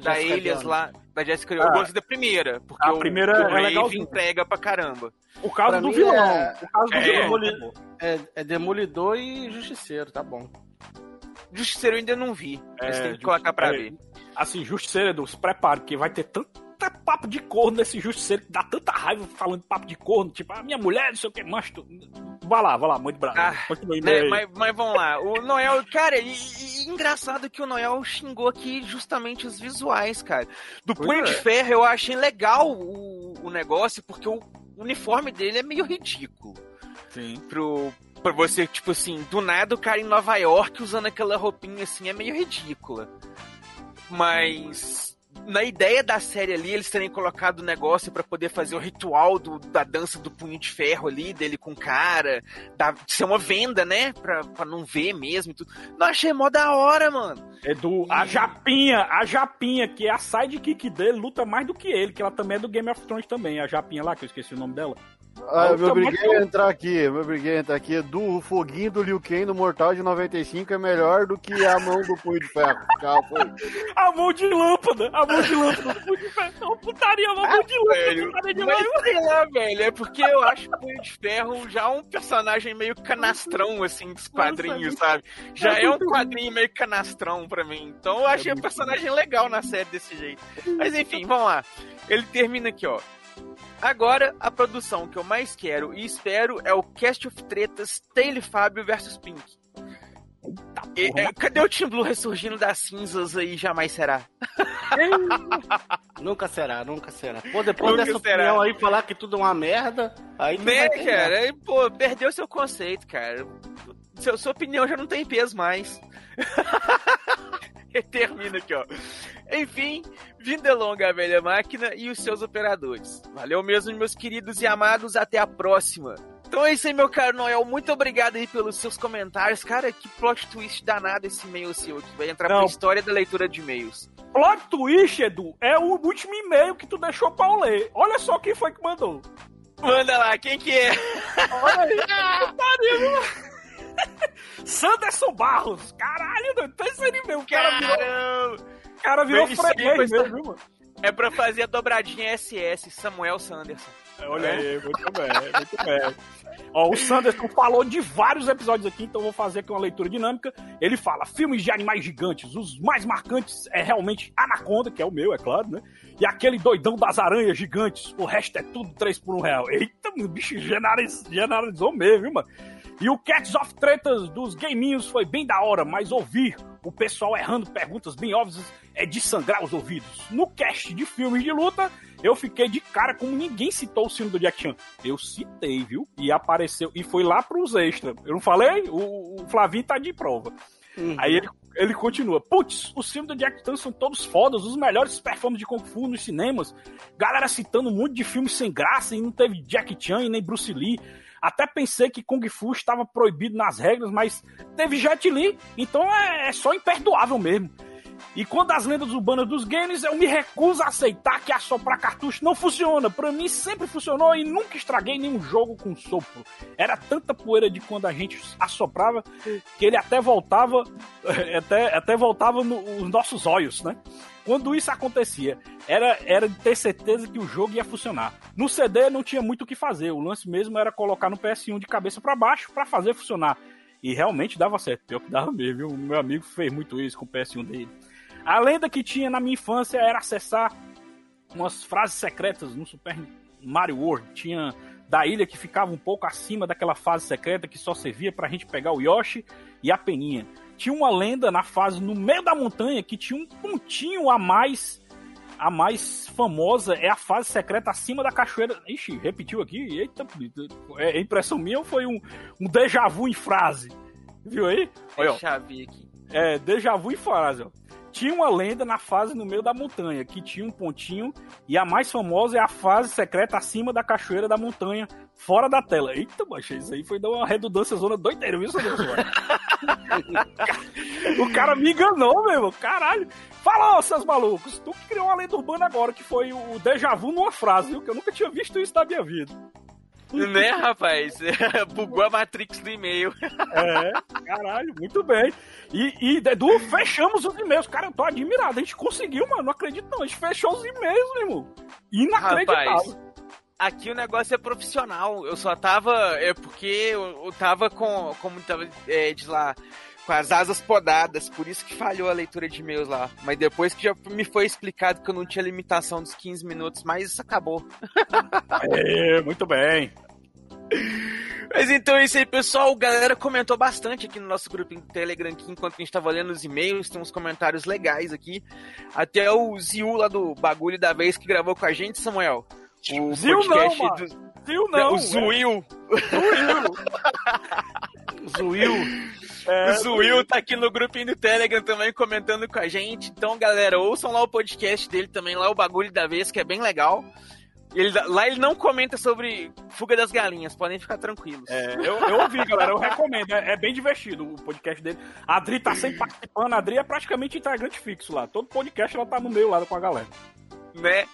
Da Jessica Elias Jones. lá. Da Jessica Eu Ah. gostei da primeira. Porque A o, primeira o é legalzinha. entrega pra caramba. Por causa Pra do vilão. é- Por causa do é acabou. É, é Demolidor e Justiceiro, tá bom. Justiceiro eu ainda não vi. Mas É, tem que colocar pra ver. Assim, Justiceiro, Edu, se prepare, que vai ter tanto papo de corno nesse Justiceiro que dá tanta raiva falando papo de corno. Tipo, a minha mulher, não sei o que, mas tu... Vai lá, vai lá, muito bravo. Ah, Né, mas, mas vamos lá. O Noel, cara, e, e- engraçado que o Noel xingou aqui justamente os visuais, cara. Do Punho é. de Ferro eu achei legal o, o negócio, porque o uniforme dele é meio ridículo. Sim. Pro, pra você, tipo assim, do nada o cara em Nova York usando aquela roupinha assim é meio ridícula. Mas na ideia da série ali, eles terem colocado o negócio pra poder fazer o ritual do, da dança do punho de ferro ali, dele com o cara, da, ser uma venda, né? Pra, pra não ver mesmo e tudo. Não achei mó da hora, mano. Edu, a Japinha, a Japinha, que é a sidekick dele, luta mais do que ele, que ela também é do Game of Thrones também. A Japinha lá, que eu esqueci o nome dela. Ah, eu me obriguei a entrar aqui, eu me obriguei a entrar aqui. Do o foguinho do Liu Kang no Mortal de 95 é melhor do que a mão do Punho de Ferro. A mão de lâmpada, a mão de lâmpada. É uma putaria, uma mão de velho. lâmpada. putaria Mas demais. sei lá, velho, é porque eu acho o Punho de Ferro já um personagem meio canastrão, assim, dos quadrinhos, sabe? Já é é um quadrinho meio canastrão pra mim. Então eu achei o muito personagem legal na série desse jeito. Mas enfim, vamos lá. Ele termina aqui, ó. Agora, a produção que eu mais quero e espero é o Cast of Tretas Taylor Fábio vs Pink. E, é, cadê o Team Blue ressurgindo das cinzas aí? Jamais será. Nunca será, nunca será. Pô, depois Nunca dessa será. opinião aí, falar que tudo é uma merda, aí Né, cara? Aí, pô, perdeu seu conceito, cara. Seu, sua opinião já não tem peso mais. E Termina aqui, ó. Enfim, vida longa a velha máquina e os seus operadores. Valeu mesmo, meus queridos e amados. Até a próxima. Então é isso aí, meu caro Noel. Muito obrigado aí pelos seus comentários. Cara, que plot twist danado esse e-mail seu que vai entrar Não. pra história da leitura de e-mails. Plot twist, Edu, é o último e-mail que tu deixou pra eu ler. Olha só quem foi que mandou. Manda lá, quem que é? Olha aí. Sanderson Barros. Caralho, doido. Terceiro e-mail. O cara virou, Caramba! o cara virou freguês mesmo, viu, mano? É pra fazer a dobradinha SS, Samuel Sanderson. Olha aí, muito bem, muito bem. Ó, o Sanderson falou de vários episódios aqui, então vou fazer aqui uma leitura dinâmica. Ele fala: filmes de animais gigantes, os mais marcantes é realmente Anaconda, que é o meu, é claro, né? E aquele doidão das aranhas gigantes, o resto é tudo 3 por 1 real. Eita, o bicho generaliz- generalizou mesmo, viu, mano? E o Cats of Tretas dos gaminhos foi bem da hora, mas ouvir o pessoal errando perguntas bem óbvias é de sangrar os ouvidos. No cast de filmes de luta, eu fiquei de cara como ninguém citou o filme do Jack Chan. Eu citei, viu? E apareceu, e foi lá pros extras. Eu não falei? O, o Flavinho tá de prova. Aí ele, ele continua. Putz, os filmes do Jack Chan são todos fodas, os melhores performances de Kung Fu nos cinemas. Galera citando um monte de filmes sem graça e não teve Jack Chan e nem Bruce Lee. Até pensei que Kung Fu estava proibido nas regras, mas teve Jet Li, então é, é só imperdoável mesmo. E quando as lendas urbanas dos games, eu me recuso a aceitar que assoprar cartucho não funciona. Pra mim sempre funcionou e nunca estraguei nenhum jogo com sopro. Era tanta poeira de quando a gente assoprava que ele até voltava, até, até voltava nos nossos olhos, né? Quando isso acontecia, era, era de ter certeza que o jogo ia funcionar. No CD não tinha muito o que fazer, o lance mesmo era colocar no PS1 de cabeça para baixo para fazer funcionar. E realmente dava certo, pior que dava mesmo? O meu amigo fez muito isso com o PS1 dele. A lenda que tinha na minha infância era acessar umas frases secretas no Super Mario World. Tinha da ilha que ficava um pouco acima daquela fase secreta que só servia pra gente pegar o Yoshi e a Peninha. Tinha uma lenda na fase no meio da montanha que tinha um pontinho a mais. A mais famosa é a fase secreta acima da cachoeira. Ixi, repetiu aqui? Eita, é impressão minha ou foi um, um déjà vu em frase? Viu aí? Olha. Deixa eu ver aqui. É, déjà vu em frase, ó. Tinha uma lenda na fase no meio da montanha, que tinha um pontinho, e a mais famosa é a fase secreta acima da cachoeira da montanha, fora da tela. Eita, macho, isso aí foi dar uma redundância zona doideira, viu, seu? O cara me enganou, meu irmão. Caralho. Fala, ô, seus malucos. Tu que criou uma lenda urbana agora, que foi o déjà vu numa frase, viu? Que eu nunca tinha visto isso na minha vida. Né, rapaz? Bugou a Matrix do e-mail. É, caralho, muito bem. E, e Edu, fechamos os e-mails. Cara, eu tô admirado. A gente conseguiu, mano. Não acredito, não. A gente fechou os e-mails, meu irmão. Inacreditável. Rapaz, aqui o negócio é profissional. Eu só tava. É porque eu, eu tava com. Como tava é, de lá. Com as asas podadas, por isso que falhou a leitura de e-mails lá. Mas depois que já me foi explicado que eu não tinha limitação dos 15 minutos, mas isso acabou. É, muito bem. Mas então é isso aí, pessoal. A galera comentou bastante aqui no nosso grupo em Telegram aqui, enquanto a gente tava lendo os e-mails. Tem uns comentários legais aqui. Até o Ziu lá do Bagulho da Vez que gravou com a gente, Samuel. O Ziu não, mano. do- Viu, não. o Zuil. Zuil. É, o Zuil tá aqui no grupinho do Telegram também comentando com a gente. Então, galera, ouçam lá o podcast dele também, lá o Bagulho da Vez, que é bem legal. Ele, lá ele não comenta sobre fuga das galinhas, podem ficar tranquilos. É, eu, eu ouvi, galera, eu recomendo. É, é bem divertido o podcast dele. A Adri tá sempre participando, a Adri é praticamente integrante fixo lá. Todo podcast ela tá no meio lá com a galera. né?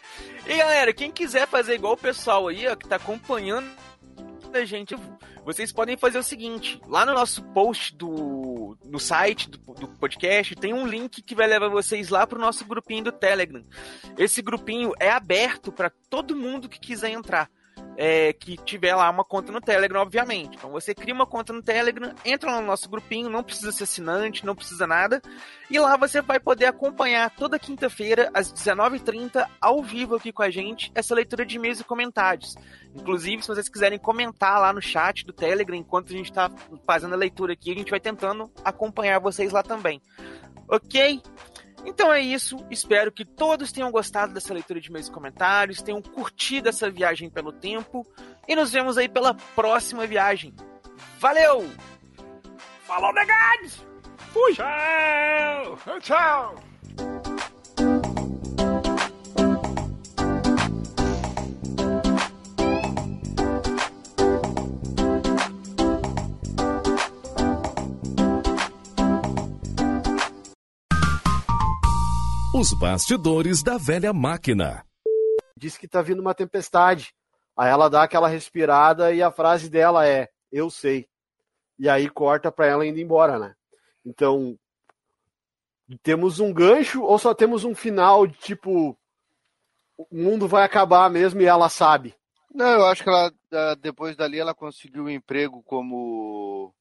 E galera, quem quiser fazer igual o pessoal aí, ó, que tá acompanhando a gente, vocês podem fazer o seguinte: lá no nosso post do, do site do, do podcast tem um link que vai levar vocês lá pro nosso grupinho do Telegram. Esse grupinho é aberto para todo mundo que quiser entrar. É, que tiver lá uma conta no Telegram, obviamente. Então você cria uma conta no Telegram, entra no nosso grupinho, não precisa ser assinante, não precisa nada. E lá você vai poder acompanhar toda quinta-feira, às 19h30, ao vivo aqui com a gente, essa leitura de e-mails e comentários. Inclusive, se vocês quiserem comentar lá no chat do Telegram, enquanto a gente está fazendo a leitura aqui, a gente vai tentando acompanhar vocês lá também. Ok? Então é isso. Espero que todos tenham gostado dessa leitura de e comentários, tenham curtido essa viagem pelo tempo. E nos vemos aí pela próxima viagem. Valeu! Falou, negades! Fui! Tchau! Tchau! Os bastidores da velha máquina. Diz que tá vindo uma tempestade. Aí ela dá aquela respirada e a frase dela é: Eu sei. E aí corta pra ela indo embora, né? Então, temos um gancho ou só temos um final de tipo: O mundo vai acabar mesmo e ela sabe? Não, eu acho que ela, depois dali, ela conseguiu um emprego como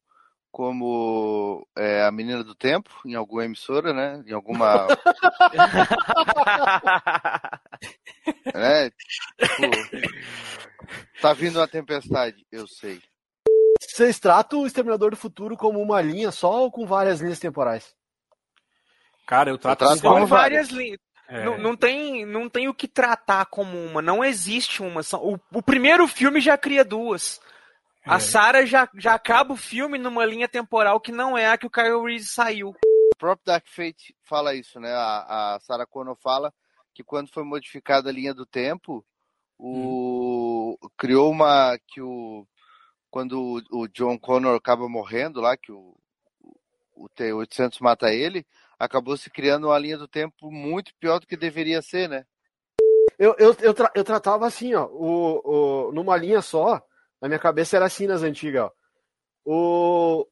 como é, a menina do tempo em alguma emissora, né? Em alguma. né? Tipo, tá vindo uma tempestade, eu sei. Vocês tratam o Exterminador do Futuro como uma linha só ou com várias linhas temporais? Cara, eu trato, Eu trato assim como várias linhas. É. Não, não tem, não tem o que tratar como uma. Não existe uma. O, o primeiro filme já cria duas. A É. Sarah já, já acaba o filme numa linha temporal que não é a que o Kyle Reese saiu. O próprio Dark Fate fala isso, né? A, a Sarah Connor fala que quando foi modificada a linha do tempo, o criou uma que o quando o, o John Connor acaba morrendo lá, que o, o T800 mata ele, acabou se criando uma linha do tempo muito pior do que deveria ser, né? Eu, eu, eu, tra- eu tratava assim, ó, o, o, numa linha só, na minha cabeça era assim nas antigas, ó. O,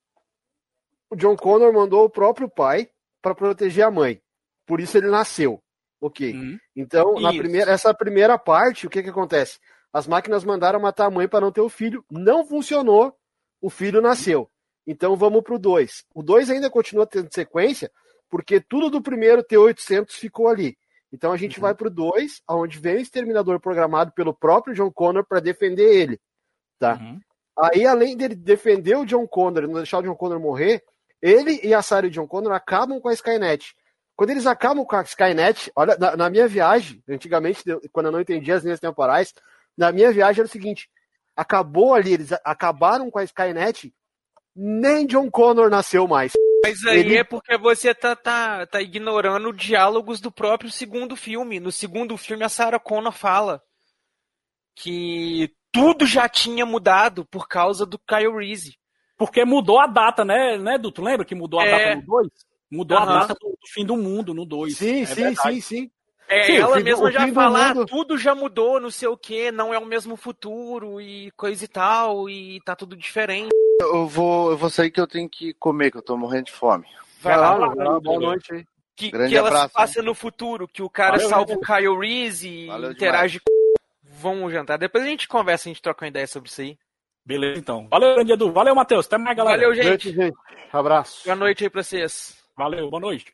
o John Connor mandou o próprio pai para proteger a mãe. Por isso ele nasceu. Ok. Uhum. Então, na primeira, essa primeira parte, o que que acontece? As máquinas mandaram matar a mãe para não ter o filho. Não funcionou. O filho nasceu. Então vamos pro 2. O 2 ainda continua tendo sequência, porque tudo do primeiro T800 ficou ali. Então a gente vai pro 2, onde vem o exterminador programado pelo próprio John Connor para defender ele. Tá? Uhum. Aí, além dele defender o John Connor, não deixar o John Connor morrer, ele e a Sarah e o John Connor acabam com a Skynet. Quando eles acabam com a Skynet, olha, na, na minha viagem, antigamente, quando eu não entendia as linhas temporais, na minha viagem era o seguinte: acabou ali, eles acabaram com a Skynet, nem John Connor nasceu mais. Mas aí Ele- é porque você tá, tá, tá ignorando diálogos do próprio segundo filme. No segundo filme, a Sarah Connor fala que tudo já tinha mudado por causa do Kyle Reese. Porque mudou a data, né, né, Duto? Lembra que mudou a É. data no 2? Mudou Aham. a data do, do fim do mundo no 2. Sim, sim, sim, sim. É, Sim, ela mesma já fala, "Ah, mundo- tudo já mudou, não sei o que, não é o mesmo futuro e coisa e tal, e tá tudo diferente. Eu vou, eu vou sair que eu tenho que comer, que eu tô morrendo de fome. Vai lá, Vai lá, boa noite aí. que, Grande que ela abraço, se passa no futuro, que o cara Valeu, salva o Kyle Reese e Valeu interage com. Vamos jantar. Depois a gente conversa, a gente troca uma ideia sobre isso aí. Beleza, então. Valeu, grande Edu. Valeu, Matheus. Até mais, galera. Valeu, gente. Gente, gente. Abraço. Boa noite aí pra vocês. Valeu, boa noite.